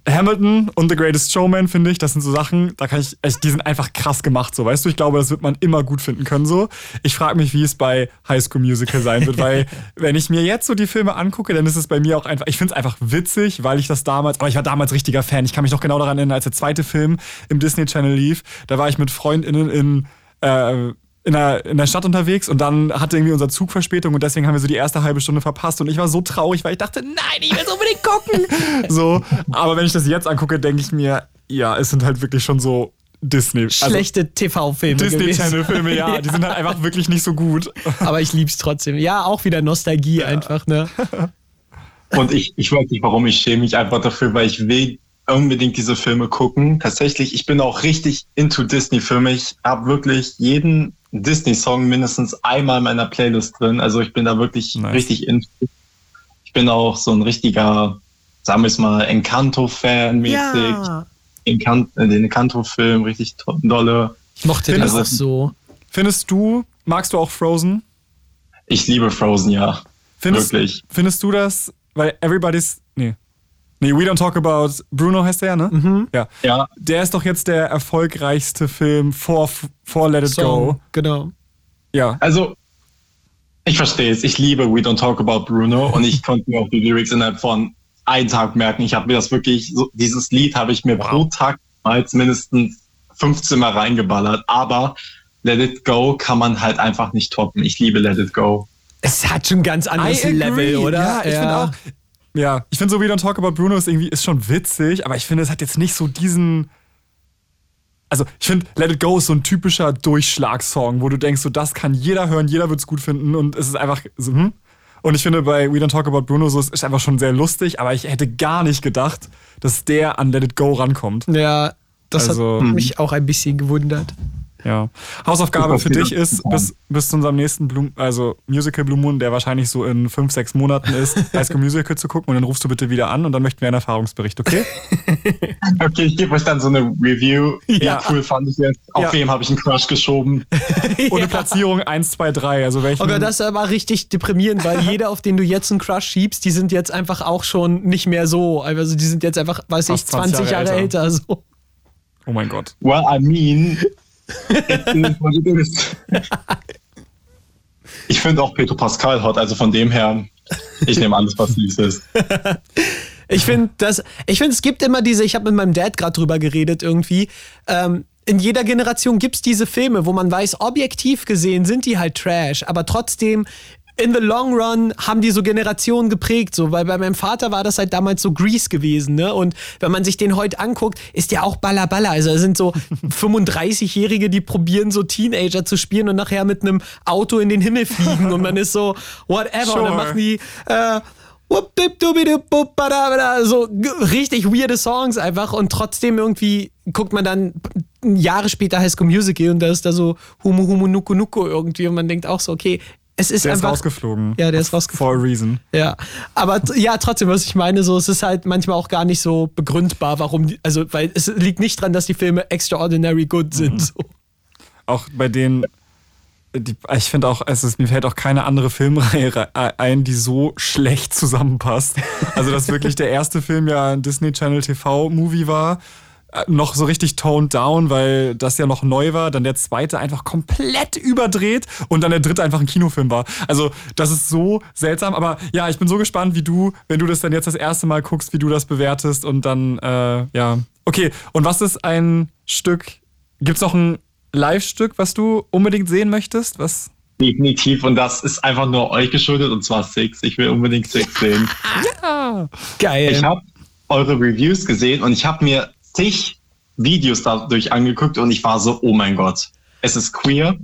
Hamilton und The Greatest Showman, finde ich, das sind so Sachen, da kann ich, echt, die sind einfach krass gemacht, so, weißt du, ich glaube, das wird man immer gut finden können, so. Ich frage mich, wie es bei High School Musical sein wird, weil, (laughs) wenn ich mir jetzt so die Filme angucke, dann ist es bei mir auch einfach, ich finde es einfach witzig, weil ich das damals, aber ich war damals richtiger Fan, ich kann mich noch genau daran erinnern, als der zweite Film im Disney Channel lief, da war ich mit FreundInnen in, äh, in der, in der Stadt unterwegs und dann hatte irgendwie unser Zug Verspätung und deswegen haben wir so die erste halbe Stunde verpasst und ich war so traurig, weil ich dachte, nein, ich will es unbedingt gucken. (laughs) so, aber wenn ich das jetzt angucke, denke ich mir, ja, es sind halt wirklich schon so Disney. also Schlechte TV-Filme. Disney gewesen. Channel Filme, ja, die sind halt einfach wirklich nicht so gut. (laughs) Aber ich lieb's trotzdem. Ja, auch wieder Nostalgie einfach, ne? (laughs) Und ich, ich weiß nicht, warum ich schäme mich einfach dafür, weil ich will unbedingt diese Filme gucken. Tatsächlich, ich bin auch richtig into Disney-Filme. Ich habe wirklich jeden Disney-Song mindestens einmal in meiner Playlist drin. Also ich bin da wirklich Nice. richtig into. Ich bin auch so ein richtiger, sagen wir es mal, Encanto-Fan mäßig. Encan äh, den Encanto-Film richtig dolle. Ich mochte Findest das du- auch so. Findest du, magst du auch Frozen? Ich liebe Frozen, ja. Findest, Wirklich. Findest du das, weil Everybody's, nee. Nee, We Don't Talk About Bruno heißt der, ne? Mhm. Ja. Ja, Der ist doch jetzt der erfolgreichste Film vor, vor Let It Song, Go. genau. Ja. Also, ich verstehe es. Ich liebe We Don't Talk About Bruno und ich (laughs) konnte mir auch die Lyrics innerhalb von einem Tag merken. Ich habe mir das wirklich, so, dieses Lied habe ich mir pro Tag mal mindestens 15 Mal reingeballert. Aber Let It Go kann man halt einfach nicht toppen. Ich liebe Let It Go. Es hat schon ein ganz anderes. Level, oder? Ja, ich finde auch. Ja, ich finde so We Don't Talk About Bruno ist irgendwie ist schon witzig, aber ich finde, es hat jetzt nicht so diesen. Also, ich finde, Let It Go ist so ein typischer Durchschlagssong, wo du denkst, so das kann jeder hören, jeder wird es gut finden und es ist einfach so, hm? Und ich finde, bei We Don't Talk About Bruno so, es ist einfach schon sehr lustig, aber ich hätte gar nicht gedacht, dass der an Let It Go rankommt. Ja, das Also- hat mich auch ein bisschen gewundert. Ja. Hausaufgabe für dich ist, bis, bis zu unserem nächsten Blue, also Musical Blue Moon, der wahrscheinlich so in fünf, sechs Monaten ist, (laughs) High School Musical zu gucken und dann rufst du bitte wieder an und dann möchten wir einen Erfahrungsbericht, okay? (laughs) Okay, ich gebe euch dann so eine Review. Ja. Ja, cool fand ich jetzt. Auf Ja. wem habe ich einen Crush geschoben? (laughs) Ohne Platzierung 1, 2, 3. Also welchen. Oh Gott, das ist aber richtig deprimierend, weil jeder, auf den du jetzt einen Crush schiebst, die sind jetzt einfach auch schon nicht mehr so. Also die sind jetzt einfach, weiß ich, Fast 20 20 Jahre Jahre älter. so. oh mein Gott. Well, I mean, (laughs) Ich finde auch Pedro Pascal hot, also von dem her, ich nehme alles, was süß ist. (laughs) Ich finde, finde, es gibt immer diese, ich habe mit meinem Dad gerade drüber geredet irgendwie. Ähm, in jeder Generation gibt es diese Filme, wo man weiß, objektiv gesehen sind die halt Trash, aber trotzdem in the long run haben die so Generationen geprägt, so, weil bei meinem Vater war das halt damals so Grease gewesen, ne? Und wenn man sich den heute anguckt, ist der auch Balla Balla. Also es sind so (laughs) 35-Jährige, die probieren so Teenager zu spielen und nachher mit einem Auto in den Himmel fliegen und man ist so, whatever. Und Sure. dann machen die, äh, so richtig weirde Songs einfach und trotzdem irgendwie guckt man dann Jahre später High School Musical und da ist da so Humu Humu Nuku Nuku irgendwie und man denkt auch so, okay, es ist Der ist einfach. rausgeflogen. Ja, der ist rausgeflogen. For a reason. Ja, aber ja, trotzdem, was ich meine, so, es ist halt manchmal auch gar nicht so begründbar, warum, die, also, weil es liegt nicht dran, dass die Filme extraordinary good sind. So. Auch bei denen. Die, ich finde auch, es ist, mir fällt auch keine andere Filmreihe re- ein, die so schlecht zusammenpasst. Also, dass wirklich der erste Film ja ein Disney Channel TV-Movie war. Äh, Noch so richtig toned down, weil das ja noch neu war. Dann der zweite einfach komplett überdreht und dann der dritte einfach ein Kinofilm war. Also, das ist so seltsam. Aber ja, ich bin so gespannt, wie du, wenn du das dann jetzt das erste Mal guckst, wie du das bewertest und dann, äh, ja. Okay, und was ist ein Stück Gibt es noch ein Live-Stück, was du unbedingt sehen möchtest? Was? Definitiv. Und das ist einfach nur euch geschuldet und zwar Six. Ich will unbedingt Six (laughs) sehen. ja. Geil. Ich habe eure Reviews gesehen und ich habe mir zig Videos dadurch angeguckt und ich war so, oh mein Gott, es ist queer,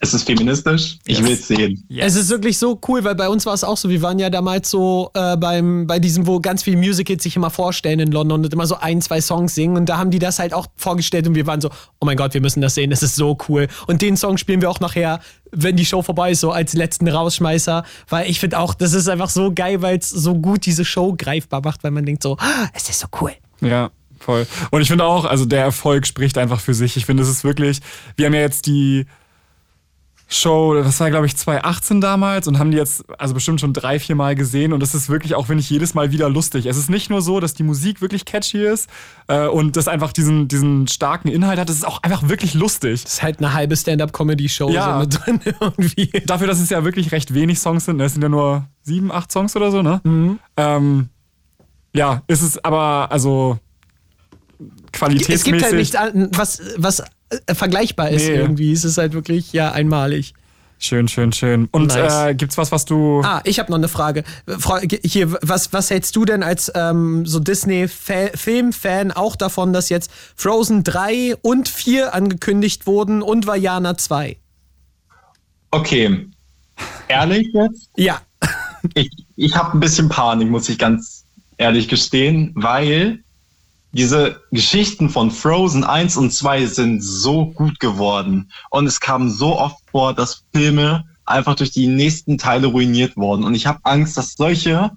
es ist feministisch, ich will es sehen. Es ist wirklich so cool, weil bei uns war es auch so, wir waren ja damals so äh, beim, bei diesem, wo ganz viele Musicals sich immer vorstellen in London und immer so ein, zwei Songs singen und da haben die das halt auch vorgestellt und wir waren so, oh mein Gott, wir müssen das sehen, das ist so cool. Und den Song spielen wir auch nachher, wenn die Show vorbei ist, so als letzten Rausschmeißer, weil ich finde auch, das ist einfach so geil, weil es so gut diese Show greifbar macht, weil man denkt so, ah, es ist so cool. Ja, voll. Und ich finde auch, also der Erfolg spricht einfach für sich. Ich finde, es ist wirklich, wir haben ja jetzt die Show, das war glaube ich 2018 damals und haben die jetzt also bestimmt schon drei, vier Mal gesehen und es ist wirklich auch, wenn ich jedes Mal wieder lustig. Es ist nicht nur so, dass die Musik wirklich catchy ist äh, und das einfach diesen, diesen starken Inhalt hat, es ist auch einfach wirklich lustig. Das ist halt eine halbe Stand-Up-Comedy-Show Ja. so mit drin (laughs) irgendwie. Dafür, dass es ja wirklich recht wenig Songs sind, ne? es sind ja nur sieben, acht Songs oder so, ne? Ähm, ja, ist es aber, also qualitätsmäßig. Es gibt halt nichts, an- was, was äh, vergleichbar ist Nee. irgendwie. Es ist halt wirklich ja einmalig. Schön, schön, schön. Und Nice. äh, gibt's was, was du. Ah, ich habe noch eine Frage. Hier, was, was hältst du denn als ähm, so Disney-Film-Fan auch davon, dass jetzt Frozen 3 und 4 angekündigt wurden und Vajana 2? Okay, ehrlich jetzt? Ja. Ich, ich habe ein bisschen Panik, muss ich ganz ehrlich gestehen, weil diese Geschichten von Frozen 1 und 2 sind so gut geworden. Und es kam so oft vor, dass Filme einfach durch die nächsten Teile ruiniert wurden. Und ich habe Angst, dass solche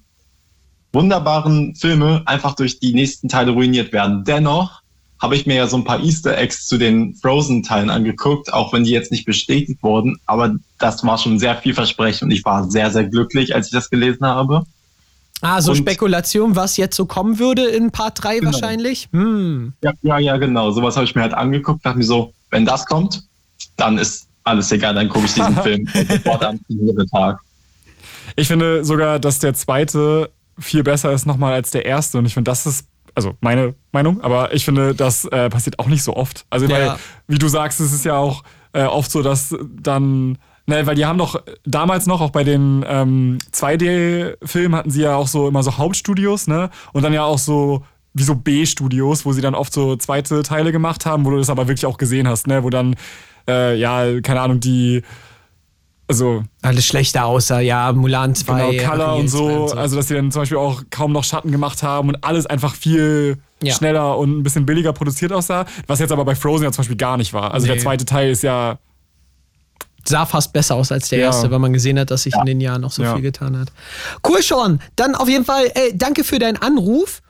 wunderbaren Filme einfach durch die nächsten Teile ruiniert werden. Dennoch habe ich mir ja so ein paar Easter Eggs zu den Frozen-Teilen angeguckt, auch wenn die jetzt nicht bestätigt wurden. Aber das war schon sehr vielversprechend und ich war sehr, sehr glücklich, als ich das gelesen habe. Ah, so Und- Spekulation, was jetzt so kommen würde in Part 3 Genau. wahrscheinlich? Hm. Ja, ja, ja, genau. Sowas habe ich mir halt angeguckt, dachte mir so, wenn das kommt, dann ist alles egal, dann gucke ich diesen (laughs) Film sofort am nächsten Tag. Ich finde sogar, dass der zweite viel besser ist nochmal als der erste. Und ich finde, das ist, also meine Meinung, aber ich finde, das äh, passiert auch nicht so oft. Also, Ja. weil, wie du sagst, es ist ja auch äh, oft so, dass dann. Ne, weil die haben doch damals noch, auch bei den ähm, 2D-Filmen hatten sie ja auch so immer so Hauptstudios, ne? Und dann ja auch so wie so B-Studios, wo sie dann oft so zweite Teile gemacht haben, wo du das aber wirklich auch gesehen hast, ne? Wo dann, äh, ja, keine Ahnung, die, also Alles schlechter aussah, ja, Mulan 2. Genau, Color und 2 so, also dass sie dann zum Beispiel auch kaum noch Schatten gemacht haben und alles einfach viel Ja. schneller und ein bisschen billiger produziert aussah, was jetzt aber bei Frozen ja zum Beispiel gar nicht war. Also Nee. der zweite Teil ist ja, sah fast besser aus als der Ja. erste, weil man gesehen hat, dass sich in den Jahren noch so Ja. viel getan hat. Cool, Sean. Dann auf jeden Fall, ey, danke für deinen Anruf.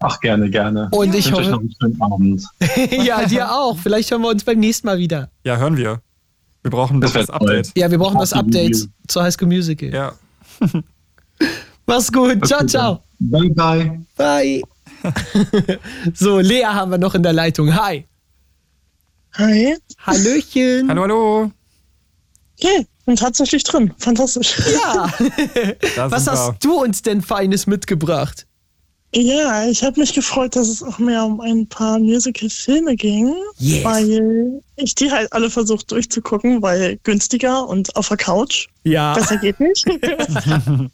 Ach, gerne, gerne. Und ich wünsche euch noch einen schönen Abend. (laughs) ja, dir auch. Vielleicht hören wir uns beim nächsten Mal wieder. ja, hören wir. Wir brauchen Das das. Update. Ja, wir brauchen das Update zur High School Musical. Ja. (laughs) Mach's gut. Ciao, ciao. Bye, bye. Bye. (laughs) so, Lea haben wir noch in der Leitung. Hi. Hi. Hallöchen. Hallo, hallo. Okay, bin tatsächlich drin. Fantastisch. Ja. (laughs) Was hast du uns denn Feines mitgebracht? Ja, ich habe mich gefreut, dass es auch mehr um ein paar Musical-Filme ging, Yes. weil ich die halt alle versucht durchzugucken, weil günstiger und auf der Couch. Ja. Besser geht nicht. (laughs)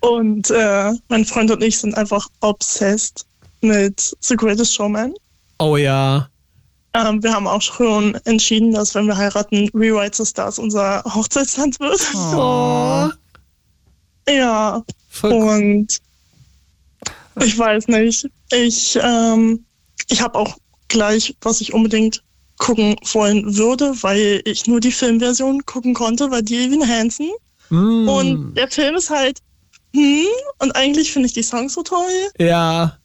und äh, mein Freund und ich sind einfach obsessed mit The Greatest Showman. Oh ja. Ähm, wir haben auch schon entschieden, dass wenn wir heiraten, Rewrite the Stars unser Hochzeitsland wird. Oh. (laughs) Ja, Voll und ich weiß nicht. Ich, ähm, ich habe auch gleich, was ich unbedingt gucken wollen würde, weil ich nur die Filmversion gucken konnte, war die Evan Hansen. Mm. Und der Film ist halt, hm, und eigentlich finde ich die Songs so toll. Ja.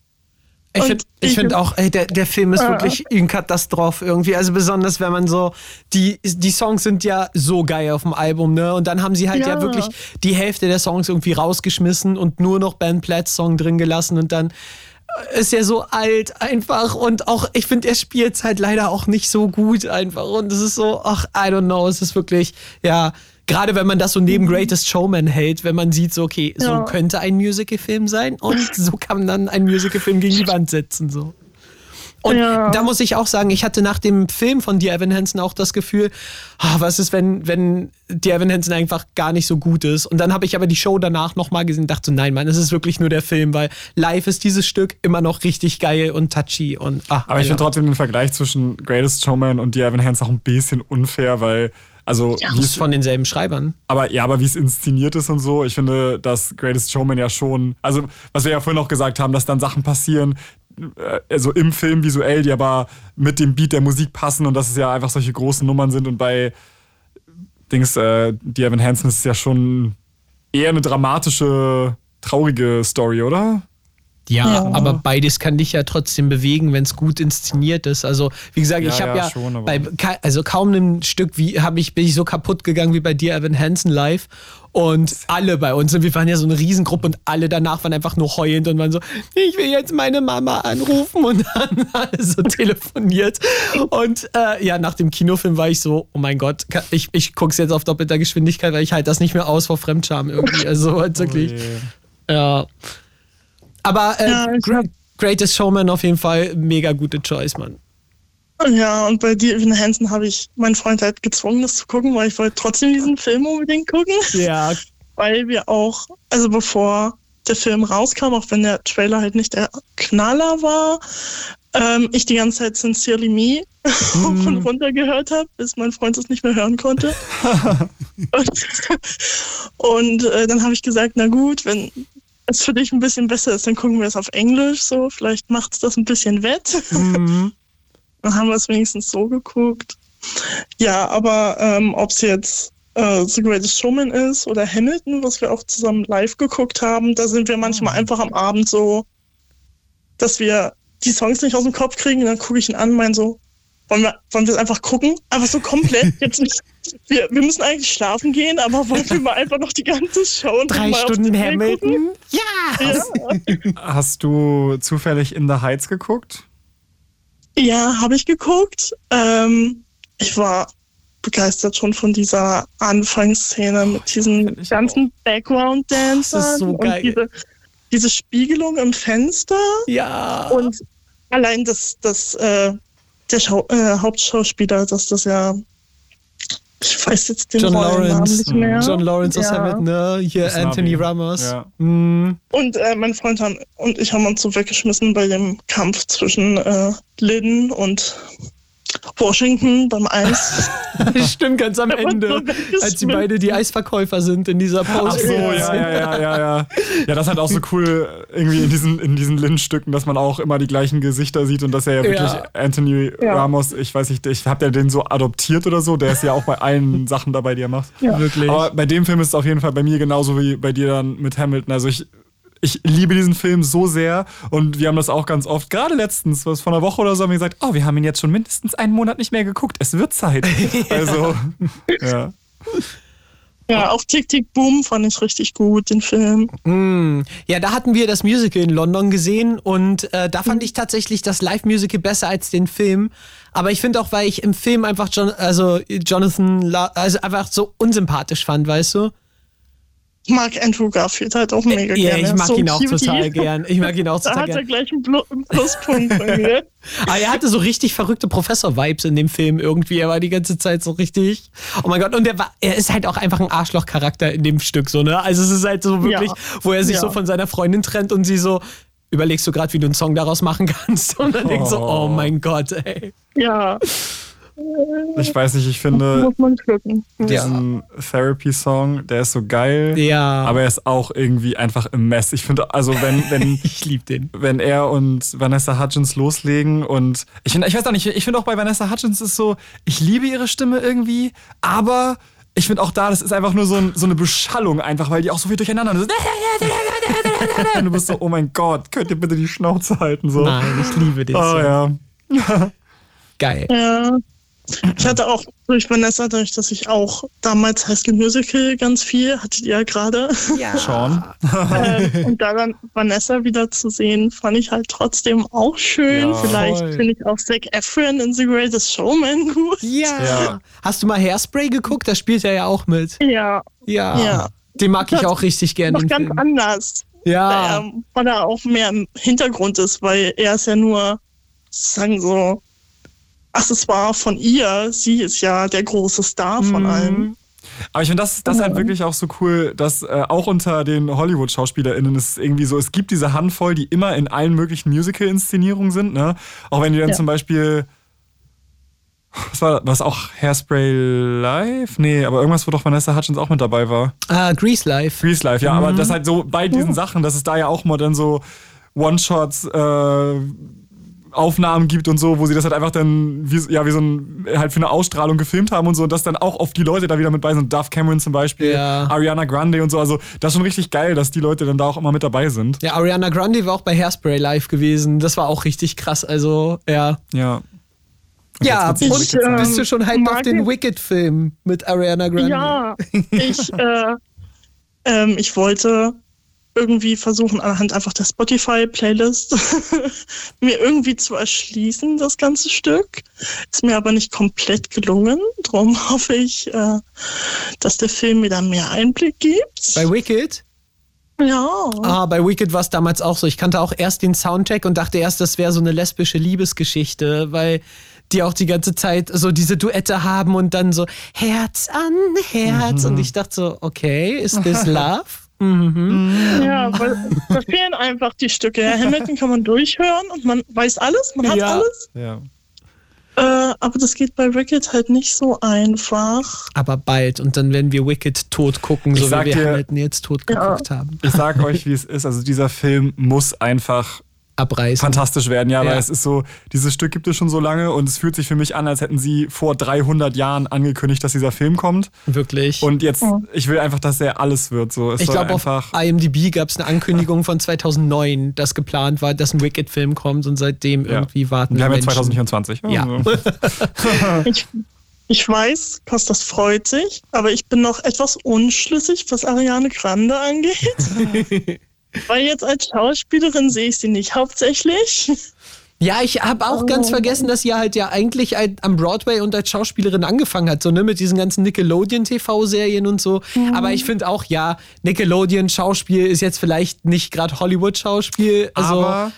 Ich finde ich find auch, ey, der, der Film ist Ja. wirklich eine Katastrophe irgendwie. Also besonders, wenn man so, die, die Songs sind ja so geil auf dem Album, ne? Und dann haben sie halt ja, Ja. wirklich die Hälfte der Songs irgendwie rausgeschmissen und nur noch Ben Platts Song drin gelassen und dann ist er so alt einfach und auch, ich finde, er spielt halt leider auch nicht so gut einfach und es ist so, ach, I don't know, es ist wirklich, ja, gerade wenn man das so neben Greatest Showman hält, wenn man sieht, so, okay, so Ja. könnte ein Musicalfilm sein und (laughs) so kann man dann einen Musicalfilm gegen die Wand setzen, so. Und Ja. da muss ich auch sagen, ich hatte nach dem Film von Dear Evan Hansen auch das Gefühl, ah, was ist, wenn, wenn Dear Evan Hansen einfach gar nicht so gut ist. Und dann habe ich aber die Show danach nochmal gesehen und dachte so, nein, Mann, es ist wirklich nur der Film, weil live ist dieses Stück immer noch richtig geil und touchy. Und, ah, Aber ich ja. finde trotzdem den Vergleich zwischen Greatest Showman und The Evan Hands auch ein bisschen unfair, weil, also, Ja, wie das es ist von denselben Schreibern. Aber ja, aber wie es inszeniert ist und so, ich finde, dass Greatest Showman ja schon, also was wir ja vorhin auch gesagt haben, dass dann Sachen passieren, äh, also im Film visuell, die aber mit dem Beat der Musik passen und dass es ja einfach solche großen Nummern sind und bei Dings, äh, die Evan Hansen ist es ja schon eher eine dramatische, traurige Story, oder? Ja, aber beides kann dich ja trotzdem bewegen, wenn es gut inszeniert ist. Also, wie gesagt, Ja, ich habe ja, ja, schon, bei also kaum einem Stück wie habe ich bin ich so kaputt gegangen wie bei dir Evan Hansen live. Und alle bei uns und wir waren ja so eine Riesengruppe und alle danach waren einfach nur heulend und waren so ich will jetzt meine Mama anrufen. Und dann (laughs) alle so telefoniert. Und äh, ja nach dem Kinofilm war ich so oh mein Gott ich ich guck's jetzt auf doppelter Geschwindigkeit weil ich halt das nicht mehr aus vor Fremdscham irgendwie. Also halt wirklich. ja aber äh, Ja, Gra- Greatest Showman auf jeden Fall mega gute Choice, Mann. Ja, und bei dir, Evan Hansen, habe ich meinen Freund halt gezwungen, das zu gucken, weil ich wollte trotzdem diesen Film unbedingt gucken. Ja. (laughs) Weil wir auch, also bevor der Film rauskam, auch wenn der Trailer halt nicht der Knaller war, ähm, ich die ganze Zeit Sincerely Me (laughs) hoch und runter gehört habe, bis mein Freund es nicht mehr hören konnte. (laughs) und und äh, dann habe ich gesagt, na gut, wenn es für dich ein bisschen besser ist, dann gucken wir es auf Englisch so. Vielleicht macht es das ein bisschen wett. (laughs) Dann haben wir es wenigstens so geguckt. Ja, aber ähm, ob es jetzt äh, The Greatest Showman ist oder Hamilton, was wir auch zusammen live geguckt haben, da sind wir manchmal einfach am Abend so, dass wir die Songs nicht aus dem Kopf kriegen. Und dann gucke ich ihn an und meine so, wollen wir, wollen wir es einfach gucken? Einfach so komplett. Jetzt nicht, wir, wir müssen eigentlich schlafen gehen, aber wollen wir mal einfach noch die ganze Show und Drei Stunden Hamilton? gucken? Ja! Hast du zufällig In the Heights geguckt? Ja, habe ich geguckt. Ähm, ich war begeistert schon von dieser Anfangsszene mit diesen ganzen Background-Dancern Das ist so geil. und diese, diese Spiegelung im Fenster. Ja. Und allein das, das äh, der Schau äh, Hauptschauspieler, dass das ja ich weiß jetzt den John Lawrence. nicht mehr. John Lawrence aus Ja. Hamilton, ne? Hier Das Anthony Navi. Ramos. Ja. Mm. Und äh, mein Freund und ich haben uns so weggeschmissen bei dem Kampf zwischen äh, Lynn und Washington beim Eis. (laughs) Stimmt, ganz am (laughs) Ende, als sie beide die Eisverkäufer sind in dieser Ach Pause. so, ja, ja, ja, ja, ja. Ja, das ist halt auch so (laughs) cool irgendwie in diesen, in diesen Lynn-Stücken, dass man auch immer die gleichen Gesichter sieht und dass er ja wirklich Ja. Anthony Ja. Ramos, ich weiß nicht, ich hab ja den so adoptiert oder so, der ist ja auch bei allen Sachen dabei, die er macht. Ja. Wirklich. Aber bei dem Film ist es auf jeden Fall bei mir genauso wie bei dir dann mit Hamilton. Also ich, ich liebe diesen Film so sehr und wir haben das auch ganz oft, gerade letztens, was vor einer Woche oder so, haben wir gesagt, oh, wir haben ihn jetzt schon mindestens einen Monat nicht mehr geguckt. Es wird Zeit. (laughs) Also, ja. Ja, auch Tick Tick Boom fand ich richtig gut, den Film. Mm. Ja, da hatten wir das Musical in London gesehen und äh, da fand ich tatsächlich das Live-Musical besser als den Film. Aber ich finde auch, weil ich im Film einfach John, also Jonathan, La also einfach so unsympathisch fand, weißt du? Ich mag Andrew Garfield halt auch mega ja, gerne. ich mag so ihn auch cutie. total gern. Ich mag ihn auch Da total hat er gern. gleich einen, Blu einen Pluspunkt bei mir. Aber (laughs) er hatte so richtig verrückte Professor-Vibes in dem Film irgendwie. Er war die ganze Zeit so richtig. Oh mein Gott, und er, war, er ist halt auch einfach ein Arschloch-Charakter in dem Stück, so, ne? Also es ist halt so wirklich, Ja. wo er sich Ja. so von seiner Freundin trennt und sie so, überlegst du gerade, wie du einen Song daraus machen kannst? (laughs) Und dann denkst du, Oh. oh mein Gott, ey. Ja, Ich weiß nicht, ich finde diesen Therapy-Song, der ist so geil. Ja. Aber er ist auch irgendwie einfach im Mess. Ich finde, also wenn, (laughs) wenn, Ich lieb den. wenn er und Vanessa Hudgens loslegen und ich finde, ich weiß auch nicht, ich finde auch bei Vanessa Hudgens ist so, ich liebe ihre Stimme irgendwie, aber ich finde auch da, das ist einfach nur so, ein, so eine Beschallung einfach, weil die auch so viel durcheinander (laughs) und du bist so, oh mein Gott, könnt ihr bitte die Schnauze halten so. Nein, ich liebe den Oh Song. ja. Geil. Ja. Ich hatte auch durch Vanessa, dadurch, dass ich auch damals High School Musical ganz viel, hattet ihr ja gerade. Ja. Sean. (laughs) Ähm, und da dann Vanessa wieder zu sehen, fand ich halt trotzdem auch schön. Ja, Vielleicht finde ich auch Zac Efron in The Greatest Showman gut. Ja. Ja. Hast du mal Hairspray geguckt? Da spielt er ja auch mit. Ja, Ja. Ja. Den mag ich auch richtig gerne. noch ganz Film. anders. Ja. Ähm, weil er auch mehr im Hintergrund ist, weil er ist ja nur sozusagen so Accessoire von ihr. Sie ist ja der große Star von Mhm. allem. Aber ich finde das, das halt wirklich auch so cool, dass äh, auch unter den Hollywood-SchauspielerInnen ist irgendwie so, es gibt diese Handvoll, die immer in allen möglichen Musical-Inszenierungen sind, ne? Auch wenn die dann Ja. zum Beispiel. Was war das? auch Hairspray Live? Nee, aber irgendwas, wo doch Vanessa Hutchins auch mit dabei war. Ah, Grease Life. Grease Life, ja, aber Mhm. das halt so bei diesen Sachen, dass es da ja auch mal dann so One-Shots, äh, Aufnahmen gibt und so, wo sie das halt einfach dann wie, ja, wie so ein, halt für eine Ausstrahlung gefilmt haben und so und das dann auch auf die Leute da wieder mit bei sind. Duff Cameron zum Beispiel, Ja. Ariana Grande und so. Also das ist schon richtig geil, dass die Leute dann da auch immer mit dabei sind. Ja, Ariana Grande war auch bei Hairspray live gewesen. Das war auch richtig krass. Also, ja. Ja. Ja, jetzt wird's und sein. bist du schon hyped auf den- Wicked-Film mit Ariana Grande? Ja, ich, äh, (laughs) ähm, ich wollte irgendwie versuchen, anhand einfach der Spotify-Playlist (laughs) mir irgendwie zu erschließen, das ganze Stück. Ist mir aber nicht komplett gelungen. Darum (laughs) hoffe ich, äh, dass der Film mir dann mehr Einblick gibt. Bei Wicked? Ja. Ah, bei Wicked war es damals auch so. Ich kannte auch erst den Soundtrack und dachte erst, das wäre so eine lesbische Liebesgeschichte, weil die auch die ganze Zeit so diese Duette haben und dann so Herz an Herz. Mhm. Und ich dachte so, okay, ist this (laughs) love? Mhm. Ja, weil da fehlen einfach die Stücke. Ja, Hamilton kann man durchhören und man weiß alles, man hat Ja. alles. Ja. Äh, aber das geht bei Wicked halt nicht so einfach. Aber bald. Und dann werden wir Wicked tot gucken, Ich so wie wir dir- Hamilton jetzt tot geguckt haben. Ich sag euch, wie es ist. Also dieser Film muss einfach abreißen. Fantastisch werden, ja, Ja. weil es ist so, dieses Stück gibt es schon so lange und es fühlt sich für mich an, als hätten sie vor 300 Jahren angekündigt, dass dieser Film kommt. Wirklich. Und jetzt, ich will einfach, dass er alles wird. So. Es Ich glaube, auf. IMDb gab es eine Ankündigung von 2009, dass geplant war, dass ein Wicked-Film kommt und seitdem irgendwie warten Wir haben ja Menschen. 2024. Ja. Also. (laughs) Ich, ich weiß, Kostas freut sich, aber ich bin noch etwas unschlüssig, was Ariane Grande angeht. (laughs) Weil jetzt als Schauspielerin sehe ich sie nicht hauptsächlich. Ja, ich habe auch ganz vergessen, dass sie halt ja eigentlich am Broadway und als Schauspielerin angefangen hat, so ne, mit diesen ganzen Nickelodeon-TV-Serien und so. Aber ich finde auch, ja, Nickelodeon-Schauspiel ist jetzt vielleicht nicht gerade Hollywood-Schauspiel. Also, Aber-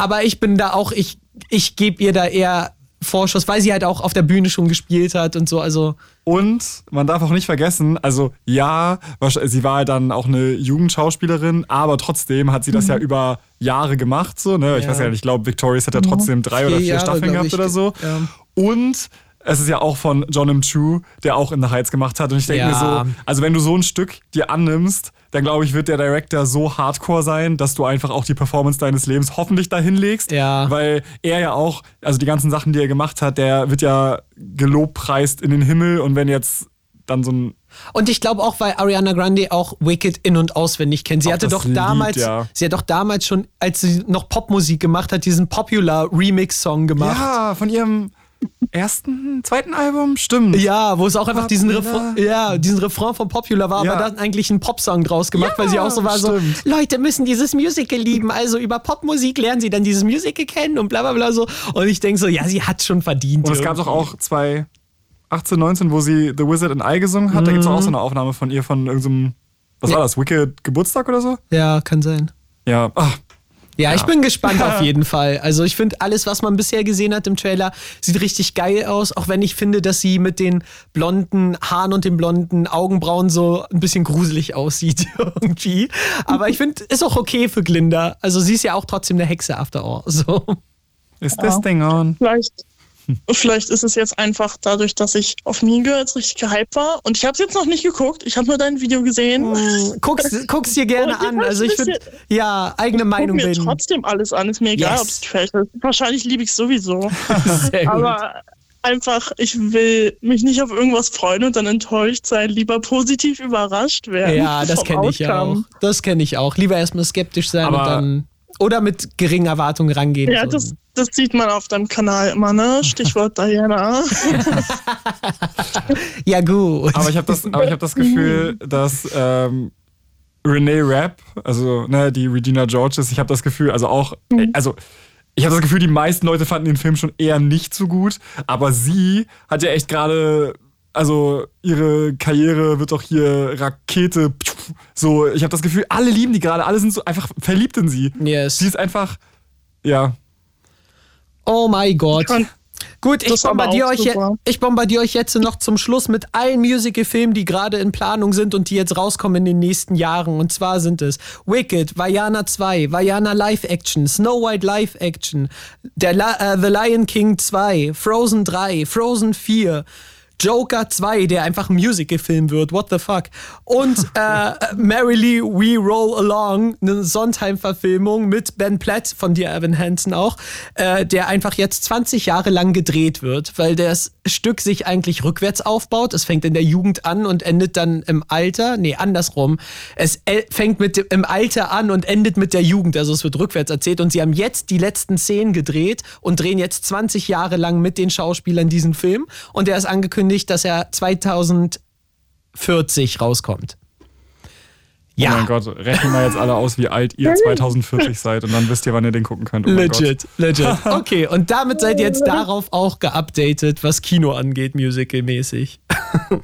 aber, ich bin da auch, ich, ich gebe ihr da eher Vorschuss, weil sie halt auch auf der Bühne schon gespielt hat und so. Also Und man darf auch nicht vergessen, also ja, sie war dann auch eine Jugendschauspielerin, aber trotzdem hat sie das ja über Jahre gemacht. So, ne? Ich Ja. weiß ja nicht, ich glaube, Victorious hat ja trotzdem drei oder Vier Jahre, Staffeln gehabt ich. oder so. Ja. Und es ist ja auch von John M. Chu, der auch in The Heights gemacht hat. Und ich denke Ja. mir so, also wenn du so ein Stück dir annimmst, dann glaube ich, wird der Director so hardcore sein, dass du einfach auch die Performance deines Lebens hoffentlich dahin legst. Ja. Weil er ja auch, also die ganzen Sachen, die er gemacht hat, der wird ja gelobpreist in den Himmel. Und wenn jetzt dann so ein Und ich glaube auch, weil Ariana Grande auch Wicked in- und auswendig kennt. Sie hatte doch Lied, damals, ja. sie hat doch damals schon, als sie noch Popmusik gemacht hat, diesen Popular Remix-Song gemacht. Ja, von ihrem ersten, zweiten Album, stimmt. Ja, wo es auch einfach diesen. Refrain, ja, diesen Refrain von Popular war, Ja. aber dann eigentlich einen Popsong draus gemacht, weil sie auch so war stimmt. so, Leute müssen dieses Musical lieben, also über Popmusik lernen sie dann dieses Musical kennen und bla bla bla so. Und ich denke so, ja, sie hat schon verdient. Und es gab doch auch zwei 18, 19, wo sie The Wizard and I gesungen hat. Da gibt es auch so eine Aufnahme von ihr von irgendeinem, was war das, Wicked Geburtstag oder so? Ja, kann sein. Ja, ach, Ja, ich Ja. bin gespannt auf (laughs) jeden Fall. Also ich finde alles, was man bisher gesehen hat im Trailer, sieht richtig geil aus. Auch wenn ich finde, dass sie mit den blonden Haaren und den blonden Augenbrauen so ein bisschen gruselig aussieht (laughs) irgendwie. Aber ich finde, ist auch okay für Glinda. Also sie ist ja auch trotzdem eine Hexe after all. So. ist das Ding on? Vielleicht, vielleicht ist es jetzt einfach dadurch, dass ich auf Mean Girls richtig gehypt war. Und ich habe es jetzt noch nicht geguckt. Ich habe nur dein Video gesehen. Guck's, (laughs) guck's dir gerne ich an. Also ich bisschen- ja, eigene Guck Meinung mir bilden. trotzdem alles an. Ist mir egal, Yes. ob es trash ist. Wahrscheinlich liebe ich es sowieso. (laughs) Sehr gut. Aber einfach, ich will mich nicht auf irgendwas freuen und dann enttäuscht sein. Lieber positiv überrascht werden. Ja, das kenne ich auch. Das kenne ich auch. Lieber erstmal skeptisch sein Aber- und dann. Oder mit geringen Erwartungen rangehen. Ja, so. das, das sieht man auf deinem Kanal immer, ne? Stichwort Diana. (laughs) ja, gut. Aber ich habe das, aber ich hab das Gefühl, dass ähm, Renee Rapp, also ne, die Regina Georges, ich habe das Gefühl, also auch, Mhm. also ich habe das Gefühl, die meisten Leute fanden den Film schon eher nicht so gut, aber sie hat ja echt gerade, also ihre Karriere wird doch hier Rakete, so, ich habe das Gefühl, alle lieben die gerade, alle sind so einfach verliebt in sie. Yes. Sie ist einfach, ja, Oh mein Gott. Gut, ich bombardiere, euch ich bombardiere euch jetzt noch zum Schluss mit allen Musical-Filmen, die gerade in Planung sind und die jetzt rauskommen in den nächsten Jahren. Und zwar sind es Wicked, Vajana 2, Vajana Live-Action, Snow White Live-Action, der La äh, The Lion King 2, Frozen 3, Frozen 4, Joker 2, der einfach ein Musical-Film wird, what the fuck. Und (laughs) äh, Merrily We Roll Along, eine Sondheim-Verfilmung mit Ben Platt von Dear Evan Hansen auch, äh, der einfach jetzt 20 Jahre lang gedreht wird, weil das Stück sich eigentlich rückwärts aufbaut. Es fängt in der Jugend an und endet dann im Alter. Nee, andersrum. Es äh, fängt mit im Alter an und endet mit der Jugend. Also es wird rückwärts erzählt. Und sie haben jetzt die letzten Szenen gedreht und drehen jetzt 20 Jahre lang mit den Schauspielern diesen Film. Und er ist angekündigt, dass er 2040 rauskommt. Oh mein Gott, rechnen wir jetzt alle aus, wie alt ihr 2040 seid und dann wisst ihr, wann ihr den gucken könnt. Oh legit, Gott. legit. (laughs) Okay, und damit seid ihr jetzt darauf auch geupdatet, was Kino angeht, musicalmäßig. (laughs)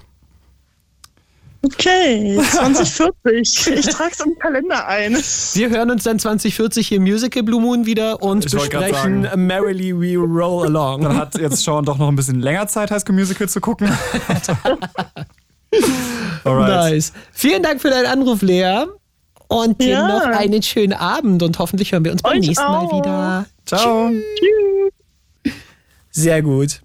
Okay, (laughs) 2040. Ich trage es im Kalender ein. Wir hören uns dann 2040 hier im Musical Blue Moon wieder und Ich besprechen sagen. Merrily We Roll Along. Dann hat jetzt Sean doch noch ein bisschen länger Zeit, High School Musical zu gucken. (laughs) Alright. Nice. Vielen Dank für deinen Anruf, Lea. Und dir Ja. noch einen schönen Abend und hoffentlich hören wir uns beim Euch nächsten auch. Mal wieder. Ciao. Sehr gut.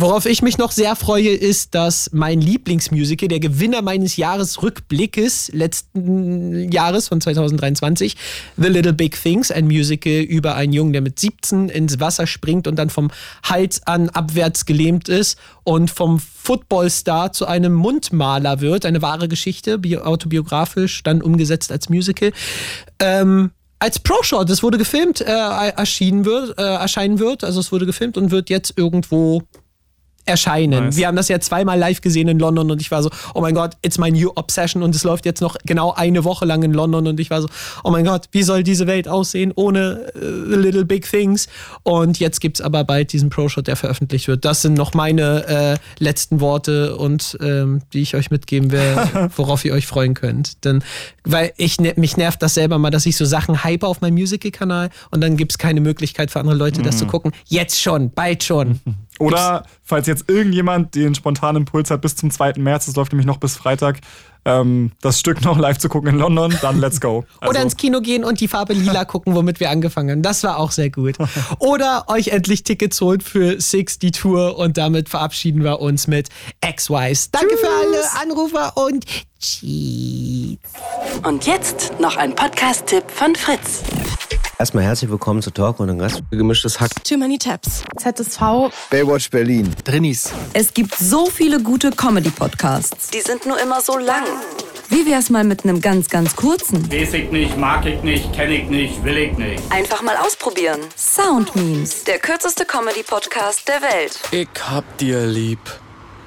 Worauf ich mich noch sehr freue, ist, dass mein Lieblingsmusical, der Gewinner meines Jahresrückblickes letzten Jahres von 2023, The Little Big Things, ein Musical über einen Jungen, der mit 17 ins Wasser springt und dann vom Hals an abwärts gelähmt ist und vom Footballstar zu einem Mundmaler wird. Eine wahre Geschichte, bio- autobiografisch, dann umgesetzt als Musical. Ähm, als Pro-Shot, es wurde gefilmt, äh, erschienen wird, äh, erscheinen wird. Also es wurde gefilmt und wird jetzt irgendwo erscheinen. Nice. Wir haben das ja zweimal live gesehen in London und ich war so, oh mein Gott, it's my new obsession und es läuft jetzt noch genau eine Woche lang in London und ich war so, oh mein Gott, wie soll diese Welt aussehen ohne äh, The Little Big Things? Und jetzt gibt's aber bald diesen Pro-Shot, der veröffentlicht wird. Das sind noch meine äh, letzten Worte und ähm, die ich euch mitgeben will, (laughs) worauf ihr euch freuen könnt. Denn weil ich ne, mich nervt das selber mal, dass ich so Sachen hype auf meinem Musical-Kanal und dann gibt's keine Möglichkeit für andere Leute, das zu gucken. Jetzt schon, bald schon. (laughs) Oder falls jetzt irgendjemand den spontanen Impuls hat bis zum 2. März, das läuft nämlich noch bis Freitag, ähm, das Stück noch live zu gucken in London, dann let's go. (laughs) Also, Oder ins Kino gehen und die Farbe lila gucken, womit wir angefangen haben. Das war auch sehr gut. (laughs) Oder euch endlich Tickets holt für Six, die Tour. Und damit verabschieden wir uns mit X-Wise. Danke für alle Anrufer und Cheats. Und jetzt noch ein Podcast-Tipp von Fritz. Erstmal herzlich willkommen zu Talk und ein Gast. Gemischtes Hack. Too Many Tabs. ZSV. Baywatch Berlin. Drinnies. Es gibt so viele gute Comedy-Podcasts. Die sind nur immer so lang. Wie wär's mal mit einem ganz, ganz kurzen? Weiß ich nicht, mag ich nicht, kenn ich nicht, will ich nicht. Einfach mal ausprobieren. Sound Memes. Der kürzeste Comedy-Podcast der Welt. Ich hab dir lieb.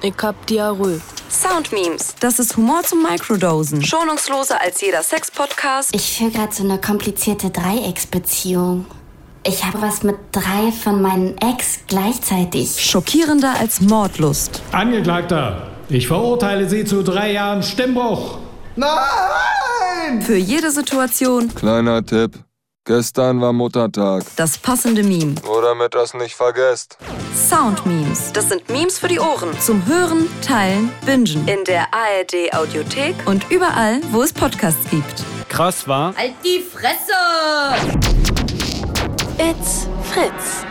Ich hab Diarrhoe. Sound Memes. Das ist Humor zum Microdosen. Schonungsloser als jeder Sex-Podcast. Ich führe gerade so eine komplizierte Dreiecksbeziehung. Ich habe was mit drei von meinen Ex gleichzeitig. Schockierender als Mordlust. Angeklagter, ich verurteile Sie zu drei Jahren Stimmbruch. Nein! Für jede Situation Kleiner Tipp. Gestern war Muttertag. das passende Meme. Nur damit das nicht vergesst. Sound Memes. Das sind Memes für die Ohren. Zum Hören, Teilen, Bingen. In der ARD Audiothek. Und überall, wo es Podcasts gibt. Krass war. Halt die Fresse! It's Fritz.